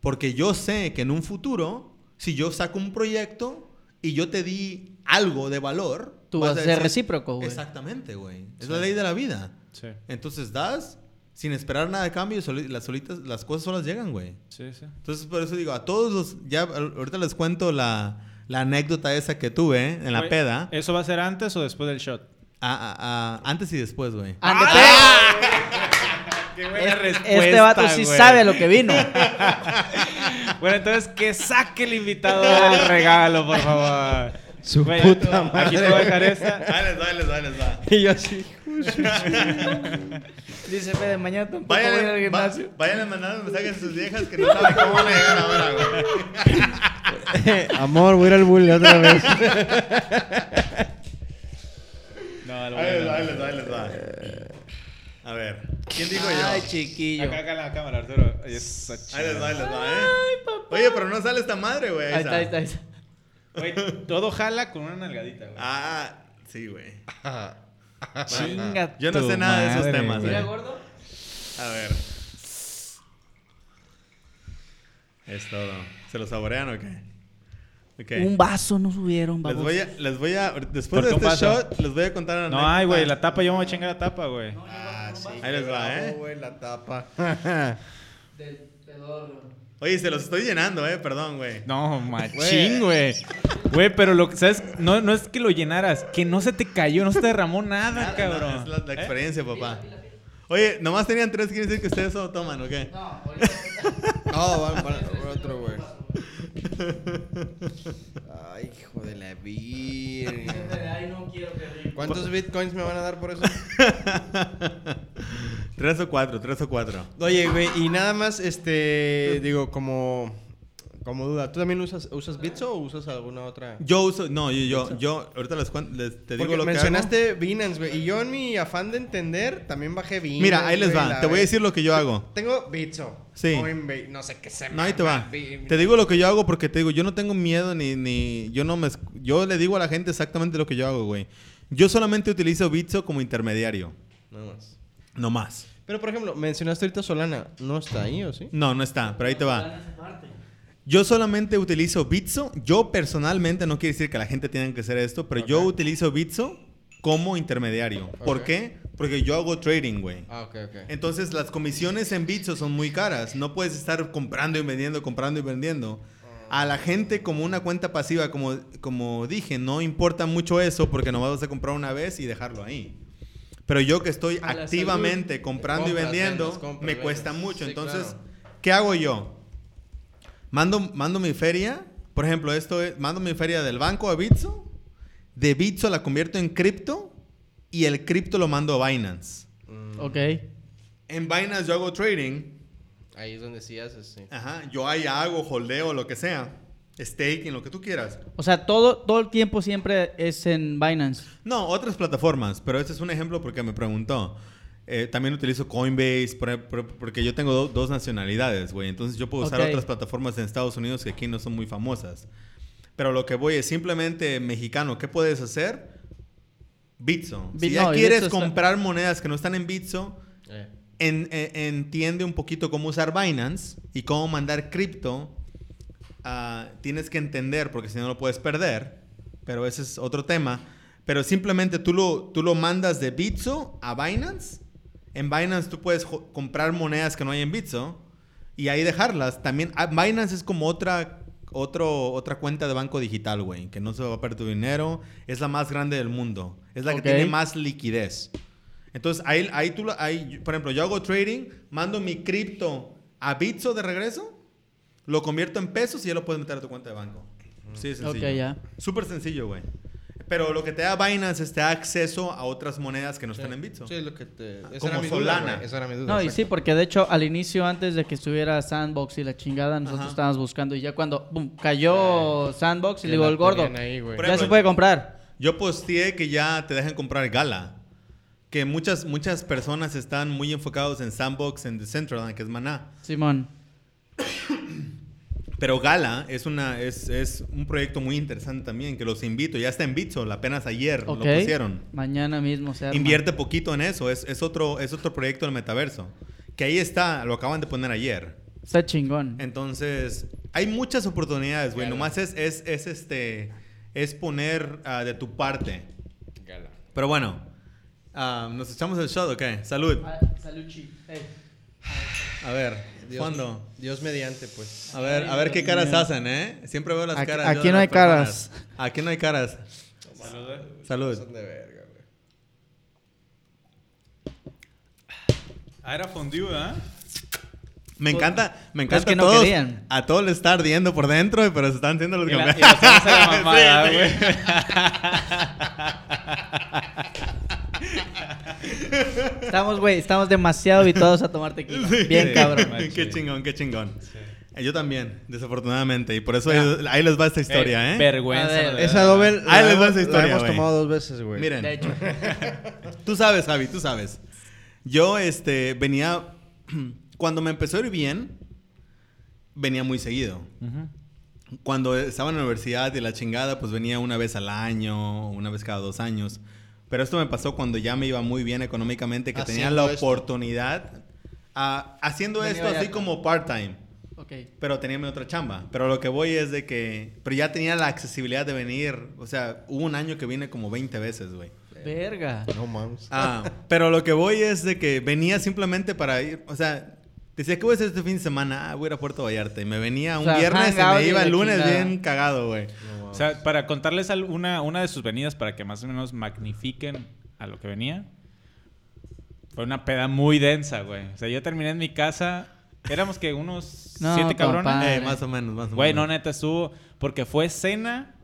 Porque yo sé que en un futuro, si yo saco un proyecto y yo te di algo de valor, Tú vas a ser recíproco, güey. Exactamente, güey. Es Sí. la ley de la vida. Sí, Entonces das sin esperar nada de cambio soli- las solitas, las cosas solas llegan, güey. sí, sí. Entonces por eso digo, a todos los, ya ahorita les cuento la, la anécdota esa que tuve en la peda. ¿Eso va a ser antes o después del shot? A- a- a- antes y después, güey. Ande, ¡Qué Es- este vato sí sabe a lo que vino. Bueno, entonces que saque el invitado el regalo, por favor. Su Güey, puta Aquí te madre. voy a dejar esta. Va, ahí les va. Y yo así. Dice Fede, mañana tampoco voy a ir al Vayan, va- gimnasio. vayan mandando mensajes a sus viejas que no saben cómo van a llegar ahora, güey. Amor, voy a ir al bully otra vez. Ahí les voy va, a ahí les va. A ver, ¿quién digo yo? Ay, chiquillo. Acá, acá en la cámara, Arturo. Ahí les va, ahí les va, ¿eh? Oye, pero no sale esta madre, güey. Ahí está, ahí está, ahí está. Güey, todo jala con una nalgadita, güey. Ah, sí, güey. Chinga Yo no tu sé nada de esos madre, temas, güey. Mira, eh. gordo. A ver. Es todo. ¿Se lo saborean o qué? Un vaso no subieron, Les vamos. voy a, les voy a, después de este shot, les voy a contar una No, ay, güey, la tapa, yo me voy a chingar la tapa, güey. Ah, sí. Ahí les va, ¿eh? güey, la tapa. Del pedorro. Oye, se los estoy llenando, eh, perdón, güey. No, machín, güey. Güey, pero lo que, ¿sabes? No, no es que lo llenaras, que no se te cayó, no se te derramó nada, Nada, cabrón. es la, la ¿Eh? experiencia, papá. Oye, nomás tenían tres, quiere decir que ustedes solo toman, ¿o qué? No, ahorita. No, va, va, va otro, güey. Ay, hijo de la virgen. Ay, no quiero que ríe. ¿Cuántos bitcoins me van a dar por eso? tres o cuatro, tres o cuatro. Oye, güey, y nada más, este, digo, como Como duda. ¿Tú también usas, usas Bitso o usas alguna otra? Yo uso, no, yo, yo, yo ahorita les, cuen- les- te digo Porque lo que hago. mencionaste Binance, güey. Y yo en mi afán de entender también bajé Binance. Mira, ahí les va. Te voy a decir lo que yo hago. Tengo Bitso. Sí. Coinbase, no sé qué se No, ahí te va. Te digo lo que yo hago porque te digo, yo no tengo miedo ni, ni, yo no me, yo le digo a la gente exactamente lo que yo hago, güey. Yo solamente utilizo Bitso como intermediario, Nada más. no más. Pero, por ejemplo, mencionaste ahorita Solana. ¿No está ahí o sí? No, no está, pero ahí te va. Yo solamente utilizo Bitso. Yo personalmente, no quiere decir que la gente tenga que hacer esto, pero yo Ok. utilizo Bitso como intermediario. ¿Por Ok. qué? Porque yo hago trading, güey. Ah, ok, ok. Entonces las comisiones en Bitso son muy caras. No puedes estar comprando y vendiendo, comprando y vendiendo. A la gente como una cuenta pasiva, como, como dije, no importa mucho eso porque nomás vas a comprar una vez y dejarlo ahí. Pero yo que estoy A activamente comprando y Compras, vendiendo, vendes, compras, me vendes. cuesta mucho. Sí, Entonces, claro. ¿qué hago yo? Mando, mando mi feria. Por ejemplo, esto es, mando mi feria del banco a Bitso. De Bitso la convierto en cripto y el cripto lo mando a Binance. Ok. En Binance yo hago trading. Ahí es donde sí haces, sí. Ajá, yo ahí hago holdeo, lo que sea. Staking, lo que tú quieras. O sea, todo, todo el tiempo siempre es en Binance. No, otras plataformas, pero este es un ejemplo porque me preguntó. Eh, también utilizo Coinbase por- por- porque yo tengo do- dos nacionalidades, güey. Entonces yo puedo usar otras plataformas en Estados Unidos que aquí no son muy famosas. Pero lo que voy es simplemente mexicano. ¿Qué puedes hacer? Bitso. Bit- si ya no, quieres está- comprar monedas que no están en Bitso, Eh. en- en- entiende un poquito cómo usar Binance y cómo mandar cripto. Ah, tienes que entender porque si no lo puedes perder. Pero ese es otro tema. Pero simplemente tú lo, tú lo mandas de Bitso a Binance. En Binance tú puedes comprar monedas que no hay en Bitso y ahí dejarlas. También ah, Binance es como otra, otro, otra cuenta de banco digital, güey. Que no se va a perder tu dinero. Es la más grande del mundo. Es la Ok. que tiene más liquidez. Entonces, ahí, ahí tú, ahí, por ejemplo, yo hago trading, mando mi cripto a Bitso de regreso, lo convierto en pesos y ya lo puedes meter a tu cuenta de banco. Sí, es sencillo. Ya. Súper sencillo, güey. Pero lo que te da Binance es te da acceso a otras monedas que no están en Bitso. Sí, lo que te... Esa Como era mi Solana. Duda. Esa era mi duda. No, y exacto. sí, porque de hecho al inicio, antes de que estuviera Sandbox y la chingada, nosotros Ajá. estábamos buscando y ya cuando boom, cayó Sandbox y le digo, el gordo, ahí, ya se puede comprar. Yo posteé que ya te dejan comprar Gala. Que muchas, muchas personas están muy enfocados en Sandbox, en Decentraland, que es Maná. Simón. Pero Gala es, una, es, es un proyecto muy interesante también, que los invito. Ya está en Bitso, apenas ayer Ok. lo pusieron. Mañana mismo se arma. Invierte poquito en eso, es, es, otro, es otro proyecto del metaverso. Que ahí está, lo acaban de poner ayer. Está chingón. Entonces, hay muchas oportunidades, güey. Nomás es, es, es, este, es poner ah, de tu parte. Gala. Pero bueno, ah, ¿nos echamos el shot o qué? Salud. Saluchi. A ver, Dios, ¿cuándo? Dios mediante, pues. A ver, a ver qué caras hacen, ¿eh? Siempre veo las Aquí- caras. aquí no hay caras. Aquí no hay caras. Salud. Son de verga, güey. Ah, era fondue, ¿ah? Me encanta, me Pues encanta que no todos, querían. a todos les está ardiendo por dentro, pero se están haciendo los Y la, comer- y la salsa de mamada, Sí, sí. güey. Estamos, güey, estamos demasiado habituados a tomar tequila. Bien Sí. cabrón. qué chingón, qué chingón. Eh, Yo también, desafortunadamente, y por eso ahí les va esta historia, ¿eh? Vergüenza. Esa doble Ahí les va esa historia, la hemos tomado dos veces, güey. Miren, De hecho. tú sabes, Javi, tú sabes. Yo, este, venía, cuando me empezó a ir bien, venía muy seguido. Ujú. Cuando estaba en la universidad y la chingada, pues venía una vez al año, una vez cada dos años. Pero esto me pasó cuando ya me iba muy bien económicamente, que tenía la esto. oportunidad, ah, haciendo Venía esto así como part-time. Ok. Pero tenía mi otra chamba. Pero lo que voy es de que... Pero ya tenía la accesibilidad de venir. O sea, hubo un año que vine como 20 veces, güey. Verga. No mames. Ah, pero lo que voy es de que venía simplemente para ir... O sea, decía, ¿qué voy a hacer este fin de semana? Ah, voy a ir a Puerto Vallarta. Y me venía un O sea, viernes y me iba el lunes chingada. bien cagado, güey. O sea, para contarles una, una de sus venidas para que más o menos magnifiquen a lo que venía. Fue una peda muy densa, güey. O sea, yo terminé en mi casa. Éramos que unos No, siete cabrones. Eh, más o menos, más o Güey, no, menos. neta, estuvo. Porque fue cena.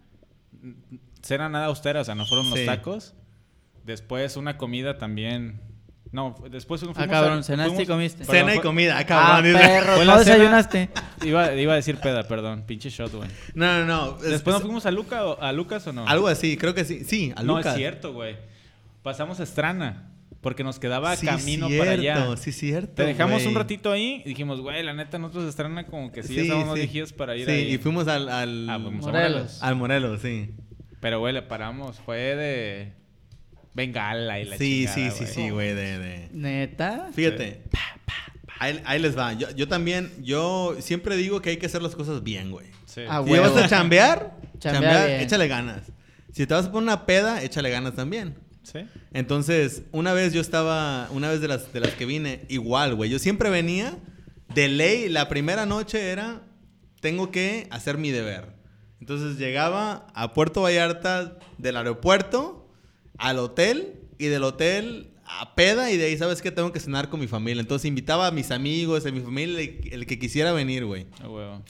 Cena nada austera, o sea, no fueron los tacos. Después una comida también No, después fuimos Ah, cabrón, a- cenaste y comiste. Perdón, Cena y fue- comida, ah, Ah, cabrón. perro, Fue no la cena- desayunaste. Iba, iba a decir peda, perdón. Pinche shot, güey. No, no, no. es- ¿Después nos fuimos a, Luca, o- a Lucas o no? Algo así, creo que sí. Sí, a no, Lucas. es cierto, güey. Pasamos a Estrana. Porque nos quedaba Sí, camino cierto, para allá. Sí, cierto. Te dejamos güey. un ratito ahí y dijimos, güey, la neta, nosotros de Estrana como que sí, ya estábamos sí. dirigidos para ir Sí, ahí. y fuimos al. al Ah, fuimos a Morelos. Morelos. al Morelos, sí. Pero, güey, le paramos. Fue de bengala y la Sí, chingada, sí, sí, sí, güey. De, de- ¿Neta? Fíjate. Ahí, ahí les va. Yo, yo también, yo siempre digo que hay que hacer las cosas bien, güey. Sí. Ah, Si vas a chambear, Chambea chambear, bien. échale ganas. Si te vas a poner una peda, échale ganas también. Sí. Entonces, una vez yo estaba, una vez de las, de las que vine, igual, güey. Yo siempre venía, de ley, la primera noche era, tengo que hacer mi deber. Entonces llegaba a Puerto Vallarta del aeropuerto al hotel y del hotel a peda y de ahí, ¿sabes qué? Tengo que cenar con mi familia. Entonces invitaba a mis amigos, a mi familia, el- el que quisiera venir, güey. A huevo.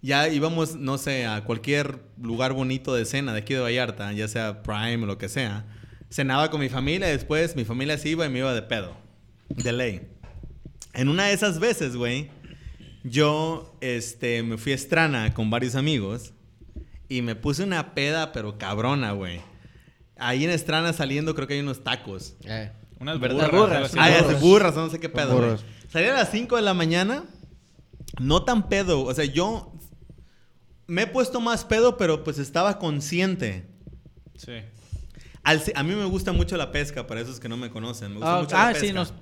Ya íbamos, no sé, a cualquier lugar bonito de cena de aquí de Vallarta, ya sea Prime o lo que sea. Cenaba con mi familia y después mi familia se iba y me iba de pedo. De ley. En una de esas veces, güey, yo este, me fui a Estrana con varios amigos y me puse una peda, pero cabrona, güey. Ahí en Estrana saliendo creo que hay unos tacos. Eh. Unas burras. Burras, Ah, burras, no sé qué pedo. Salí a las 5 de la mañana, no tan pedo. O sea, yo me he puesto más pedo, pero pues estaba consciente. Sí. Al a mí me gusta mucho la pesca, para esos que no me conocen. Me gusta Ah, mucho la ah, pesca. sí, nos...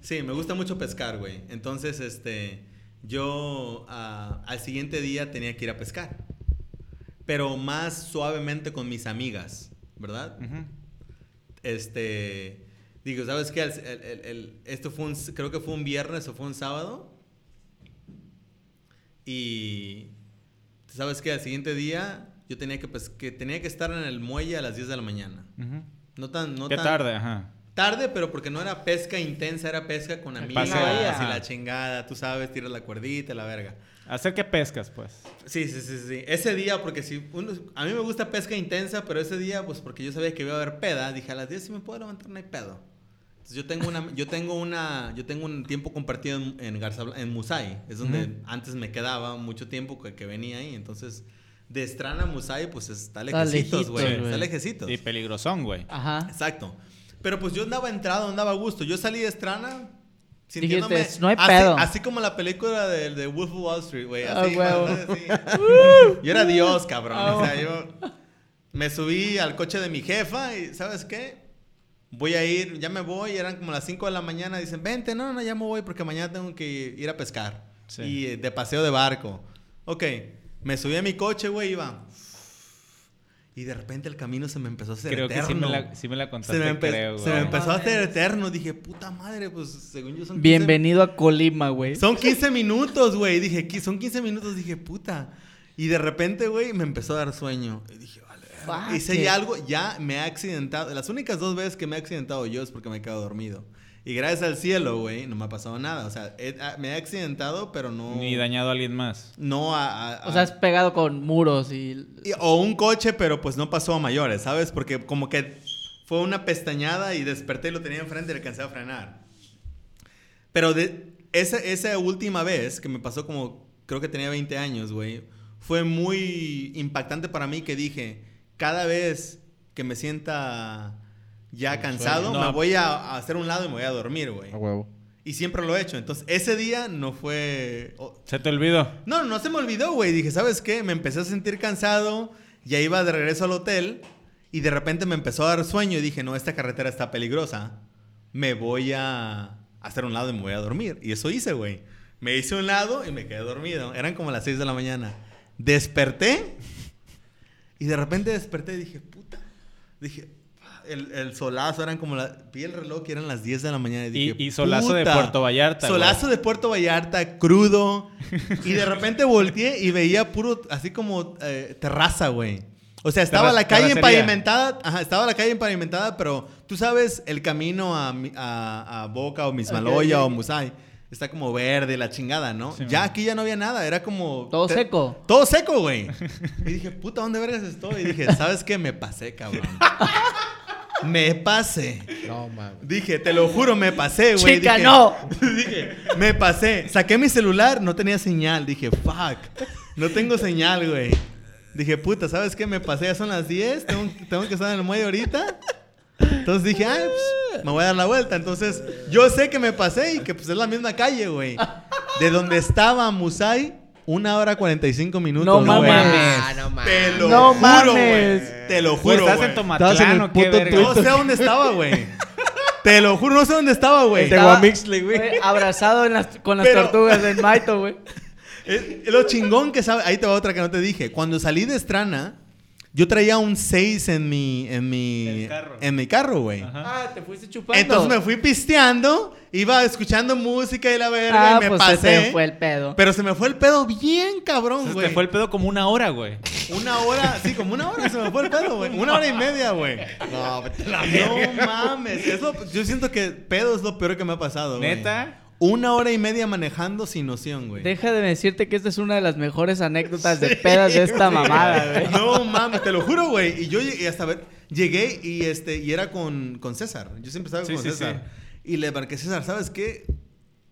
Sí, me gusta mucho pescar, güey. Entonces, este, yo ah, al siguiente día tenía que ir a pescar. Pero más suavemente con mis amigas, ¿verdad? Este, digo, ¿sabes qué? El- el- el- el- esto fue un, creo que fue un viernes o fue un sábado. Y, ¿sabes qué? Al siguiente día yo tenía que, pes- que tenía que estar en el muelle a las 10 de la mañana. No tan, no Qué tan tarde, ajá. Tarde, pero porque no era pesca intensa, era pesca con amigas paseo, y la chingada, tú sabes, tiras la cuerdita, la verga. Hacer que pescas, pues. Sí, sí, sí, sí. Ese día, porque si uno- a mí me gusta pesca intensa, pero ese día, pues porque yo sabía que iba a haber peda, dije a las 10 si me puedo levantar, no hay pedo. Entonces yo tengo una, yo tengo una, yo tengo un tiempo compartido en, en Garza en Musay, es donde antes me quedaba mucho tiempo que, que venía ahí, entonces de Estrana a Musay, pues está lejecitos, lejitos, güey, güey. está lejecitos. Y peligrosón, güey. Ajá. Exacto. Pero pues yo andaba entrado, andaba a gusto. Yo salí de Estrana sintiéndome... Dijiste, "No hay así, pedo". Así como la película de, de Wolf of Wall Street, güey. Ah, Así. Yo era Dios, cabrón. Ah, O sea, yo me subí al coche de mi jefa y ¿sabes qué? Voy a ir, ya me voy, eran como las 5 de la mañana. Dicen, vente, no, no, ya me voy porque mañana tengo que ir a pescar. Sí. Y eh, de paseo de barco. Ok, me subí a mi coche, güey, iba. Y de repente el camino se me empezó a hacer Creo que sí eterno. me la, sí me la Se contaste, me, empe- creo, se me empezó a hacer eterno. Dije, puta madre, pues según yo son 15 Bienvenido a Colima, güey. Son 15 minutos, güey. Dije, "Qui- son 15 minutos. Dije, puta. Y de repente, güey, me empezó a dar sueño. Y dije, vale. Hice ya algo, ya me he accidentado. Las únicas dos veces que me he accidentado yo es porque me he quedado dormido. Y gracias al cielo, güey, no me ha pasado nada. O sea, he- a- me he accidentado, pero no. Ni dañado a alguien más. No a. a- O sea, has pegado con muros y... y- o un coche, pero pues no pasó a mayores, ¿sabes? Porque como que fue una pestañada y desperté y lo tenía enfrente y le alcancé a frenar. Pero de esa, esa última vez que me pasó como, creo que tenía 20 años, güey, fue muy impactante para mí que dije, cada vez que me sienta ya cansado, No. me voy a, a hacer un lado y me voy a dormir, güey. A huevo. Y siempre lo he hecho. Entonces, ese día no fue... ¿Se te olvidó? no, no se me olvidó, güey. Dije, ¿sabes qué? Me empecé a sentir cansado, ya iba de regreso al hotel y de repente me empezó a dar sueño y dije, no, esta carretera está peligrosa. Me voy a hacer un lado y me voy a dormir. Y eso hice, güey. Me hice un lado y me quedé dormido. Eran como las 6 de la mañana. Desperté y de repente desperté y dije, puta. Dije, el, el solazo eran como la... Vi el reloj y eran las 10 de la mañana y dije, y solazo de. Puerto Vallarta, güey. Solazo de Puerto Vallarta, crudo. y de repente volteé y veía puro, así como eh, terraza, güey. O sea, estaba Terra- la calle terracería. empavimentada, ajá, estaba la calle empavimentada, pero tú sabes, el camino a, mi- a, a Boca o Mismaloya Ok, o. Musay está como verde, la chingada, ¿no? Sí, ya man. aquí ya no había nada, era como... Todo te- seco. Todo seco, güey. Y dije, puta, ¿dónde vergas estoy? Y dije, ¿sabes qué? Me pasé, cabrón. Me pasé. No mames. Dije, te lo juro, me pasé, güey. Chica, Dije- no. Dije, me pasé. Saqué mi celular, no tenía señal. Dije, fuck. No tengo señal, güey. Dije, puta, ¿sabes qué? Me pasé, ya son las 10. Tengo, tengo que estar en el muelle ahorita. Entonces dije, ay, pues, me voy a dar la vuelta. Entonces, yo sé que me pasé y que pues es la misma calle, güey. De donde estaba Musai, una hora 45 minutos. No güey. mames. Ah, no mames. Te lo No juro, mames. Te lo juro, ¿Estás en Tomatlán Estabas en el puto? No sé dónde estaba, güey. Te lo juro, no sé dónde estaba, güey. De Guamixle, güey. Güey, Abrazado en las- con las Pero- tortugas en Maito, güey. Lo chingón que sabe. Ahí te va otra que no te dije. Cuando salí de Estrana, yo traía un 6 en mi. En mi, El carro. En mi carro, güey. Ajá. Ah, te fuiste chupando. Entonces me fui pisteando, iba escuchando música y la verga, Ah, y me pues se pasé. te fue el pedo. Pero se me fue el pedo bien cabrón, güey. te fue el pedo como una hora, güey. Una hora, sí, como una hora se me fue el pedo, güey. Una hora y media, güey. No, la No mames. es lo- yo siento que pedo es lo peor que me ha pasado, güey. ¿Neta? Una hora y media manejando sin noción, güey. Deja de decirte que esta es una de las mejores anécdotas de pedas de esta mamada, güey. No mames, te lo juro, güey. Y yo llegué hasta ver, llegué y este y era con, con César. Yo siempre estaba Sí, con sí, César. Y le marqué César, ¿sabes qué?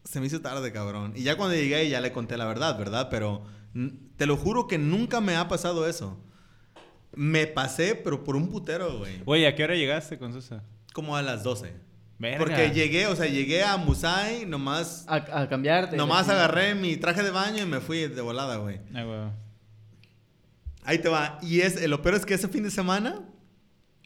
Se me hizo tarde, cabrón. Y ya cuando llegué ya le conté la verdad, ¿verdad? Pero te lo juro que nunca me ha pasado eso. Me pasé, pero por un putero, güey. Güey, ¿a qué hora llegaste con Sosa? Como a las 12. Verga. Porque llegué, o sea, llegué a Musai, nomás, A, a cambiarte. nomás agarré mi traje de baño y me fui de volada, güey. Ah, güey. Ahí te va. Y es, lo peor es que ese fin de semana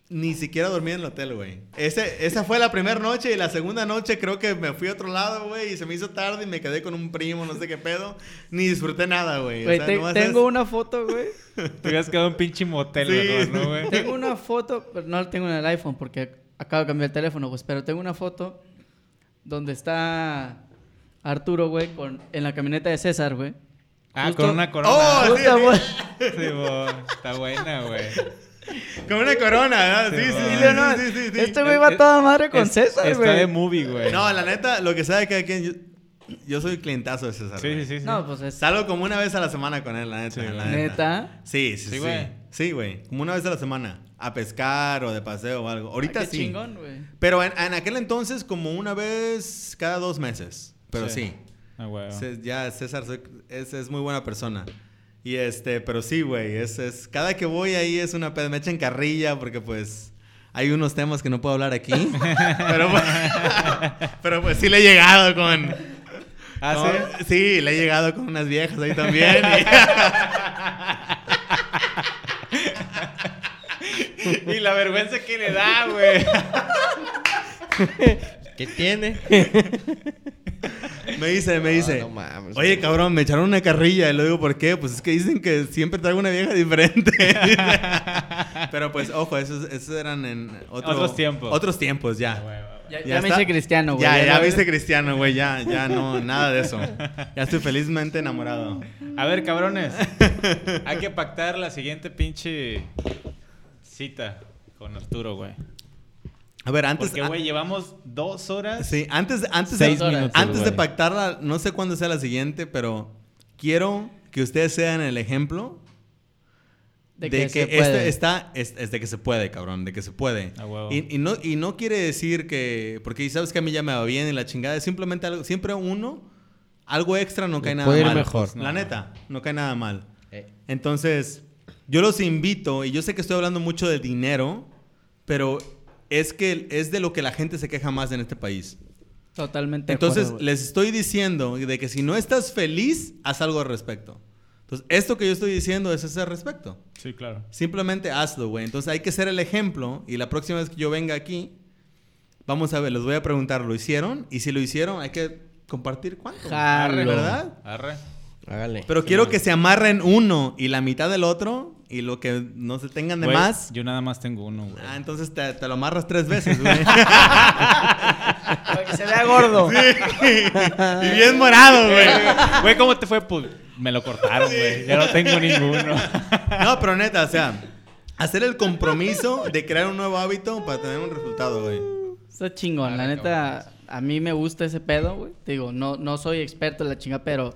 ni siquiera dormí en el hotel, güey. Ese, esa fue la primera noche y la segunda noche creo que me fui a otro lado, güey, y se me hizo tarde y me quedé con un primo, no sé qué pedo. Ni disfruté nada, güey. O sea, te- nomás tengo es- una foto, güey. Te hubieras quedado en un pinche motel, Sí. ¿no, güey? Tengo una foto, pero no la tengo en el iPhone porque acabo de cambiar el teléfono, pues, pero tengo una foto donde está Arturo, güey, con, en la camioneta de César, güey. Ah, Justo- con una corona. ¡Oh! sí, Justo, sí. güey. Sí, bo, está buena, güey. Con una corona, ¿verdad? Sí, Sí, sí. Este güey va toda madre con Es- César, Está de güey. movie, güey. No, la neta, lo que sabe que quien yo, yo soy clientazo de César. Sí, güey. sí, sí. sí. No, pues es... Salgo como una vez a la semana con él, la neta. Sí, la güey. ¿Neta? Sí, sí, Sí, sí. güey. Sí, güey. Como una vez a la semana. A pescar o de paseo o algo. Ahorita Ay, qué sí. chingón, güey. Pero en, en aquel entonces, como una vez cada dos meses. Pero sí. Sí. Ah, güey. Ya César es, es muy buena persona. Y este, pero sí, güey. Es, es, cada que voy ahí es una peda. Me echan carrilla porque pues hay unos temas que no puedo hablar aquí. pero, pues, pero pues sí le he llegado con. Ah, sí. Sí, le he llegado con unas viejas ahí también. y- la vergüenza que le da, güey. ¿Qué tiene? me dice, me dice. No, no mames. Oye, cabrón, me echaron una carrilla. Y le digo, ¿por qué? Pues es que dicen que siempre traigo una vieja diferente. Pero pues, ojo, esos, esos eran en otro- Otros tiempos. Otros tiempos, ya. Ya, Ya ya me hice cristiano, güey. Ya, ya no- viste cristiano, güey. Ya, ya no, nada de eso. Ya estoy felizmente enamorado. A ver, cabrones. Hay que pactar la siguiente pinche cita con Arturo, güey. A ver, antes. Porque, güey, llevamos dos horas. Sí, antes, antes, Seis de, minutos, antes de pactarla, no sé cuándo sea la siguiente, pero quiero que ustedes sean el ejemplo De de, que que, se este puede. está es, es de que se puede, cabrón, de que se puede. A huevo. Y, y no y no quiere decir que porque sabes que a mí ya me va bien y la chingada, es simplemente algo, siempre uno algo extra no cae nada puede ir mal. mejor. La neta, no cae nada mal. Eh, Entonces, yo los invito, y yo sé que estoy hablando mucho de dinero, pero es que es de lo que la gente se queja más en este país. Totalmente. Entonces, acuerdo, les estoy diciendo de que si no estás feliz, haz algo al respecto. Entonces, esto que yo estoy diciendo es ese al respecto. Sí, claro. Simplemente hazlo, güey. Entonces, hay que ser el ejemplo, y la próxima vez que yo venga aquí, vamos a ver, les voy a preguntar, ¿lo hicieron? Y si lo hicieron, hay que compartir cuánto. Jalo. ¿Verdad? Arre. hágale. Pero quiero que se amarren uno y la mitad del otro y lo que no se tengan de Güey, más. Yo nada más tengo uno, güey. Ah, entonces te, te lo amarras tres veces, güey. Para que se vea gordo. y bien morado, güey. Güey, ¿cómo te fue? Pues me lo cortaron, güey. Ya no tengo ninguno. No, pero neta, o sea, hacer el compromiso de crear un nuevo hábito para tener un resultado, güey. Está chingón, la neta, a mí me gusta ese pedo, güey. Te Digo, no, no soy experto en la chinga, pero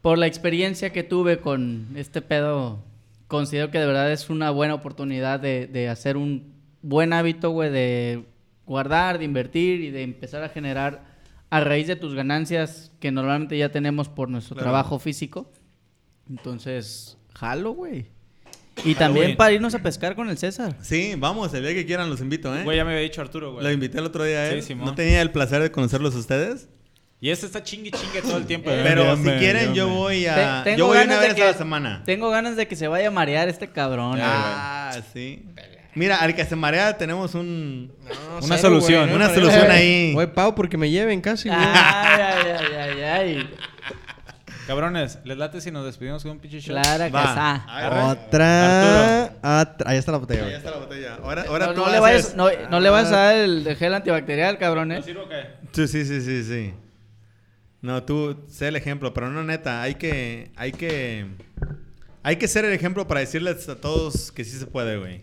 por la experiencia que tuve con este pedo, considero que de verdad es una buena oportunidad de, de hacer un buen hábito, güey, de guardar, de invertir y de empezar a generar a raíz de tus ganancias que normalmente ya tenemos por nuestro Claro. trabajo físico. Entonces, jalo, güey. Y también para irnos a pescar con el César. Sí, vamos, el día que quieran los invito, ¿eh? Güey, ya me había dicho Arturo, Lo güey. invité el otro día, ¿eh? Sí, Simón. no tenía el placer de conocerlos ustedes. Y este está chingue chingue todo el tiempo. Pero si quieren, yo voy Te- a. tengo Yo voy una ganas de vez que- a la semana. Tengo ganas de que se vaya a marear este cabrón. güey. Ah, sí. Mira, al que se marea tenemos un. Una solución, güey, una no, solución güey. ahí. Güey, Pau, porque me lleven casi, güey. Ay, ay, ay, ay, ay. Cabrones, ¿les late si nos despedimos con un pinche shot? Clara que Va. sa. Arre. Otra. atra- Ahí está la botella, Ahí está la botella. Ahora, ahora No, tú no le vayas, no, no le vas a dar el de gel antibacterial, cabrón, ¿eh? ¿No sirve o qué? Sí, sí, sí, sí, sí. No, tú sé el ejemplo, pero no neta, hay que, hay que, hay que ser el ejemplo para decirles a todos que sí se puede, güey.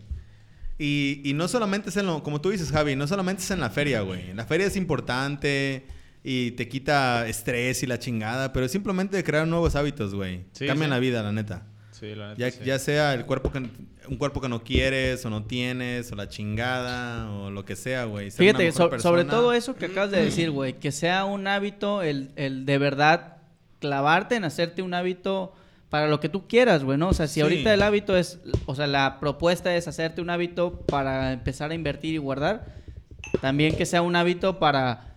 Y, y no solamente es en lo, como tú dices, Javi, no solamente es en la feria, güey. La feria es importante y te quita estrés y la chingada, pero es simplemente crear nuevos hábitos, güey. Sí, Cambian sí. la vida, la neta. Sí, la neta Ya, sí. ya sea el cuerpo que, un cuerpo que no quieres o no tienes, o la chingada, o lo que sea, güey. Ser una Fíjate, mejor so- sobre todo eso que acabas de decir, güey, que sea un hábito, el, el de verdad clavarte en hacerte un hábito para lo que tú quieras, güey, ¿no? O sea, si Sí. ahorita el hábito es, o sea, la propuesta es hacerte un hábito para empezar a invertir y guardar, también que sea un hábito para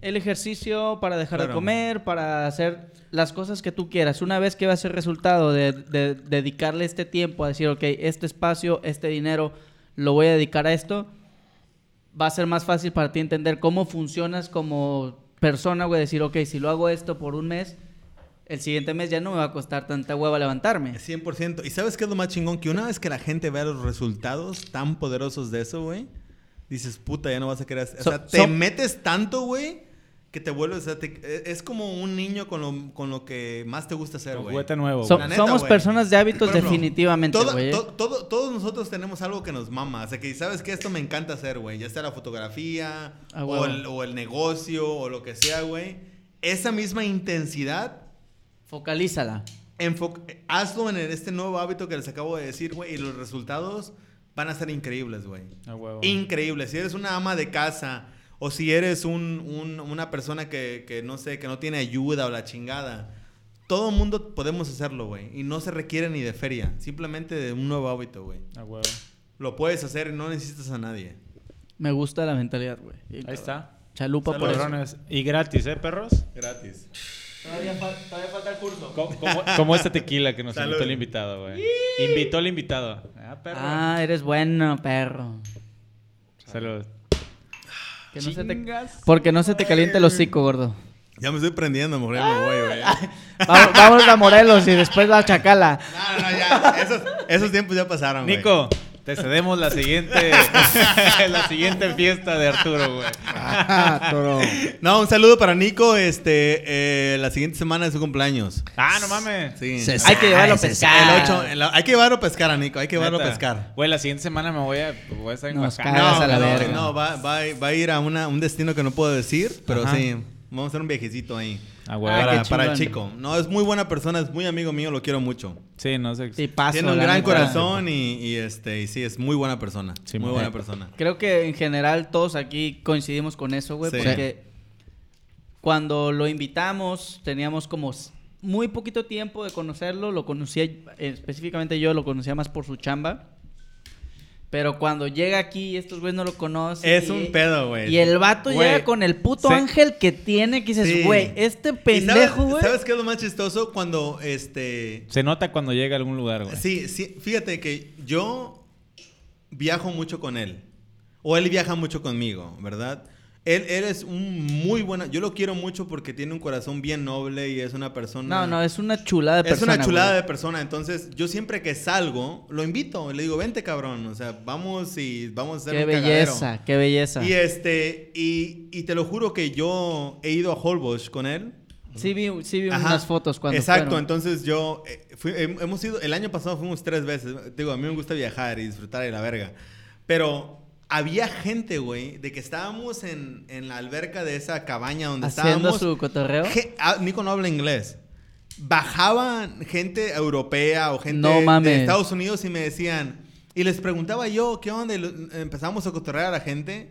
el ejercicio, para dejar de comer, para hacer las cosas que tú quieras. Una vez que va a ser resultado de, de dedicarle este tiempo a decir, ok, este espacio, este dinero, lo voy a dedicar a esto, va a ser más fácil para ti entender cómo funcionas como persona, güey. Decir, ok, si lo hago esto por un mes, el siguiente mes ya no me va a costar tanta hueva levantarme. 100%. ¿Y sabes qué es lo más chingón? Que una vez que la gente vea los resultados tan poderosos de eso, güey, dices, puta, ya no vas a querer. O So- sea, te so- metes tanto, güey, que te vuelves. sea, te- e, es como un niño con lo, con lo que más te gusta hacer, Un güey. juguete nuevo. So- neta, somos personas de hábitos ejemplo, definitivamente, toda- güey. to- todo- todos nosotros tenemos algo que nos mama. O sea, que sabes que esto me encanta hacer, güey. Ya sea la fotografía, Ah, o, el, o el negocio, o lo que sea, güey. Esa misma intensidad Focalízala. Enfo- hazlo en este nuevo hábito que les acabo de decir, güey, y los resultados van a ser increíbles, güey. A huevo. Increíbles. Si eres una ama de casa o si eres un- un- una persona que, que no sé, que no tiene ayuda o la chingada, todo el mundo podemos hacerlo, güey. Y no se requiere ni de feria, simplemente de un nuevo hábito, güey. A huevo. Lo puedes hacer y no necesitas a nadie. Me gusta la mentalidad, güey. Ahí está. Chalupa por eso. Y gratis, ¿eh, perros? Gratis. Todavía, falta el curso. Como, como, como este tequila que nos Salud. invitó el invitado, güey. Invitó al invitado. Ah, perro. Ah, eres bueno, perro. Salud. Que no se te- Chingas. Porque no se te caliente el hocico, gordo. Ya me estoy prendiendo, mujer, me voy, güey. Vamos, vámonos a Morelos y después a Chacala. No, no, no, ya. Esos, esos tiempos ya pasaron, güey. Nico, te cedemos la siguiente la siguiente fiesta de Arturo, güey. Ah, toro. No, un saludo para Nico. Este, eh, la siguiente semana es su cumpleaños. Ah, no mames. Sí. Se Hay que llevarlo a pescar. El ocho- el- hay que llevarlo a pescar a Nico. Hay que llevarlo a pescar. Güey, la siguiente semana me voy a, voy a estar en Nos No, a la no, verga. no, va, va, a- va a ir a una- un destino que no puedo decir, pero Ajá. sí. Vamos a hacer un viajecito ahí. Ah, güey. Ah, para, el chico. No, es muy buena persona, es muy amigo mío, lo quiero mucho. Sí, no sé. Sí, paso. Tiene un gran neta. corazón y, y, este, y sí, es muy buena persona. Sí, muy buena persona. Creo que en general todos aquí coincidimos con eso, güey, Sí. porque cuando lo invitamos teníamos como muy poquito tiempo de conocerlo, lo conocía específicamente yo lo conocía más por su chamba. Pero cuando llega aquí, estos güeyes no lo conocen. Es y- un pedo, güey. Y el vato Güey, llega con el puto se- ángel que tiene, que dices, Sí. güey, este ¿Y sabes- pendejo, güey. ¿Sabes qué es lo más chistoso? Cuando, este... Se nota cuando llega a algún lugar, güey. Sí, sí, fíjate que yo viajo mucho con él. O él viaja mucho conmigo, ¿verdad? Él, él es un muy buena... Yo lo quiero mucho porque tiene un corazón bien noble y es una persona... No, no, es una chulada de Es persona. una chulada güey. de persona, entonces yo siempre que salgo, lo invito, le digo, vente cabrón, o sea, vamos y vamos a hacer Qué un cagadero". belleza, qué belleza. Y este, y, y te lo juro que yo he ido a Holbox con él. Sí vi, sí vi unas fotos cuando Exacto, fueron. entonces yo eh, fui- hemos ido, el año pasado fuimos tres veces. Digo, a mí me gusta viajar y disfrutar de la verga. Pero había gente, güey, de que estábamos en, en la alberca de esa cabaña donde Haciendo estábamos. su cotorreo. Ge- ah, Nico no habla inglés. Bajaban gente europea o gente No de Estados Unidos y me decían, Y les preguntaba yo, ¿qué onda? Y lo- empezamos a cotorrear a la gente.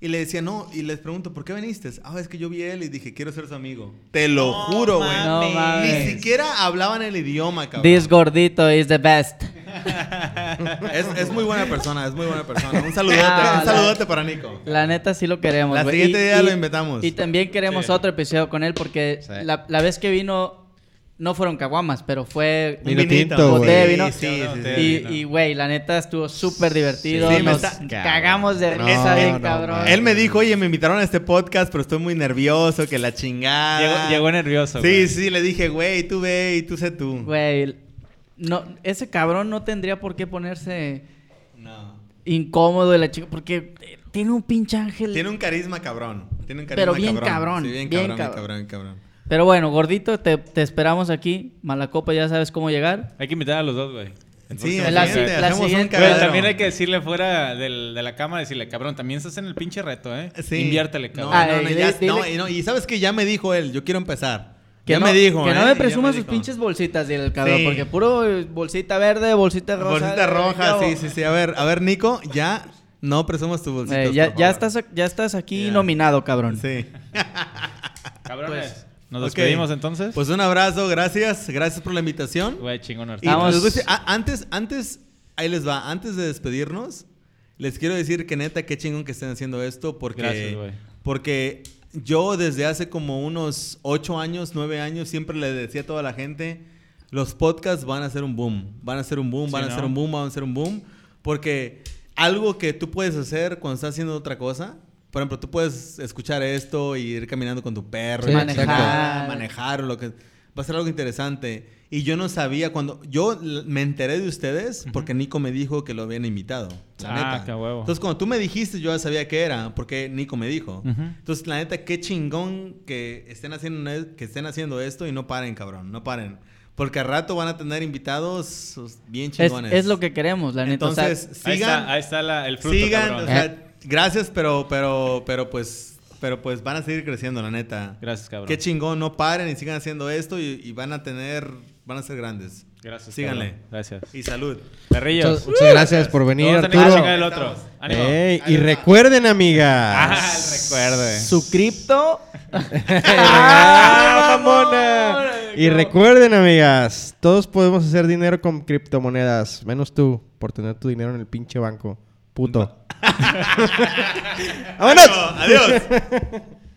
Y le decía, no, y les pregunto, ¿por qué viniste? Ah, es que yo vi a él y dije, quiero ser su amigo. Te lo juro, güey. No Ni siquiera hablaban el idioma, cabrón. This gordito is the best. Es, es muy buena persona, es muy buena persona. Un saludote, Ah, un la- saludote para Nico. La neta sí lo queremos. La siguiente día lo invitamos. Y también queremos Sí. otro episodio con él porque Sí. la, la vez que vino no fueron caguamas, pero fue Vino Un tinto, vino. Sí, sí, sí. Sí, Y, güey, la neta estuvo súper divertido. Sí, me Nos está- cagamos de No, risa bien no, cabrón. man. Él me dijo, oye, me invitaron a este podcast, pero estoy muy nervioso, que la chingada. Llegó, llegó nervioso. Sí, sí, le dije, güey, tú ve y tú sé tú. Güey, no, ese cabrón no tendría por qué ponerse No. incómodo de la chica porque tiene un pinche ángel. Tiene un carisma cabrón. Tiene un carisma Pero bien cabrón, Sí, bien, bien cabrón, bien cabrón. cabrón, bien cabrón. Pero bueno, gordito, te, te esperamos aquí. Malacopa, ya sabes cómo llegar. Hay que invitar a los dos, güey. Sí, la, siguiente, si- la siguiente- también hay que decirle fuera del- de la cámara, decirle, cabrón, también estás en el pinche reto, ¿eh? Sí. Inviértele, cabrón. Ah, no, no, eh, ya- dile- no, y no, y sabes que ya me dijo él, yo quiero empezar. Que ya no, me dijo, que ¿eh? no me Ya presuma sus dijo. pinches bolsitas, dile el cabrón. Sí. Porque puro eh, bolsita verde, bolsita rosa. Bolsita eh, roja, sí, sí, sí. A ver, a ver, Nico, ya no presumas tu bolsita. Eh, ya, ya, estás, ya estás aquí nominado, cabrón. Sí. Cabrones. Pues, ¿Nos despedimos entonces? Pues un abrazo, gracias. Gracias por la invitación. Güey, chingón. Vamos. les voy a decir, a- antes, antes, ahí les va, antes de despedirnos, les quiero decir que neta, qué chingón que estén haciendo esto, porque, Gracias, güey. porque yo desde hace como unos ocho años, nueve años, siempre le decía a toda la gente, los podcasts van a ser un boom, van a ser un boom, Sí, van a ¿no? ser un boom, van a ser un boom, porque algo que tú puedes hacer cuando estás haciendo otra cosa, por ejemplo, tú puedes escuchar esto y ir caminando con tu perro, Sí, y la manejar. manejar o lo que va a ser algo interesante. Y yo no sabía cuando yo me enteré de ustedes porque Nico me dijo que lo habían invitado. La Ah, neta. qué huevo. Entonces cuando tú me dijiste yo ya sabía qué era porque Nico me dijo. Ujú. Entonces la neta qué chingón que estén haciendo e- que estén haciendo esto y no paren, cabrón, no paren. Porque al rato van a tener invitados bien Es, chingones. es lo que queremos, la neta. o sea, Entonces, Ahí sigan está, ahí está la- el fruto, sigan, cabrón. o sea, gracias, pero pero pero pues pero pues van a seguir creciendo, la neta. Gracias, cabrón. Qué chingón, no paren y sigan haciendo esto y, y van a tener, van a ser grandes. Gracias, Síganle. cabrón. Gracias. Y salud. Perrillos. Muchas, muchas gracias por venir, Arturo. chingar el otro. Ánimo. Ey, y recuerden, Ah, amigas. el recuerdo. eh. su cripto. ¡Ah, mamona! Y recuerden, amigas, todos podemos hacer dinero con criptomonedas, menos tú, por tener tu dinero en el pinche banco. Puto. ¡Vámonos! Adiós.